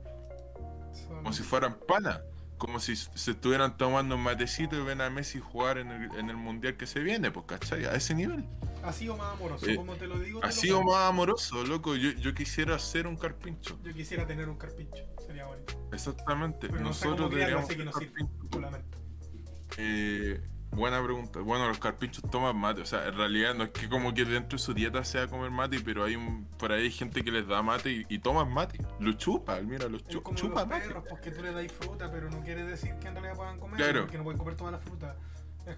Speaker 3: como si fueran panas. Como si se estuvieran tomando un matecito y ven a Messi jugar en el, en el mundial que se viene, pues, ¿cachai? A ese nivel.
Speaker 1: Así o más amoroso, como te lo digo. te
Speaker 3: Así
Speaker 1: lo
Speaker 3: o más amoroso, loco. Yo, yo quisiera ser un carpincho.
Speaker 1: Yo quisiera tener un carpincho, sería bonito.
Speaker 3: Exactamente.
Speaker 1: Pero no sé
Speaker 3: Nosotros deberíamos
Speaker 1: así que no sirve.
Speaker 3: Eh, buena pregunta. Bueno, los carpinchos toman mate. O sea, en realidad no es que como que dentro de su dieta sea comer mate, pero hay un, por ahí hay gente que les da mate y, y toman mate. Lo chupa, mira, lo
Speaker 1: Es
Speaker 3: chu-
Speaker 1: como
Speaker 3: chupa
Speaker 1: los
Speaker 3: mate.
Speaker 1: perros, porque tú le das fruta, pero no quiere decir que en realidad puedan comer,
Speaker 3: Claro.
Speaker 1: porque no pueden comer toda la fruta.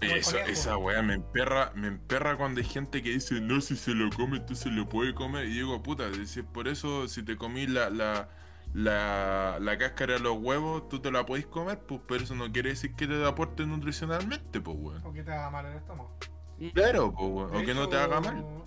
Speaker 1: Es
Speaker 3: Eso, esa weá me emperra, me emperra cuando hay gente que dice, no, si se lo come, tú se lo puede comer. Y digo, puta, si es por eso, si te comís la, la, la, la cáscara de los huevos, tú te la podés comer, pues, pero eso no quiere decir que te aporte nutricionalmente, pues, weón.
Speaker 1: O que te haga mal el estómago.
Speaker 3: Claro, pues, weón. O que no te haga mal.
Speaker 1: el-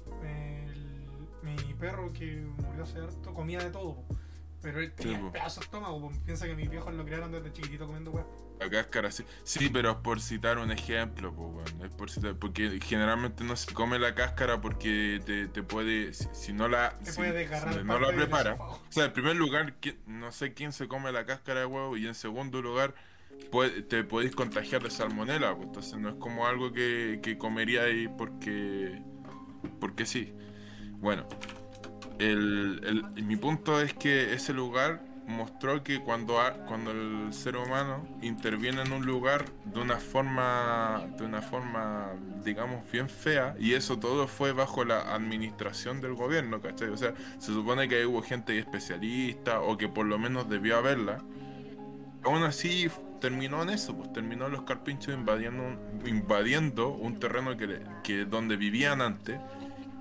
Speaker 1: mi perro que murió hace harto comía de todo, po. Pero él tenía
Speaker 3: Sí, po.
Speaker 1: pedazo de estómago. po. Piensa que mis viejos lo criaron desde chiquitito comiendo huevo.
Speaker 3: La cáscara, sí. Sí, pero es por citar un ejemplo, pues, weón. Es por citar, porque generalmente no se come la cáscara porque te, te puede, si, si no la,
Speaker 1: Te
Speaker 3: si-
Speaker 1: puede desgarrar
Speaker 3: si no la prepara. O sea, en primer lugar, no sé quién se come la cáscara de huevo y en segundo lugar, puede- te podéis contagiar de salmonela, pues, entonces no es como algo que, que comería ahí porque, porque sí. Bueno, el, mi punto es que ese lugar mostró que cuando, ha- cuando el ser humano interviene en un lugar de una forma, de una forma, digamos, bien fea, y eso todo fue bajo la administración del gobierno, ¿cachai? O sea, se supone que hubo gente especialista o que por lo menos debió haberla. Aún así terminó en eso, pues terminó los carpinchos invadiendo invadiendo un terreno que, que donde vivían antes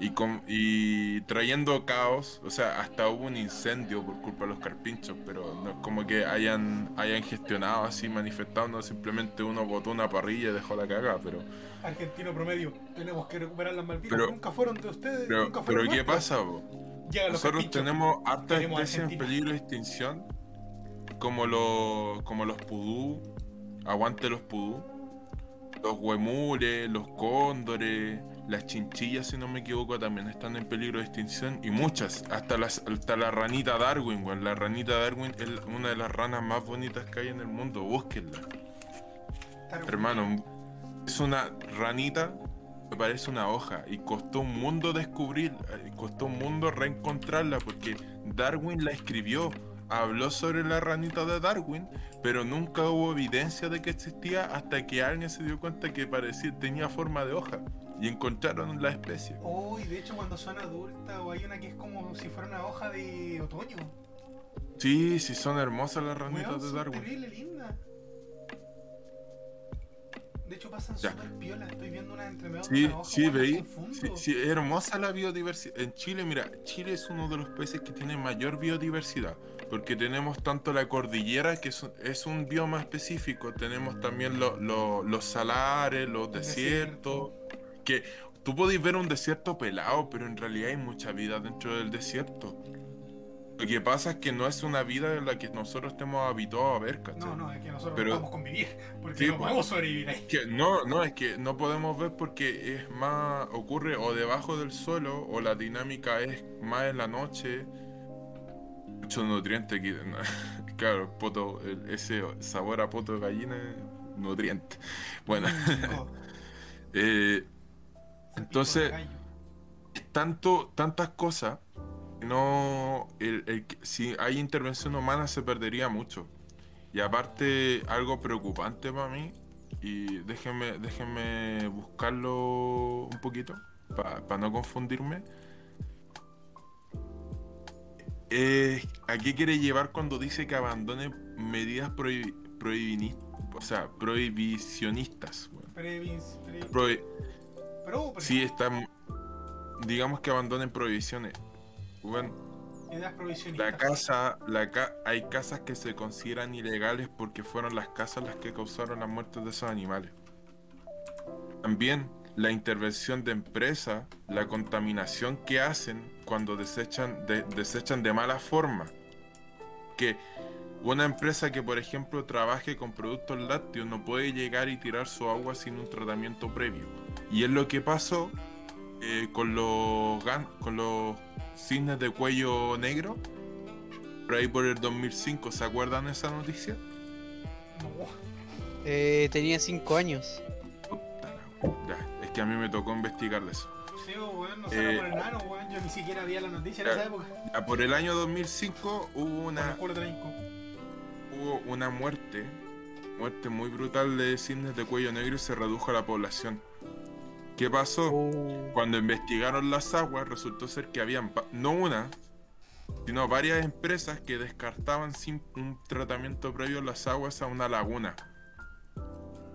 Speaker 3: y, con, y trayendo caos, o sea, hasta hubo un incendio por culpa de los carpinchos, pero no es como que hayan, hayan gestionado así, manifestando, simplemente uno botó una parrilla y dejó la cagada, pero,
Speaker 1: Argentino promedio, tenemos que recuperar las Malvinas.
Speaker 3: Pero-
Speaker 1: nunca fueron de ustedes,
Speaker 3: pero,
Speaker 1: nunca
Speaker 3: pero
Speaker 1: fueron
Speaker 3: ¿qué
Speaker 1: nuestras.
Speaker 3: pasa? Nosotros
Speaker 1: carpinchos.
Speaker 3: tenemos hartas especies en peligro de extinción, como los, como los pudú, aguante los pudú, los huemules, los cóndores, las chinchillas, si no me equivoco, también están en peligro de extinción, y muchas, hasta, las, hasta la ranita Darwin, weón. La ranita Darwin es una de las ranas más bonitas que hay en el mundo, búsquenla. Hermano, es una ranita me parece una hoja y costó un mundo descubrir, costó un mundo reencontrarla porque Darwin la escribió, habló sobre la ranita de Darwin, pero nunca hubo evidencia de que existía hasta que alguien se dio cuenta que parecía tenía forma de hoja y encontraron la especie.
Speaker 1: Oh, y de hecho cuando son adultas o hay una que es como si fuera una hoja de otoño.
Speaker 3: Sí, sí son hermosas las ranitas de Darwin.
Speaker 1: terrible linda. De hecho pasan súper piola, estoy viendo una entre medio de
Speaker 3: Sí,
Speaker 1: hoja,
Speaker 3: sí, veí. Sí, sí, hermosa la biodiversidad. En Chile, mira, Chile es uno de los países que tiene mayor biodiversidad. Porque tenemos tanto la cordillera, que es, un- es un bioma específico. Tenemos también lo- lo- los salares, los desiertos. Que tú podéis ver un desierto pelado, pero en realidad hay mucha vida dentro del desierto. Lo que pasa es que no es una vida en la que nosotros estemos habituados a ver, ¿cachai?
Speaker 1: No, no, es que nosotros
Speaker 3: Pero-
Speaker 1: no podemos convivir, porque
Speaker 3: Sí,
Speaker 1: no podemos sobrevivir ahí.
Speaker 3: Que no, no, es que no podemos ver porque es más, ocurre o debajo del suelo o la dinámica es más en la noche. Mucho nutriente aquí. ¿no? Claro, poto, ese sabor a poto de gallina nutriente. Bueno,
Speaker 1: Oh,
Speaker 3: eh, Entonces- tanto, tantas cosas, no, el- el que- si hay intervención humana se perdería mucho. Y aparte, algo preocupante para mí, y déjenme, déjenme buscarlo un poquito, para no confundirme. Eh, ¿A qué quiere llevar cuando dice que abandone medidas prohibi- prohibini- o sea, prohibicionistas?
Speaker 1: Previs- pre-
Speaker 3: Sí, están. Digamos que abandonen prohibiciones. Bueno, la casa, la ca- hay casas que se consideran ilegales porque fueron las casas las que causaron la muerte de esos animales. También la intervención de empresas, la contaminación que hacen cuando desechan de, desechan de mala forma. Que una empresa que, por ejemplo, trabaje con productos lácteos no puede llegar y tirar su agua sin un tratamiento previo. Y es lo que pasó eh, con, los, gan- con los cisnes de cuello negro. Por ahí por el 2005, ¿se acuerdan de esa noticia?
Speaker 1: No.
Speaker 2: Eh, tenía 5 años.
Speaker 3: Puta la wea. Ya, es que a mí me tocó investigarle eso.
Speaker 1: Sí, weón, no sé
Speaker 3: Eh,
Speaker 1: por el nano, weón. Yo ni siquiera había la noticia en
Speaker 3: ya.
Speaker 1: esa época.
Speaker 3: Ya, por el año 2005 hubo una, una muerte, muerte muy brutal de cisnes de cuello negro y se redujo la población. ¿Qué pasó?
Speaker 2: Oh.
Speaker 3: Cuando investigaron las aguas, resultó ser que habían no una, sino varias empresas que descartaban sin un tratamiento previo las aguas a una laguna.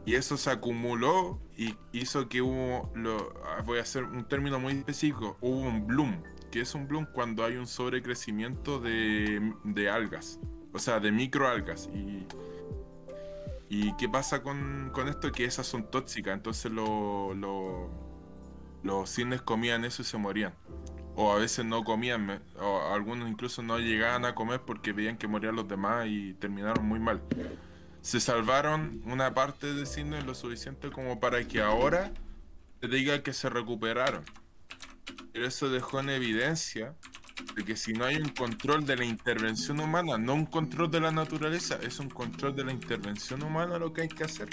Speaker 3: Y eso se acumuló y hizo que hubo, lo, ah, voy a hacer un término muy específico, hubo un bloom. que es un bloom? Cuando hay un sobrecrecimiento de, de algas, o sea, de microalgas. Y, ¿Y qué pasa con, con esto? Que esas son tóxicas, entonces lo- lo- los cisnes comían eso y se morían. O a veces no comían, o algunos incluso no llegaban a comer porque veían que morían los demás y terminaron muy mal. Se salvaron una parte de cisnes lo suficiente como para que ahora se diga que se recuperaron. Pero eso dejó en evidencia de que si no hay un control de la intervención humana, no un control de la naturaleza, es un control de la intervención humana lo que hay que hacer.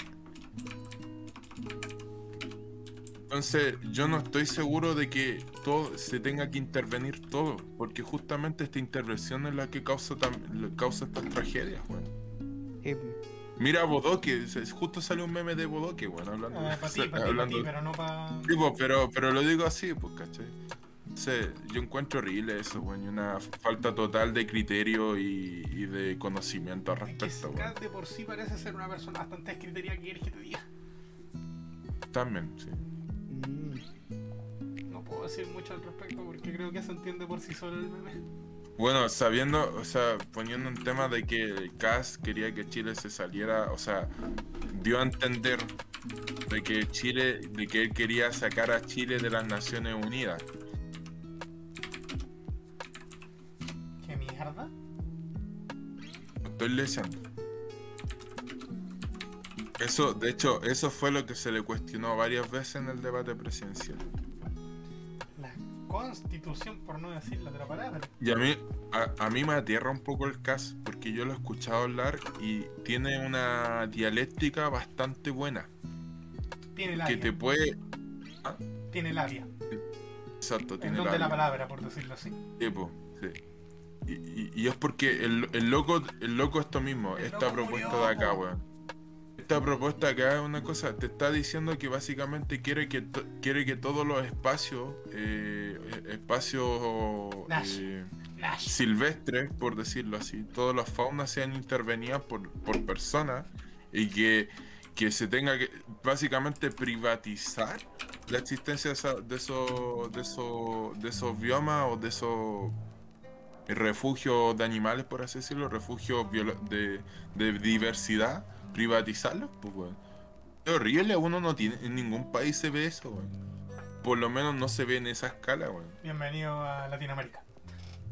Speaker 3: Entonces, yo no estoy seguro de que todo se tenga que intervenir todo, porque justamente esta intervención es la que causa, causa estas tragedias.
Speaker 2: Eh,
Speaker 3: Mira a Bodoque, justo salió un meme de Bodoque, bueno, hablando,
Speaker 1: para ti, para ti,
Speaker 3: hablando-
Speaker 1: pero no para.
Speaker 3: Sí, pues, pero, pero lo digo así, pues, ¿cachai? Entonces, yo encuentro horrible eso, weón, y una falta total de criterio y, y de conocimiento al respecto, weón.
Speaker 1: De por sí parece ser una persona bastante escritería que quieres que te diga.
Speaker 3: También, sí.
Speaker 2: mm,
Speaker 1: No puedo decir mucho al respecto porque creo que se entiende por sí solo el meme.
Speaker 3: Bueno, sabiendo, o sea, poniendo un tema de que Cass quería que Chile se saliera, o sea, dio a entender de que Chile, de que él quería sacar a Chile de las Naciones Unidas.
Speaker 1: Mierda?
Speaker 3: Estoy leyendo. Eso, de hecho, eso fue lo que se le cuestionó varias veces en el debate presidencial.
Speaker 1: La constitución, por no decir la otra palabra.
Speaker 3: Y a mí, a, a mí me atierra un poco el CAS, porque yo lo he escuchado hablar y tiene una dialéctica bastante buena.
Speaker 1: Tiene
Speaker 3: Que
Speaker 1: labia.
Speaker 3: te puede.
Speaker 1: Tiene labia.
Speaker 3: Exacto,
Speaker 1: En
Speaker 3: tiene
Speaker 1: donde la
Speaker 3: labia.
Speaker 1: palabra, por decirlo así.
Speaker 3: Sí, po, sí. Y, y- y es porque el, el loco, el loco esto mismo,
Speaker 1: El
Speaker 3: esta propuesta
Speaker 1: murió,
Speaker 3: de acá, weón. Esta propuesta acá es una cosa, te está diciendo que básicamente quiere que to- quiere que todos los espacios, eh, espacios eh, silvestres, por decirlo así, todas las faunas sean intervenidas por, por personas y que, que se tenga que básicamente privatizar la existencia de esos de esos de esos biomas o de esos refugios de animales, por así decirlo, refugios de, de diversidad, privatizarlos, pues weón. Es horrible, uno no tiene, en ningún país se ve eso, weón. Por lo menos no se ve en esa escala, weón.
Speaker 1: Bienvenido a Latinoamérica.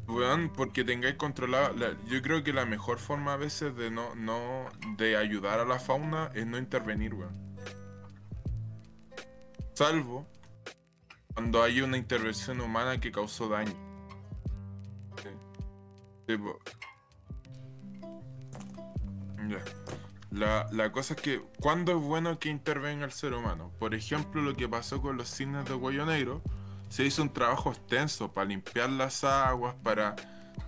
Speaker 3: Weón, porque tengáis controlado. la- yo creo que la mejor forma a veces de no, no. de ayudar a la fauna es no intervenir, weón. Salvo cuando hay una intervención humana que causó daño. La, la cosa es que, ¿cuándo es bueno que intervenga el ser humano? Por ejemplo, lo que pasó con los cisnes de cuello negro, se hizo un trabajo extenso para limpiar las aguas, para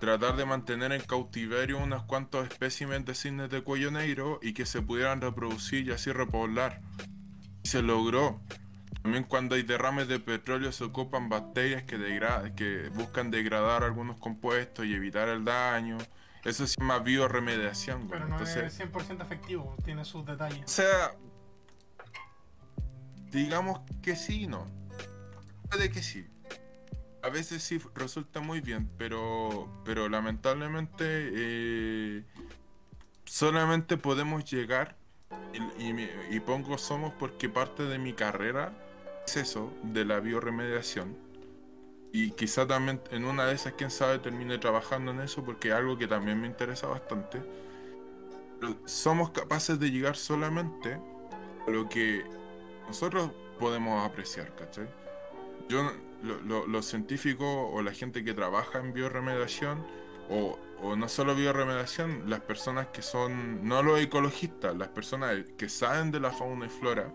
Speaker 3: tratar de mantener en cautiverio unos cuantos especímenes de cisnes de cuello negro y que se pudieran reproducir y así repoblar. Se logró. También cuando hay derrames de petróleo se ocupan bacterias que, que buscan degradar algunos compuestos y evitar el daño. Eso se llama bioremediación. güey.
Speaker 1: Pero no
Speaker 3: Entonces,
Speaker 1: es 100% efectivo, tiene sus
Speaker 3: o
Speaker 1: detalles.
Speaker 3: sea, digamos que sí, no. Puede que sí. A veces sí resulta muy bien, pero, pero lamentablemente eh, solamente podemos llegar, y, y y pongo somos porque parte de mi carrera es eso, de la bioremediación. Y quizá también en una de esas, quién sabe, termine trabajando en eso porque es algo que también me interesa bastante. Somos capaces de llegar solamente a lo que nosotros podemos apreciar, ¿cachai? Yo, lo- lo- los científicos o la gente que trabaja en bioremediación, o, o no solo bioremediación, las personas que son, no los ecologistas, las personas que saben de la fauna y flora,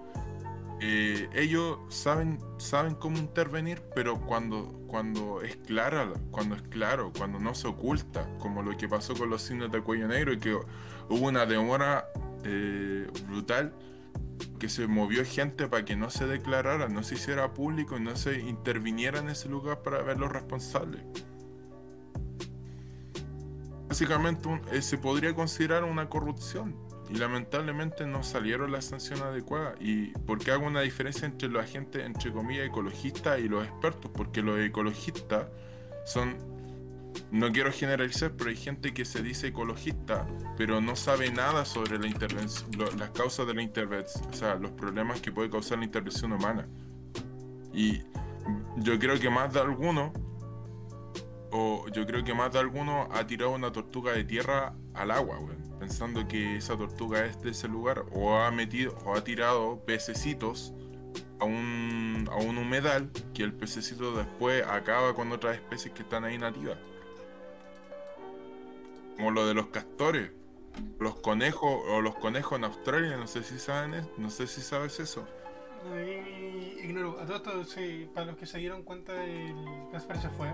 Speaker 3: eh, ellos saben, saben cómo intervenir, pero cuando, cuando es clara, cuando es claro, cuando no se oculta, como lo que pasó con los signos de cuello negro y que hubo una demora eh, brutal que se movió gente para que no se declarara, no se hiciera público y no se interviniera en ese lugar para ver los responsables. Básicamente eh, se podría considerar una corrupción y lamentablemente no salieron las sanciones adecuadas. ¿Y por qué hago una diferencia entre los agentes, entre comillas, ecologistas y los expertos? Porque los ecologistas son no quiero generalizar, pero hay gente que se dice ecologista, pero no sabe nada sobre la las causas de la intervención, o sea, los problemas que puede causar la intervención humana. Y yo creo que más de alguno, o yo creo que más de alguno ha tirado una tortuga de tierra al agua, weón, pensando que esa tortuga es de ese lugar, o ha metido, o ha tirado pececitos a un, a un humedal que el pececito después acaba con otras especies que están ahí nativas. Como lo de los castores, los conejos o los conejos en Australia, no sé si saben, no sé si sabes eso.
Speaker 1: Ignoro. A todo esto, sí, para los que se dieron cuenta, el Casper se fue.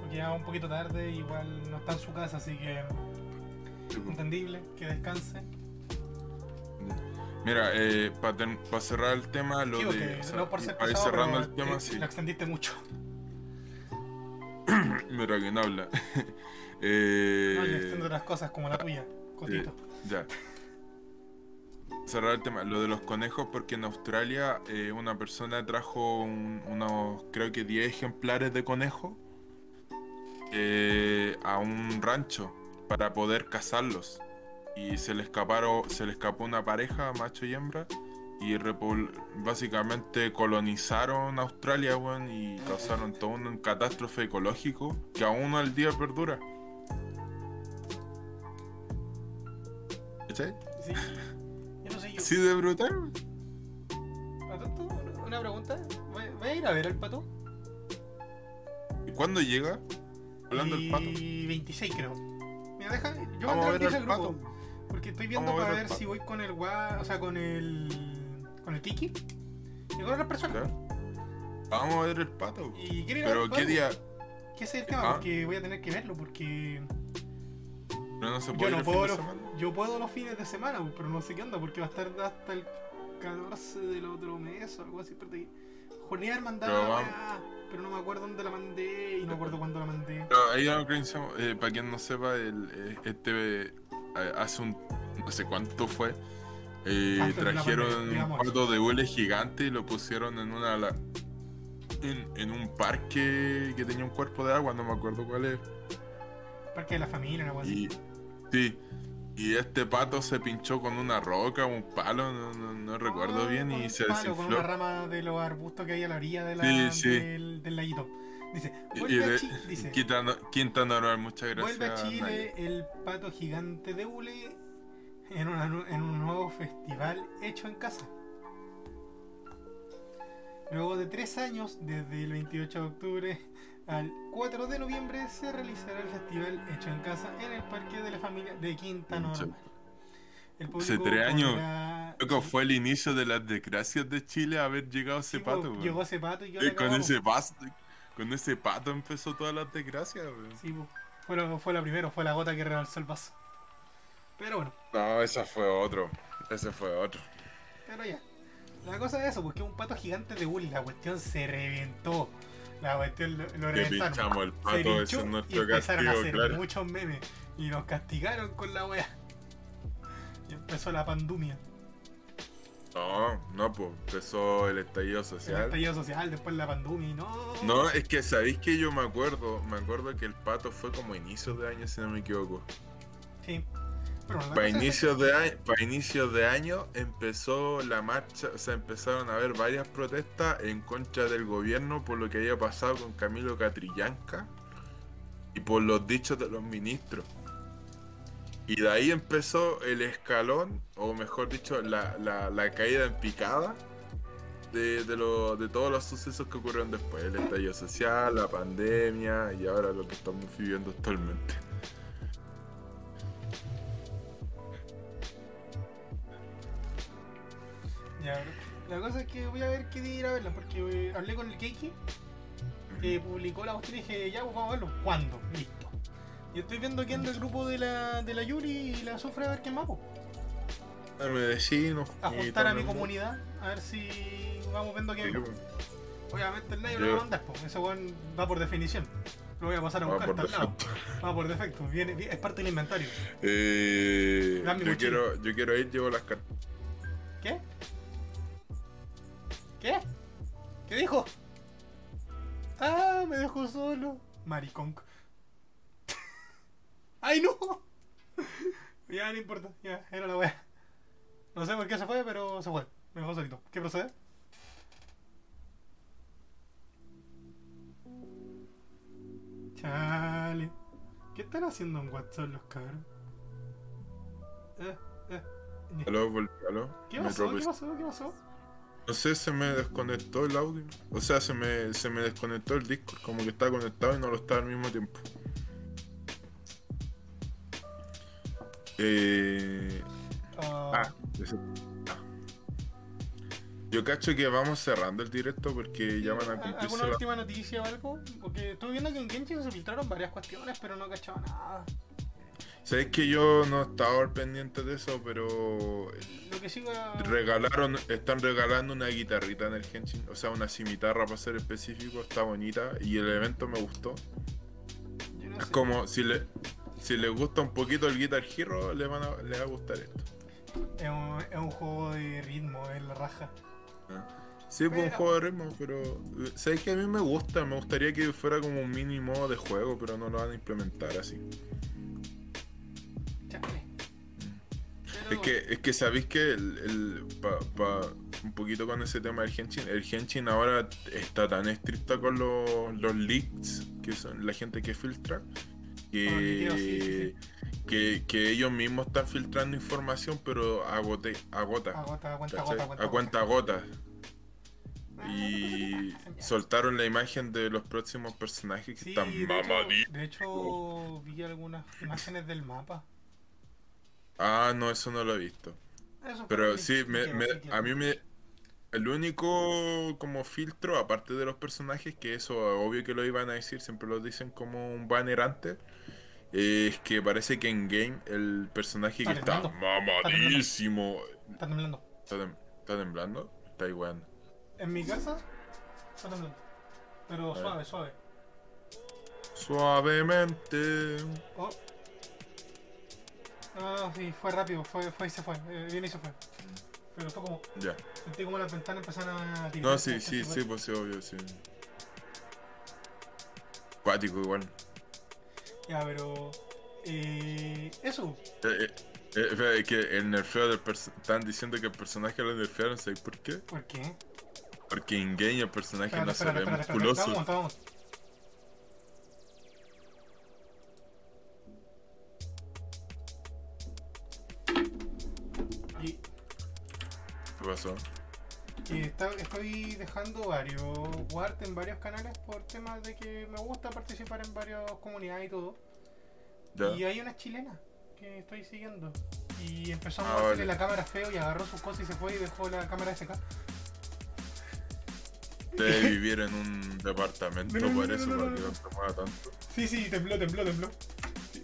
Speaker 1: Porque ya un poquito tarde, igual no está en su casa, así que entendible, que descanse.
Speaker 3: Mira, para cerrar el tema, lo de. o sea,
Speaker 1: no por ser
Speaker 3: para ir
Speaker 1: pesado,
Speaker 3: cerrando el tema,
Speaker 1: eh,
Speaker 3: sí.
Speaker 1: lo extendiste mucho.
Speaker 3: Mira, no habla. Eh,
Speaker 1: No, yo extiendo otras cosas como la tuya, Cotito.
Speaker 3: Ya. Cerrar el tema, lo de los conejos, porque en Australia eh, una persona trajo un- unos, creo que 10 ejemplares de conejos eh, a un rancho para poder cazarlos. Y se le escaparon, se le escapó una pareja, macho y hembra, y básicamente colonizaron Australia, weón, y causaron todo un catástrofe ecológico que aún al día perdura. ¿Cachai?
Speaker 1: Sí. Yo no sé, yo.
Speaker 3: Sí, de brutal.
Speaker 1: Esto, una- pregunta. ¿Va a ir a ver al pato?
Speaker 3: ¿Y cuándo llega? Hablando del pato.
Speaker 1: Y 26 creo. Mira, deja. Yo
Speaker 3: Vamos a
Speaker 1: al
Speaker 3: al
Speaker 1: grupo.
Speaker 3: pato.
Speaker 1: Porque estoy viendo
Speaker 3: Vamos
Speaker 1: para
Speaker 3: ver
Speaker 1: si voy con el gua, o sea, con el. con el Kiki. Y con otras personas.
Speaker 3: Vamos a ver el pato.
Speaker 1: Y
Speaker 3: Pero qué día.
Speaker 1: ¿Qué es el tema?
Speaker 3: Ah.
Speaker 1: Porque voy a tener que verlo porque.
Speaker 3: No, no se
Speaker 1: Yo
Speaker 3: puede
Speaker 1: no puedo los, yo puedo los fines de semana, pero no sé qué onda, porque va a estar hasta el 14 del otro mes o algo así. Pero Jornear mandaba
Speaker 3: Pero
Speaker 1: pero no me acuerdo dónde la mandé y no me acuerdo cuándo la mandé.
Speaker 3: Pero ahí eh, para quien no sepa, el, eh, este eh, hace un no sé cuánto fue. eh, trajeron
Speaker 1: pandemia,
Speaker 3: un pato de hule gigante y lo pusieron en una la- en, en un parque que tenía un cuerpo de agua, no me acuerdo cuál es.
Speaker 1: Parque de la familia, así.
Speaker 3: Y sí. Y este pato se pinchó con una roca o un palo, no, no- no recuerdo
Speaker 1: Ah,
Speaker 3: bien,
Speaker 1: con
Speaker 3: y se
Speaker 1: palo, Con
Speaker 3: desinfló.
Speaker 1: una rama de los arbustos que hay a la orilla de la,
Speaker 3: Sí, sí.
Speaker 1: Del, del laguito. Dice,
Speaker 3: Y- y
Speaker 1: vuelve a
Speaker 3: de-
Speaker 1: Chile, dice,
Speaker 3: muchas gracias.
Speaker 1: vuelve a Chile el pato gigante de hule en, una en un nuevo festival hecho en casa. Luego de tres años, desde el 28 de octubre al 4 de noviembre, se realizará el festival hecho en casa en el Parque de la Familia de Quinta Normal. El
Speaker 3: Hace tres años. Loco,
Speaker 1: sí,
Speaker 3: fue el inicio de las desgracias de Chile haber llegado ese
Speaker 1: sí,
Speaker 3: pato,
Speaker 1: po,
Speaker 3: weón.
Speaker 1: Llegó ese pato y yo
Speaker 3: Eh,
Speaker 1: la
Speaker 3: con ese pato, con ese pato empezó todas las desgracias.
Speaker 1: Sí, po. fue, lo, fue la primera, fue la gota que rebalsó el vaso. Pero bueno,
Speaker 3: No, ese fue otro. Ese fue otro.
Speaker 1: pero ya. La cosa es eso, porque es un pato gigante de Bully, la cuestión se reventó. La cuestión lo, lo
Speaker 3: Que pinchamos el pato, ese es
Speaker 1: y
Speaker 3: nuestro
Speaker 1: empezaron a hacer
Speaker 3: claro.
Speaker 1: muchos memes. Y nos castigaron con la wea. Y empezó la pandemia.
Speaker 3: No, no, pues empezó el estallido
Speaker 1: El
Speaker 3: social.
Speaker 1: estallido social, después la pandemia y no.
Speaker 3: No, es que sabéis que yo me acuerdo, me acuerdo que el pato fue como inicios de año, si no me equivoco.
Speaker 1: Sí.
Speaker 3: Para inicios de año, para inicios de año empezó la marcha, o sea, empezaron a haber varias protestas en contra del gobierno por lo que había pasado con Camilo Catrillanca y por los dichos de los ministros. Y de ahí empezó el escalón, o mejor dicho, la, la, la caída en picada de, de, lo, de todos los sucesos que ocurrieron después. El estallido social, la pandemia y ahora lo que estamos viviendo actualmente.
Speaker 1: Ya, la cosa es que voy a ver qué día ir a verla, porque eh, hablé con el Keiki, que publicó la cuestión y dije, ya, pues vamos a verlo. ¿Cuándo? Listo. Y estoy viendo quién del grupo de la, de la Yuri y la Sufre a ver quién más, pues.
Speaker 3: A mi vecino.
Speaker 1: A mi comunidad, a ver si vamos viendo quién.
Speaker 3: Sí,
Speaker 1: Obviamente el nadie
Speaker 3: Yo-
Speaker 1: lo mandar, pues. Ese weón va por definición. Lo voy a pasar a
Speaker 3: Va
Speaker 1: buscar el lado. Va por defecto, viene, es parte del inventario.
Speaker 3: Eh, yo,
Speaker 1: mochila.
Speaker 3: quiero, yo quiero ir, llevo las cartas.
Speaker 1: ¿Qué? ¿Qué? ¿Qué dijo? Ah, me dejó solo. Maricón. ¡Ay, no! ya, no importa. Ya, era la wea. No sé por qué se fue, pero se fue. Me dejó solito. ¿Qué procede? Chale. ¿Qué están haciendo en WhatsApp los cabros? Eh, eh.
Speaker 3: Aló, aló.
Speaker 1: ¿Qué pasó? ¿Qué pasó? ¿Qué pasó?
Speaker 3: No sé, se me desconectó el audio. O sea, se me, se me desconectó el Discord. Como que está conectado y no lo está al mismo tiempo. Eh,
Speaker 1: Ah,
Speaker 3: ah, ese- ah. Yo cacho que vamos cerrando el directo porque ya van a cumplirse
Speaker 1: ¿Alguna
Speaker 3: la-
Speaker 1: última noticia o algo? Porque estuve viendo que en Genshin se filtraron varias cuestiones, pero no cachaba nada.
Speaker 3: Sabes que yo no estaba al pendiente de eso, pero
Speaker 1: Lo que siga.
Speaker 3: regalaron, están regalando una guitarrita en el Genshin, o sea, una cimitarra para ser específico, está bonita y el evento me gustó.
Speaker 1: yo no
Speaker 3: Es
Speaker 1: sé.
Speaker 3: como si le si les gusta un poquito el Guitar Hero, le van a, le va a gustar esto.
Speaker 1: Es un, es un juego de ritmo, es la raja.
Speaker 3: Sí, pues un
Speaker 1: Pero-
Speaker 3: juego de ritmo, pero eh, sabes que a mí me gusta, me gustaría que fuera como un mini modo de juego, pero no lo van a implementar así. Es que, es que sabéis que el, el- pa- pa- un poquito con ese tema del Genshin, el Genshin ahora está tan estricta con los, los leaks, que son la gente que filtra, que,
Speaker 1: sí, sí,
Speaker 3: que, que ellos mismos están filtrando información, pero a, gote, a gota.
Speaker 1: Aguanta.
Speaker 3: a cuenta gota. Y soltaron la imagen de los próximos personajes que
Speaker 1: Sí,
Speaker 3: están mamaditos.
Speaker 1: de hecho, vi algunas imágenes del mapa.
Speaker 3: Ah, no, eso no lo he visto.
Speaker 1: Eso
Speaker 3: Pero sí, me- a mí me... El único como filtro, aparte de los personajes, que eso obvio que lo iban a decir, siempre lo dicen como un banner antes, es que parece que en game el personaje que
Speaker 1: Está
Speaker 3: mamadísimo...
Speaker 1: Está temblando.
Speaker 3: ¿Está, tem- está temblando? Está igual.
Speaker 1: En mi casa está temblando. Pero suave, suave.
Speaker 3: Suavemente.
Speaker 1: Oh. Ah, sí, fue rápido, fue, fue y se fue. eh, viene y se fue. Pero fue como.
Speaker 3: Ya.
Speaker 1: Sentí como las ventanas empezaron a tirar.
Speaker 3: No, sí, sí, sí, pues sí, obvio, sí. Cuático igual.
Speaker 1: Ya, pero. Eh, eso.
Speaker 3: Eh, eh, es que el nerfeo del. Están diciendo que el personaje lo nerfearon, ¿sabes por qué?
Speaker 1: ¿Por qué?
Speaker 3: Porque en game el personaje
Speaker 1: Espérate,
Speaker 3: no se
Speaker 1: espérate,
Speaker 3: ve
Speaker 1: espérate, espérate.
Speaker 3: musculoso.
Speaker 1: Vamos, vamos.
Speaker 3: ¿Qué pasó?
Speaker 1: y está- estoy dejando varios guard en varios canales por temas de que me gusta participar en varias comunidades y todo.
Speaker 3: ¿Ya?
Speaker 1: Y hay una chilena que estoy siguiendo. Y empezó a
Speaker 3: Ah,
Speaker 1: moverle
Speaker 3: vale.
Speaker 1: la cámara feo y agarró sus cosas y se fue y dejó la cámara SK.
Speaker 3: Debe vivir en un departamento,
Speaker 1: No, no,
Speaker 3: por eso,
Speaker 1: no, no,
Speaker 3: para que
Speaker 1: no.
Speaker 3: no se mueva tanto.
Speaker 1: Sí, sí, tembló, tembló, tembló.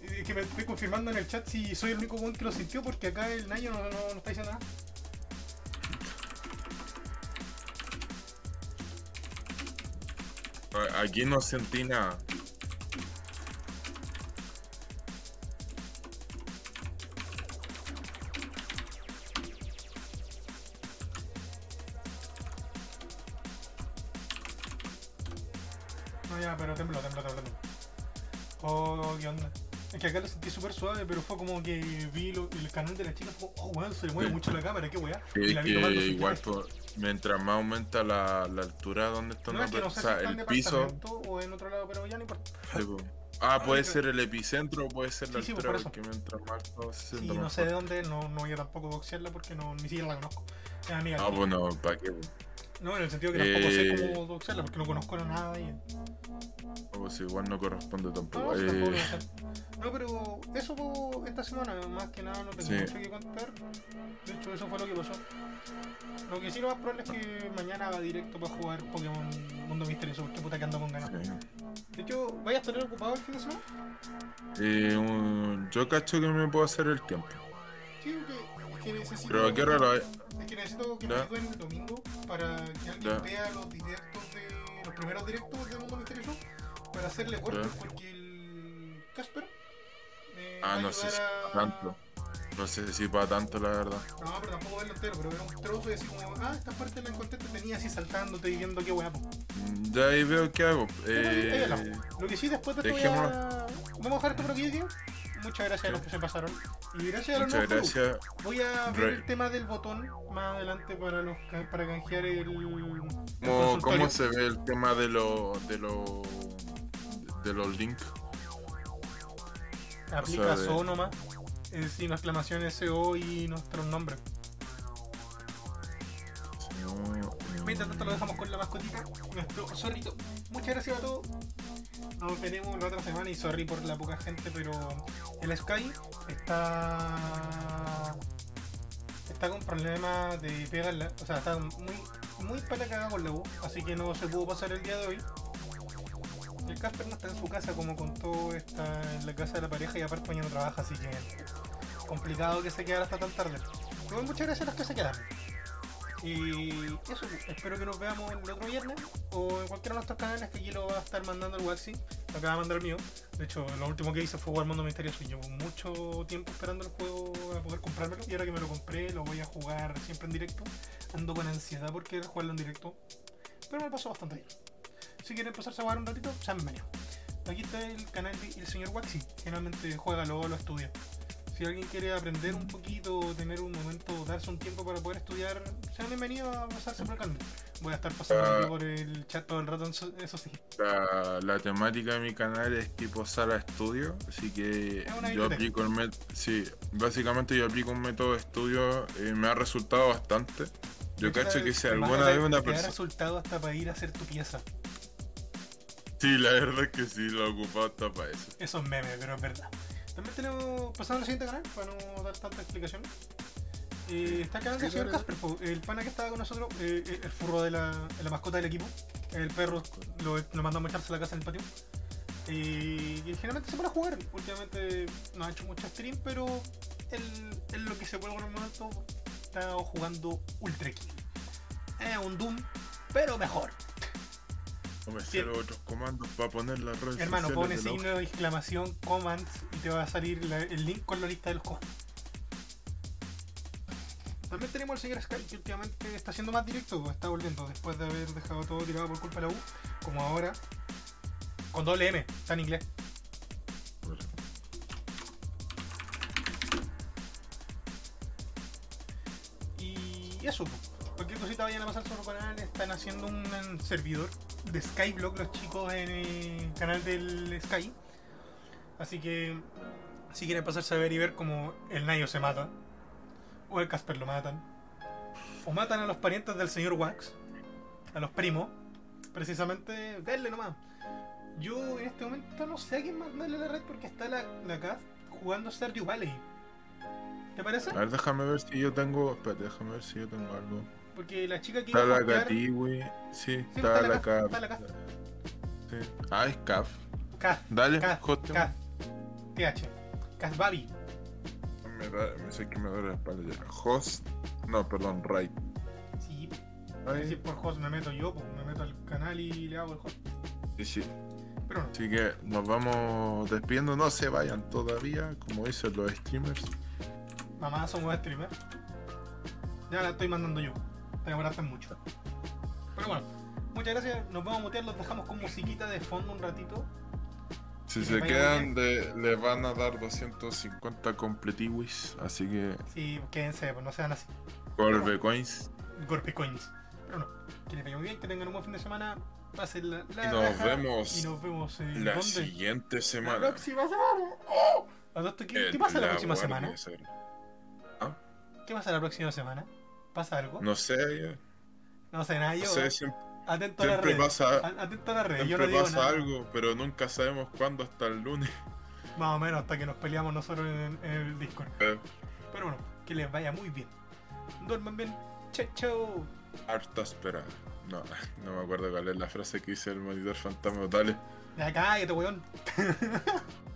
Speaker 1: Es que me estoy confirmando en el chat si soy el único weón que lo sintió porque acá el Nayo no, no, no está diciendo nada.
Speaker 3: Aquí no sentí nada.
Speaker 1: No, ya, pero tembló, tembló, tembló. Oh, qué onda. Es que acá lo sentí súper suave, pero fue como que el canal de la chica, fue oh, weón, se le mueve
Speaker 3: Sí.
Speaker 1: mucho la cámara, qué weá.
Speaker 3: Que,
Speaker 1: Y la vi
Speaker 3: que igual, pues, mientras más aumenta la, la altura donde está
Speaker 1: No,
Speaker 3: una
Speaker 1: es que no sé
Speaker 3: persona,
Speaker 1: si está en
Speaker 3: el piso.
Speaker 1: o en otro lado, pero ya no importa.
Speaker 3: sí, pues, Ah, puede ser el epicentro o puede ser la
Speaker 1: Sí, sí,
Speaker 3: altura,
Speaker 1: por
Speaker 3: porque mientras más alto se siente
Speaker 1: no sé de dónde, no, no voy a tampoco boxearla porque no, ni siquiera la conozco. Es amiga.
Speaker 3: Ah,
Speaker 1: mía.
Speaker 3: bueno, ¿para qué?
Speaker 1: No, en el sentido que tampoco sé
Speaker 3: Eh,
Speaker 1: cómo boxearla porque no conozco nada y.
Speaker 3: Pues igual no corresponde
Speaker 1: No,
Speaker 3: tampoco.
Speaker 1: sí,
Speaker 3: Eh.
Speaker 1: No, pero eso fue esta semana, más que nada no tengo
Speaker 3: Sí.
Speaker 1: mucho que contar. De hecho, eso fue lo que pasó. Lo que sí lo más probable es que mañana va directo para jugar Pokémon Mundo Misterioso, porque puta que ando con ganas.
Speaker 3: sí.
Speaker 1: De hecho, ¿vaya a estar ocupado el fin de semana?
Speaker 3: Eh, un- yo cacho que me puedo hacer el tiempo.
Speaker 1: Sí, que necesito.
Speaker 3: Pero a qué hora lo hay?
Speaker 1: Es que necesito que
Speaker 3: Ya.
Speaker 1: me el domingo para que alguien
Speaker 3: Ya.
Speaker 1: vea los directos de. los primeros directos de Mundo Misterioso para hacerle work
Speaker 3: Ya.
Speaker 1: porque el Casper. me
Speaker 3: Ah, no sé si
Speaker 1: a-
Speaker 3: tanto. No sé si para tanto, la verdad.
Speaker 1: No, pero tampoco verlo entero, pero ver un trozo y así como, ah, esta parte la encontré, te tenía así saltándote y viendo qué guapo.
Speaker 3: Mm, Ya ahí veo qué hago. Eh,
Speaker 1: Lo que sí, después de esto voy a... Vamos a dejar por aquí, tío. Muchas gracias a los que se pasaron. Y gracias a los
Speaker 3: muchas
Speaker 1: nuevos
Speaker 3: gracias.
Speaker 1: Voy a ver el tema del botón más adelante para los para canjear el, el
Speaker 3: ¿Cómo, cómo se ve el tema de los de los de los links?
Speaker 1: Aplica
Speaker 3: o sea, de-
Speaker 1: nomás. Es sin exclamación SO y nuestros nombres.
Speaker 3: No,
Speaker 1: Mientras tanto lo dejamos con la mascotita, nuestro zorrito. Muchas gracias a todos. Nos veremos la otra semana y sorry por la poca gente, pero el Sky está está con problemas de pegarla, o sea, está muy muy para cagar con la U, así que no se pudo pasar el día de hoy. El Casper no está en su casa como contó, está en la casa de la pareja y aparte mañana trabaja, así que complicado que se quedara hasta tan tarde. Pero muchas gracias a los que se quedaron. Y eso, espero que nos veamos el otro viernes o en cualquiera de nuestros canales que aquí lo va a estar mandando el Waxi. Lo acaba de mandar el mío. De hecho, lo último que hice fue jugar Mundo Misterioso llevo mucho tiempo esperando el juego a poder comprármelo. Y ahora que me lo compré, lo voy a jugar siempre en directo. Ando con ansiedad por querer jugarlo en directo. Pero me pasó bastante bien. Si quieren empezarse a jugar un ratito, sean bienvenidos. Aquí está el canal del señor Waxi. Generalmente juega, luego lo estudia. Si alguien quiere aprender un poquito, tener un momento, darse un tiempo para poder estudiar, sean bienvenidos a pasarse por el canal. Voy a estar pasando aquí por el chat todo el rato, eso sí.
Speaker 3: La, la temática de mi canal es tipo sala estudio, así que yo aplico el método. Sí, básicamente yo aplico un método de estudio y me ha resultado bastante. Yo cacho que si alguna vez una
Speaker 1: Te da
Speaker 3: persona.
Speaker 1: resultado hasta para ir a hacer tu pieza.
Speaker 3: Sí, la verdad es que sí, lo ocupado hasta para eso.
Speaker 1: Eso es meme, pero es verdad. También tenemos, pasando al siguiente canal, para no dar tanta explicación. Eh, está el del
Speaker 3: Sí,
Speaker 1: señor Casper, el pana que estaba con nosotros, eh, eh, el furro de la, la mascota del equipo. El perro lo, lo mandamos a echarse a la casa en el patio. Eh, y generalmente se pone a jugar. Últimamente no ha hecho mucho stream, pero él, él lo que se puede en el momento está jugando Ultra Kill. Es un Doom, pero mejor.
Speaker 3: Otros comandos para poner las redes
Speaker 1: Hermano, pone signo de exclamación, commands y te va a salir la- el link con la lista de los comandos. También tenemos al señor Sky que últimamente está haciendo más directo, está volviendo después de haber dejado todo tirado por culpa de la U, como ahora, con doble M, está en inglés. Y eso, po. cualquier cosita vayan a pasar sobre el canal, están haciendo un servidor de Skyblock los chicos en el canal del Sky. Así que si quieren pasarse a ver y ver cómo el Nayo se mata, o el Casper lo matan, o matan a los parientes del señor Wax, a los primos, precisamente, denle nomás. Yo en este momento no sé a quién más darle la red porque está la, la jugando Stardew Valley. ¿Te parece?
Speaker 3: A ver, déjame ver si yo tengo. Espérate, déjame ver si yo tengo algo.
Speaker 1: Porque la chica que
Speaker 3: Está la
Speaker 1: jugar-
Speaker 3: Gatiwi. Sí,
Speaker 1: Sí,
Speaker 3: está
Speaker 1: está la CAF,
Speaker 3: CAF.
Speaker 1: está la CAF.
Speaker 3: Sí. Ah, es CAF.
Speaker 1: K,
Speaker 3: Dale, host.
Speaker 1: K, TH, Kazbabi.
Speaker 3: Me, da, me sé que me duele la espalda ya. Host. No, perdón, right.
Speaker 1: Sí,
Speaker 3: Ahí.
Speaker 1: si por host me meto yo, pues me meto al canal y le hago el host.
Speaker 3: Sí, sí.
Speaker 1: Pero no.
Speaker 3: Así que nos vamos despidiendo. No se vayan todavía, como dicen los streamers.
Speaker 1: Mamá, somos streamers. Ya la estoy mandando yo. Te demoraste mucho. Pero bueno, muchas gracias. Nos vamos a mutear, los dejamos con musiquita de fondo un ratito.
Speaker 3: Si se quedan, de, les van a dar 250 completiwis. Así que,
Speaker 1: Sí, quédense, pues no sean así.
Speaker 3: Corbe Coins.
Speaker 1: Golpe coins. Pero no. Que les vaya muy bien, que tengan un buen fin de semana. Pasen la, la
Speaker 3: Y nos
Speaker 1: raja,
Speaker 3: vemos
Speaker 1: Y nos vemos en
Speaker 3: La
Speaker 1: ¿dónde?
Speaker 3: siguiente
Speaker 1: La
Speaker 3: semana.
Speaker 1: próxima semana. ¡Oh! ¿A todo esto ¿Qué, pasa la,
Speaker 3: la
Speaker 1: próxima semana? ¿Qué pasa la próxima semana? ¿Pasa algo?
Speaker 3: No sé.
Speaker 1: No sé nada, yo.
Speaker 3: No sé, siempre,
Speaker 1: atento, a la red.
Speaker 3: Siempre pasa algo, pero nunca sabemos cuándo hasta el lunes.
Speaker 1: Más o menos, hasta que nos peleamos nosotros en, el Discord.
Speaker 3: Eh.
Speaker 1: Pero bueno, que les vaya muy bien. Duerman bien. Chao, chao.
Speaker 3: Harta espera. No, no me acuerdo cuál es la frase que hice el monitor fantasma. Dale.
Speaker 1: Ya cállate, weón.